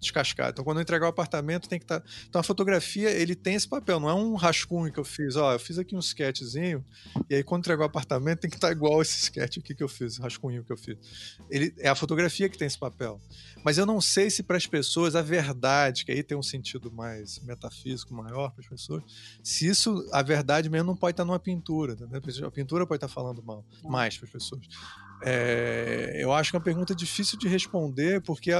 descascado. Então, quando eu entregar o apartamento, tem que estar. Tá... Então, a fotografia, ele tem esse papel, não é um rascunho que eu fiz. Ó, eu fiz aqui um sketchzinho, e aí, quando entregar o apartamento, tem que estar tá igual esse sketch aqui que eu fiz, o rascunho que eu fiz. Ele, é a fotografia que tem esse papel. Mas eu não sei se para as pessoas a verdade, que aí tem um sentido mais metafísico maior para as pessoas, se isso, a verdade mesmo, não pode estar numa pintura. Entendeu? A pintura pode estar falando mal, mais para as pessoas. É, eu acho que é uma pergunta difícil de responder, porque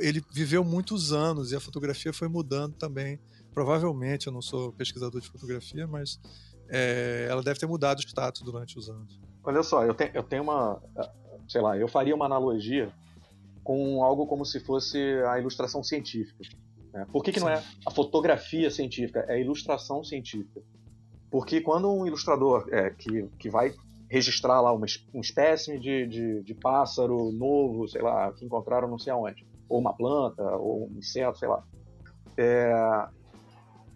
ele viveu muitos anos e a fotografia foi mudando também. Provavelmente, eu não sou pesquisador de fotografia, mas é, ela deve ter mudado o status durante os anos. Olha só, eu, te, eu tenho uma. Sei lá, eu faria uma analogia com algo como se fosse a ilustração científica. Né? Por que, que não é a fotografia científica? É a ilustração científica. Porque quando um ilustrador é, que, que vai registrar lá uma, um espécime de, de, de, pássaro novo, sei lá, que encontraram não sei aonde, ou uma planta, ou um inseto, sei lá. É,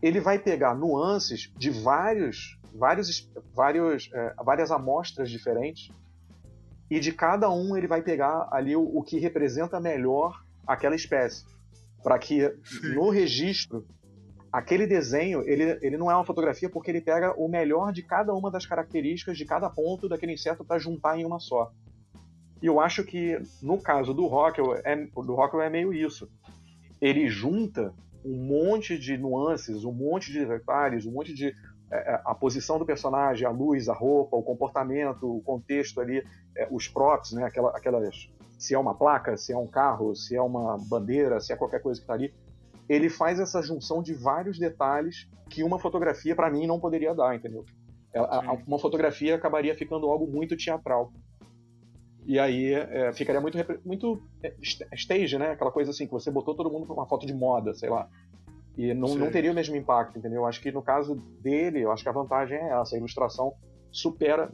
ele vai pegar nuances de vários, vários, vários, é, várias amostras diferentes e de cada um ele vai pegar ali o, o que representa melhor aquela espécie, para que Sim. no registro aquele desenho, ele, ele não é uma fotografia porque ele pega o melhor de cada uma das características de cada ponto daquele inseto para juntar em uma só. E eu acho que no caso do Rockwell, é, do Rockwell é meio isso. Ele junta um monte de nuances, um monte de detalhes, um monte de é, é a posição do personagem, a luz, a roupa, o comportamento, o contexto ali, é, os props, né, aquela, aquelas se é uma placa, se é um carro, se é uma bandeira, se é qualquer coisa que está ali, ele faz essa junção de vários detalhes que uma fotografia, para mim, não poderia dar, entendeu? uma fotografia acabaria ficando algo muito teatral. E aí é, ficaria muito, muito é, stage, né? Aquela coisa assim, que você botou todo mundo pra uma foto de moda, sei lá. E não, não teria o mesmo impacto, entendeu? Acho que no caso dele, eu acho que a vantagem é essa, a ilustração supera.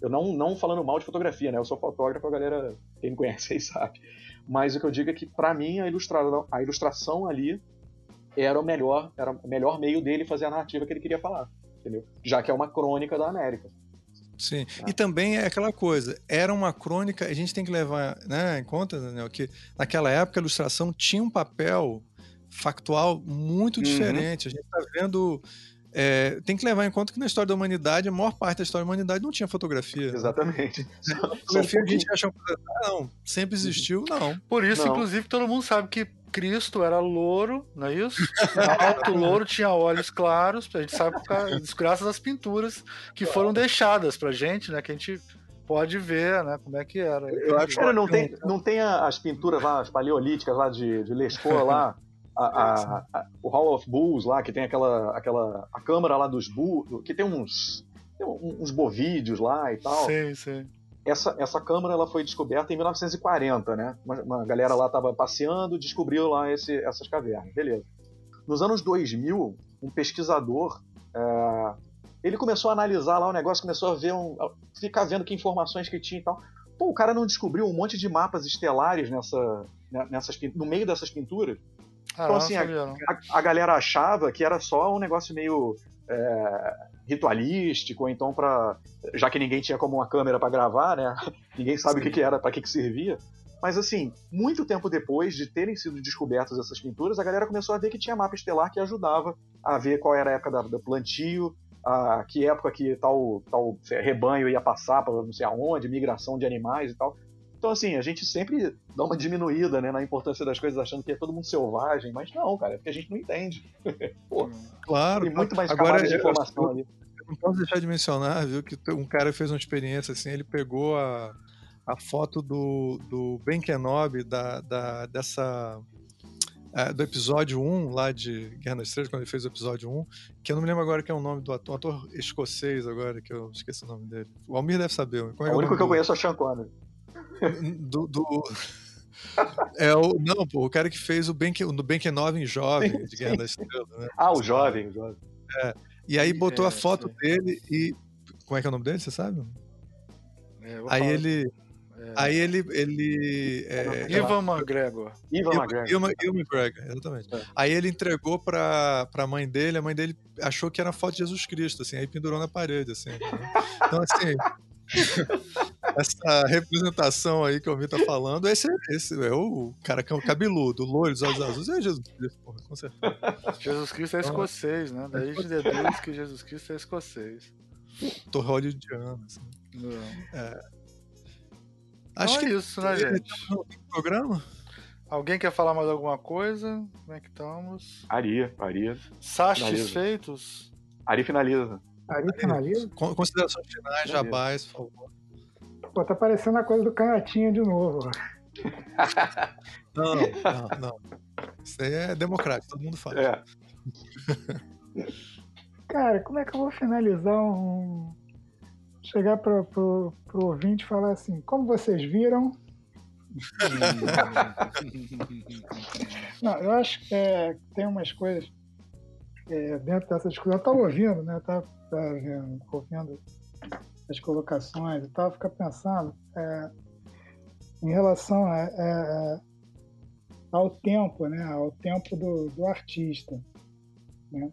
Eu não, não falando mal de fotografia, né? Eu sou fotógrafo, a galera, quem me conhece aí sabe. Mas o que eu digo é que, para mim, a ilustração, a ilustração ali era o melhor, era o melhor meio dele fazer a narrativa que ele queria falar, entendeu? Já que é uma crônica da América. Sim. Ah. E também é aquela coisa, era uma crônica, a gente tem que levar né, em conta, Daniel, que naquela época a ilustração tinha um papel factual muito uhum. diferente. A gente está vendo. É, tem que levar em conta que na história da humanidade, a maior parte da história da humanidade não tinha fotografia. Exatamente. Fotografia a gente acha um... não, sempre existiu, não. Por isso, não. inclusive, todo mundo sabe que Cristo era louro, não é isso? Alto louro, tinha olhos claros, a gente sabe graças às pinturas que foram deixadas pra gente, né? Que a gente pode ver, né? Como é que era. Eu acho que não tem, não tem as pinturas lá, as paleolíticas lá de, de Lescor lá, a, a, a, o Hall of Bulls lá, que tem aquela, aquela a câmara lá dos bulls, que tem uns, tem uns bovídeos lá e tal. Sim, sim essa, essa câmara ela foi descoberta em 1940, né? Uma, uma galera lá estava passeando, descobriu lá esse, essas cavernas, beleza. Nos anos 2000, um pesquisador é, ele começou a analisar lá o negócio, começou a ver um, a ficar vendo que informações que tinha e tal. Pô, o cara não descobriu um monte de mapas estelares nessa, né, nessas, no meio dessas pinturas? Ah, então, assim, a, a, a, galera achava que era só um negócio meio é, ritualístico, ou então para já que ninguém tinha como uma câmera para gravar, né? ninguém sabe Sim. o que, que era, para que, que servia. Mas assim, muito tempo depois de terem sido descobertas essas pinturas, a galera começou a ver que tinha mapa estelar que ajudava a ver qual era a época da, do plantio, a que época que tal, tal rebanho ia passar para não sei aonde, migração de animais e tal. Então, assim, a gente sempre dá uma diminuída né, na importância das coisas, achando que é todo mundo selvagem, mas não, cara, é porque a gente não entende. Pô, claro. Tem muito mais Agora, de informação eu, ali. Eu não posso deixar de mencionar, viu, que um cara fez uma experiência assim, ele pegou a, a foto do, do Ben Kenobi, da, da, dessa é, do episódio 1 lá de Guerra nas Estrelas, quando ele fez o episódio 1, que eu não me lembro agora que é o nome do ator, um ator escocês agora, que eu esqueci o nome dele. O Almir deve saber. É o, o único que eu conheço é o Sean Connery do, do... É o. Não, pô, o cara que fez o Ben, no Ben 9 em jovem, de Guerra da Estrela, né? Ah, o jovem, o jovem. É. E aí botou é, a foto sim. dele e. Como é que é o nome dele, você sabe? É, aí falar. ele. É... Aí ele. ele é, Ivan McGregor. Ivan McGregor. Ivan, Ivan McGregor, exatamente. É. Aí ele entregou pra, pra mãe dele, a mãe dele achou que era foto de Jesus Cristo, assim, aí pendurou na parede, assim. Né? Então, assim. Essa representação aí que o Almir tá falando, esse, esse é o cara que é o cabeludo, loiro, os olhos azuis, é Jesus Cristo, porra, com certeza. Jesus Cristo é então, escocês, né? Daí de deduz que Jesus Cristo é escocês. Tô hollywoodiano, assim. É. Acho então é que é isso, né, gente? programa? Alguém quer falar mais alguma coisa? Como é que estamos? Aria, Aria. Sachos feitos? Ari finaliza. Ari finaliza? Considerações finais, Jabás, por favor. Pô, tá parecendo a coisa do Canhotinha de novo. não, não, não. Isso aí é democrático, todo mundo fala. É. Cara, como é que eu vou finalizar um. Chegar pro, pro, pro ouvinte e falar assim, como vocês viram. não, eu acho que é, tem umas coisas é, dentro dessa discussão. Eu tava ouvindo, né? Eu tava, tava ouvindo as colocações e tal, fica pensando é, em relação a, a, ao tempo, né? Ao tempo do, do artista, né?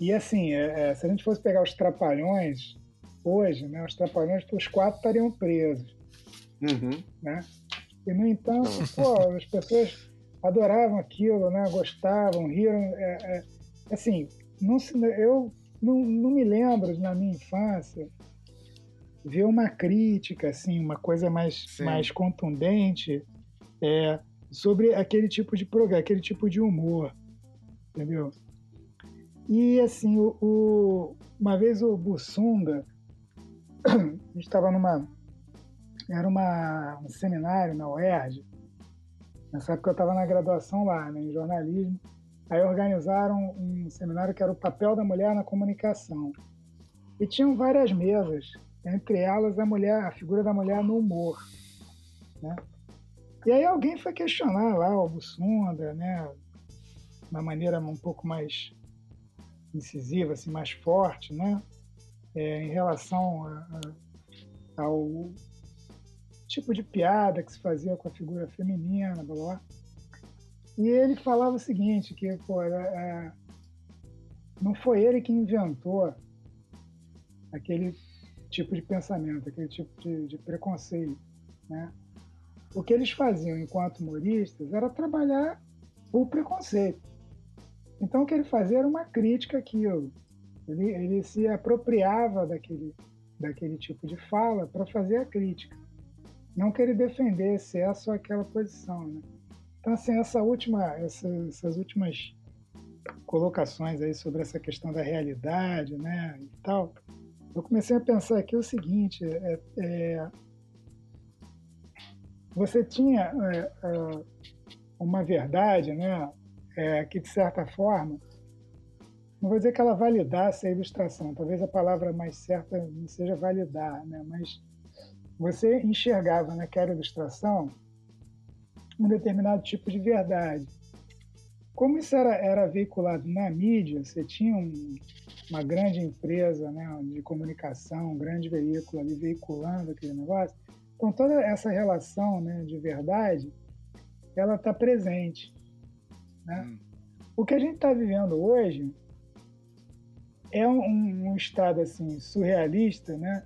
E assim, é, é, se a gente fosse pegar os trapalhões hoje, né? Os trapalhões, os quatro estariam presos, uhum. né? E no entanto, pô, as pessoas adoravam aquilo, né? Gostavam, riram, é, é, assim, não se, eu não, não me lembro na minha infância ver uma crítica, assim, uma coisa mais, mais contundente é, sobre aquele tipo de programa, aquele tipo de humor, entendeu? E assim, o, o uma vez o Bussunda, a gente estava numa, era uma, um seminário na UERJ, nessa época eu estava na graduação lá, né, em jornalismo, Aí organizaram um seminário que era o papel da mulher na comunicação. E tinham várias mesas entre elas a mulher, a figura da mulher no humor, né? E aí alguém foi questionar lá o Bussunda, né? Uma maneira um pouco mais incisiva, assim, mais forte, né? É, em relação a, a, ao tipo de piada que se fazia com a figura feminina, blá, blá. E ele falava o seguinte, que pô, é, não foi ele que inventou aquele tipo de pensamento, aquele tipo de, de preconceito, né? O que eles faziam enquanto humoristas era trabalhar o preconceito. Então o que ele fazia era uma crítica àquilo. Ele, ele se apropriava daquele, daquele tipo de fala para fazer a crítica. Não que ele defendesse essa ou aquela posição. Né? Então, assim, essa última, essa, essas últimas colocações aí sobre essa questão da realidade né, e tal, eu comecei a pensar aqui o seguinte: é, é, você tinha é, é, uma verdade, né, é, que de certa forma, não vou dizer que ela validasse a ilustração, talvez a palavra mais certa não seja validar, né, mas você enxergava naquela ilustração um determinado tipo de verdade. Como isso era, era veiculado na mídia, você tinha um, uma grande empresa né, de comunicação, um grande veículo ali veiculando aquele negócio, então, toda essa relação né, de verdade, ela está presente. Né? Hum. O que a gente está vivendo hoje é um, um, estado assim surrealista, né,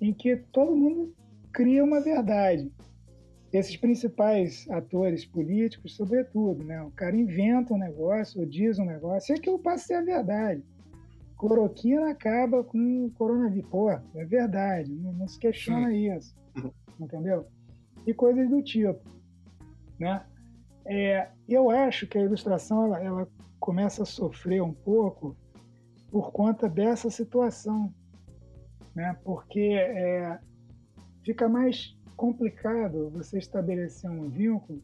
em que todo mundo cria uma verdade. Esses principais atores políticos, sobretudo, né, o cara inventa um negócio ou diz um negócio, e aquilo passa a ser a verdade. Cloroquina acaba com o coronavírus. Pô, é verdade, não, não se questiona Sim. isso entendeu? E coisas do tipo, né? É, eu acho que a ilustração ela, ela, começa a sofrer um pouco por conta dessa situação, né? Porque é, fica mais complicado você estabelecer um vínculo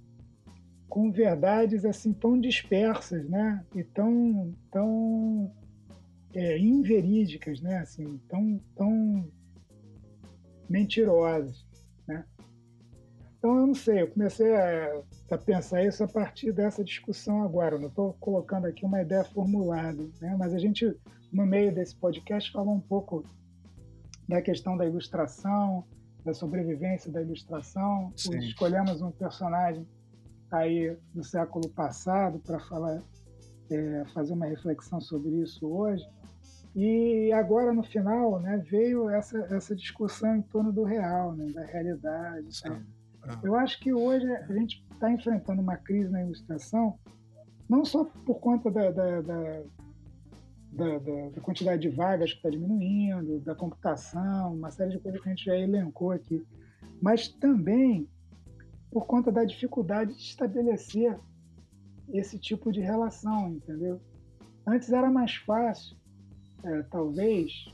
com verdades assim tão dispersas, né? E tão tão é, inverídicas, né? Assim, tão tão mentirosas. Né? Então, eu não sei, eu comecei a, a, pensar isso a partir dessa discussão agora. Eu não estou colocando aqui uma ideia formulada, né? mas a gente, no meio desse podcast, falou um pouco da questão da ilustração, da sobrevivência da ilustração. Sim. Escolhemos um personagem aí do século passado para falar, é, fazer uma reflexão sobre isso hoje. E agora, no final, né, veio essa, essa discussão em torno do real, né, da realidade. Ah. Eu acho que hoje a gente está enfrentando uma crise na ilustração, não só por conta da, da, da, da, da quantidade de vagas que está diminuindo, da computação, uma série de coisas que a gente já elencou aqui, mas também por conta da dificuldade de estabelecer esse tipo de relação, entendeu? Antes era mais fácil é, talvez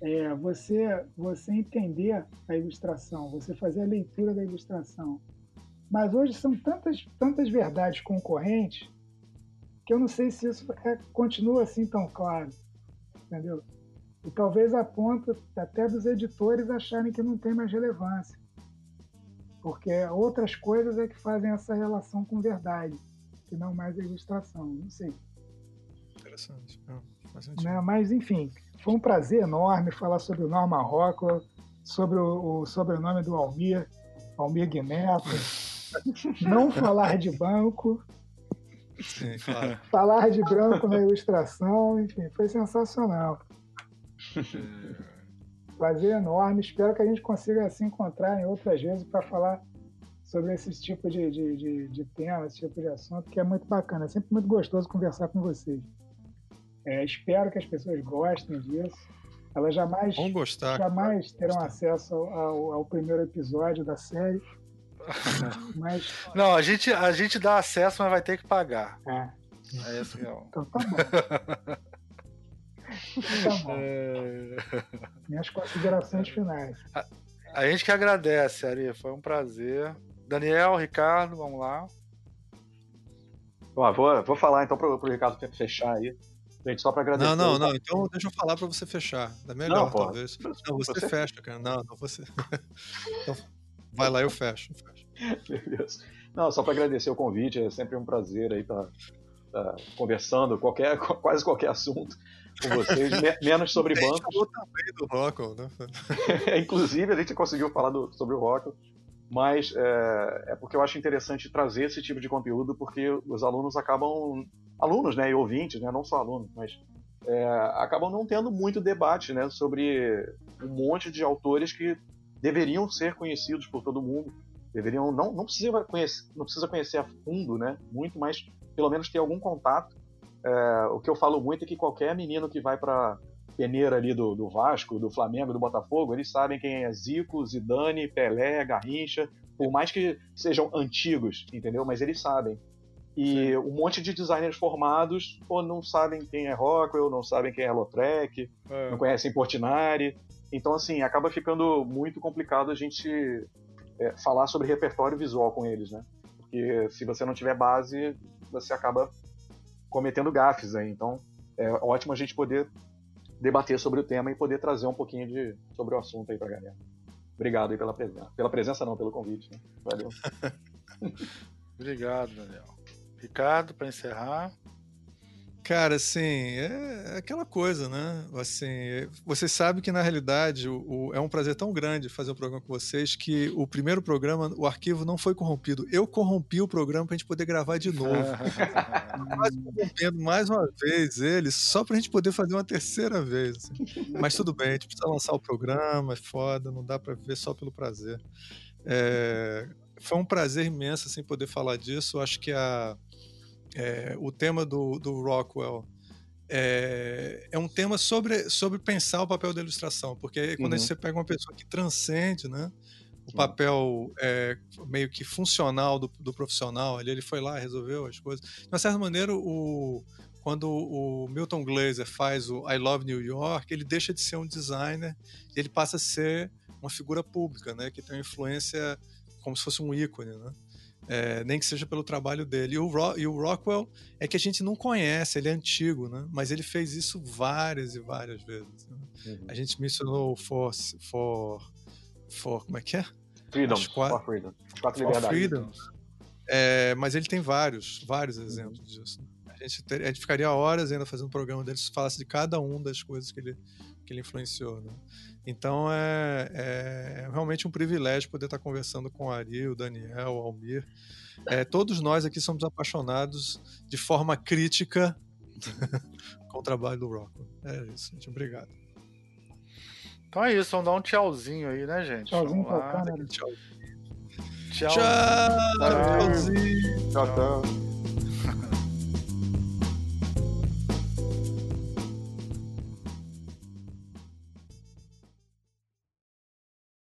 é, você você entender a ilustração, você fazer a leitura da ilustração. Mas hoje são tantas tantas verdades concorrentes que eu não sei se isso é, continua assim tão claro, entendeu? E talvez a ponto até dos editores acharem que não tem mais relevância, porque outras coisas é que fazem essa relação com verdade, que não mais a ilustração. Não sei. Interessante. Né? Mas, enfim, foi um prazer enorme falar sobre o Norman Rockwell, sobre o, o sobrenome do Almir, Almir Guineto. Não falar de banco. Sim, claro. Falar de branco na ilustração, enfim, foi sensacional. Prazer enorme. Espero que a gente consiga se encontrar em outras vezes para falar sobre esse tipo de, de, de, de tema, esse tipo de assunto, que é muito bacana. É sempre muito gostoso conversar com vocês. É, espero que as pessoas gostem disso. Elas jamais, Vão gostar, jamais terão gostar. acesso ao, ao, primeiro episódio da série. Mas... Não, a gente, a gente dá acesso, mas vai ter que pagar. É. É assim, ó. Então tá bom. Então tá bom. É... Minhas considerações finais. A, a gente que agradece, Ari. Foi um prazer. Daniel, Ricardo, vamos lá. Bom, vou, vou falar então pro, pro Ricardo fechar aí. Gente, só para agradecer. Não, não, não. Então deixa eu falar para você fechar. É melhor, não, talvez. Não, você, você, fecha, cara. Não, não você. então, vai lá, eu fecho. Eu fecho. Beleza. Não, só para agradecer o convite. É sempre um prazer aí estar tá, tá conversando qualquer, quase qualquer assunto com vocês, menos sobre bancos. A gente falou também do Rockwell, né? Inclusive, a gente conseguiu falar do, sobre o Rockwell mas é, é, porque eu acho interessante trazer esse tipo de conteúdo porque os alunos acabam alunos né e ouvintes né não só alunos mas é, acabam não tendo muito debate né sobre um monte de autores que deveriam ser conhecidos por todo mundo deveriam não não precisa conhecer não precisa conhecer a fundo né muito mas pelo menos ter algum contato é, o que eu falo muito é que qualquer menino que vai para peneira ali do, do, Vasco, do Flamengo, do Botafogo, eles sabem quem é Zico, Zidane, Pelé, Garrincha, por mais que sejam antigos, entendeu? Mas eles sabem. E Sim. um monte de designers formados pô, não sabem quem é Rockwell, não sabem quem é Lautrec, é. não conhecem Portinari. Então, assim, acaba ficando muito complicado a gente é, falar sobre repertório visual com eles, né? Porque se você não tiver base, você acaba cometendo gafes aí. Então, é ótimo a gente poder debater sobre o tema e poder trazer um pouquinho de, sobre o assunto aí pra galera. Obrigado aí pela presença. Pela presença não, pelo convite. Né? Valeu. Obrigado, Daniel. Ricardo, para encerrar. Cara, assim, é aquela coisa, né? Assim, você sabe que na realidade o, o, é um prazer tão grande fazer um programa com vocês que o primeiro programa, o arquivo não foi corrompido. Eu corrompi o programa para a gente poder gravar de novo. Mas corrompendo mais uma vez ele, só para a gente poder fazer uma terceira vez. Assim. Mas tudo bem, a gente precisa lançar o programa, é foda, não dá para ver só pelo prazer. É, foi um prazer imenso assim poder falar disso. Acho que a é, o tema do, do Rockwell é, é, um tema sobre, sobre pensar o papel da ilustração, porque quando uhum. você pega uma pessoa que transcende, né? O papel é, meio que funcional do, do profissional, ali ele foi lá, resolveu as coisas. De uma certa maneira, o, quando o Milton Glaser faz o I Love New York, ele deixa de ser um designer e ele passa a ser uma figura pública, né? Que tem uma influência como se fosse um ícone, né? É, nem que seja pelo trabalho dele. E o, e o, Rockwell é que a gente não conhece, ele é antigo, né? Mas ele fez isso várias e várias vezes. Né? Uhum. A gente mencionou for, for, for. Como é que é? Freedom. Quatro, for Freedom. Quatro liberdades. Freedom. É, mas ele tem vários, vários uhum. exemplos uhum. disso. Né? A gente, ter, a gente ficaria horas ainda fazendo um programa dele se falasse de cada um das coisas que ele, que ele influenciou. Né? Então é, é, realmente um privilégio poder estar conversando com o Ari, o Daniel, o Almir. É, todos nós aqui somos apaixonados de forma crítica com o trabalho do Rocco. É isso, gente. Obrigado. Então é isso, vamos dar um tchauzinho aí, né, gente? Tchauzinho pra câmera. Tchau. Tchau. Tchau. Tchauzinho. Tchau, tchau.